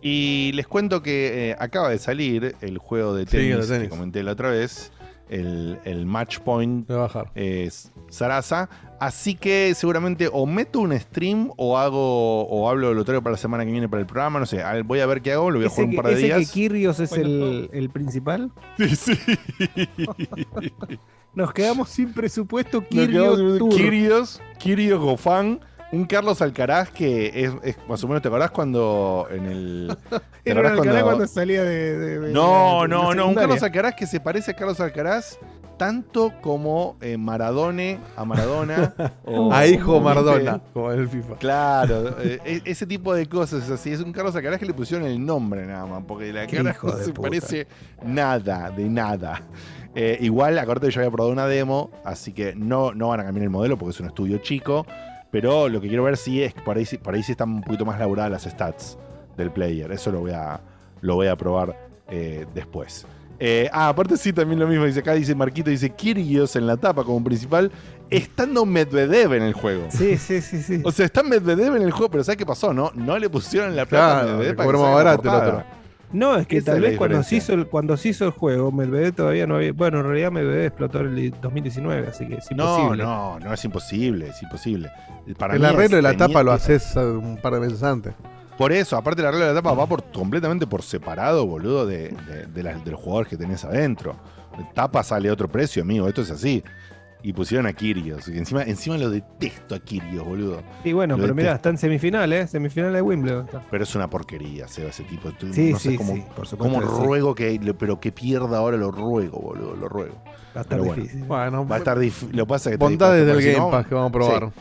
Y les cuento que eh, acaba de salir el juego de Sí, tenis, tenis. que comenté la otra vez, el, el Match Point Voy a bajar. es Sarasa. Así que seguramente o meto un stream o hago o hablo lo traigo para la semana que viene para el programa, no sé. Voy a ver qué hago, lo voy a jugar un que, par de ese que días. Kyrgios es Bueno, el, el principal. Sí, sí. Nos quedamos sin presupuesto Tour. Kyrgios, Kyrgios Gofán, un Carlos Alcaraz que es, es más o menos, ¿te acordás cuando en el... ¿te Era Alcaraz cuando- cuando salía de. de- de- No, de no, no, un. Carlos Alcaraz que se parece a Carlos Alcaraz tanto como eh, Maradone a Maradona. o- A hijo o, Maradona, como en el FIFA. Claro, eh, e- ese tipo de cosas es así. Es un Carlos Alcaraz que le pusieron el nombre nada más, porque la Qué cara hijo no de se puta. parece nada, de nada. Eh, igual, acordate que yo había probado una demo, así que no, no van a cambiar el modelo porque es un estudio chico. Pero lo que quiero ver sí es que por ahí, sí- por ahí sí están un poquito más laburadas las stats del player. Eso lo voy a, lo voy a probar eh, después. Eh, ah, aparte sí, también lo mismo. Dice acá, dice Marquito, dice Kyrgios en la tapa como principal, estando Medvedev en el juego. Sí, sí, sí, sí. O sea, está Medvedev en el juego, pero ¿sabes qué pasó? No, no le pusieron la plata a Claro, Medvedev le para que más barato el otro. No, es que tal vez cuando se, hizo el, cuando se hizo el juego, Medvedev todavía no había. Bueno, en realidad Medvedev explotó en el 2019, así que es No, imposible. no, no es imposible, es imposible. Para el arreglo de la tapa lo haces un par de meses antes. Por eso, aparte el arreglo de la tapa va por completamente por separado, boludo, de, de, de la- de los jugadores que tenés adentro. Tapa sale a otro precio, amigo, esto es así. Y pusieron a Kirios. Y encima, encima lo detesto a Kirios, boludo. Y bueno, Lo pero mira, está en semifinales, semifinales de Wimbledon. Pero es una porquería, Seba, ese tipo. Tú- Sí, no sé sí, cómo, sí, por supuesto sí. ruego que, pero que pierda ahora, lo ruego, boludo, lo ruego. Va a estar bueno, difícil. Bueno, va a estar difícil. Lo que pasa es que Bondades del Game no- Pass que vamos a probar. Sí.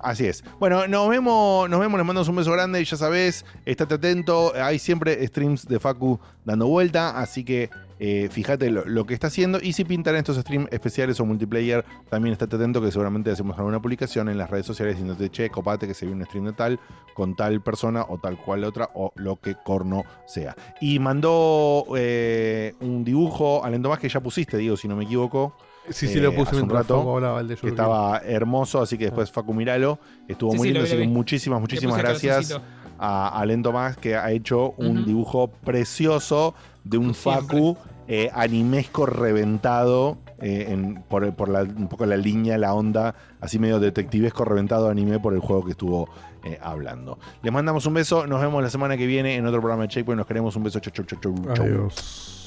Así es. Bueno, nos vemos, nos vemos, les mandamos un beso grande y ya sabes, estate atento, hay siempre streams de Facu dando vuelta, así que eh, fíjate lo, lo que está haciendo y si pintan estos streams especiales o multiplayer, también estate atento que seguramente hacemos alguna publicación en las redes sociales diciéndote, che, copate que se viene un stream de tal, con tal persona o tal cual otra o lo que corno sea. Y mandó eh, un dibujo al Endomás que ya pusiste, digo, si no me equivoco. Sí, sí, lo puse hace un rato. Facu hablaba, el de que estaba hermoso, así que después Facu Miralo. Estuvo Sí, muy sí, lindo, así que muchísimas, muchísimas gracias a, a Len Tomás que ha hecho un dibujo precioso de un Facu eh, animesco reventado. eh, en- por, la, un poco la línea, la onda, así medio detectivesco reventado anime por el juego que estuvo eh, hablando. Les mandamos un beso, nos vemos la semana que viene en otro programa de Checkpoint. Nos queremos un beso. Chau, chau, chau, chau. Adiós.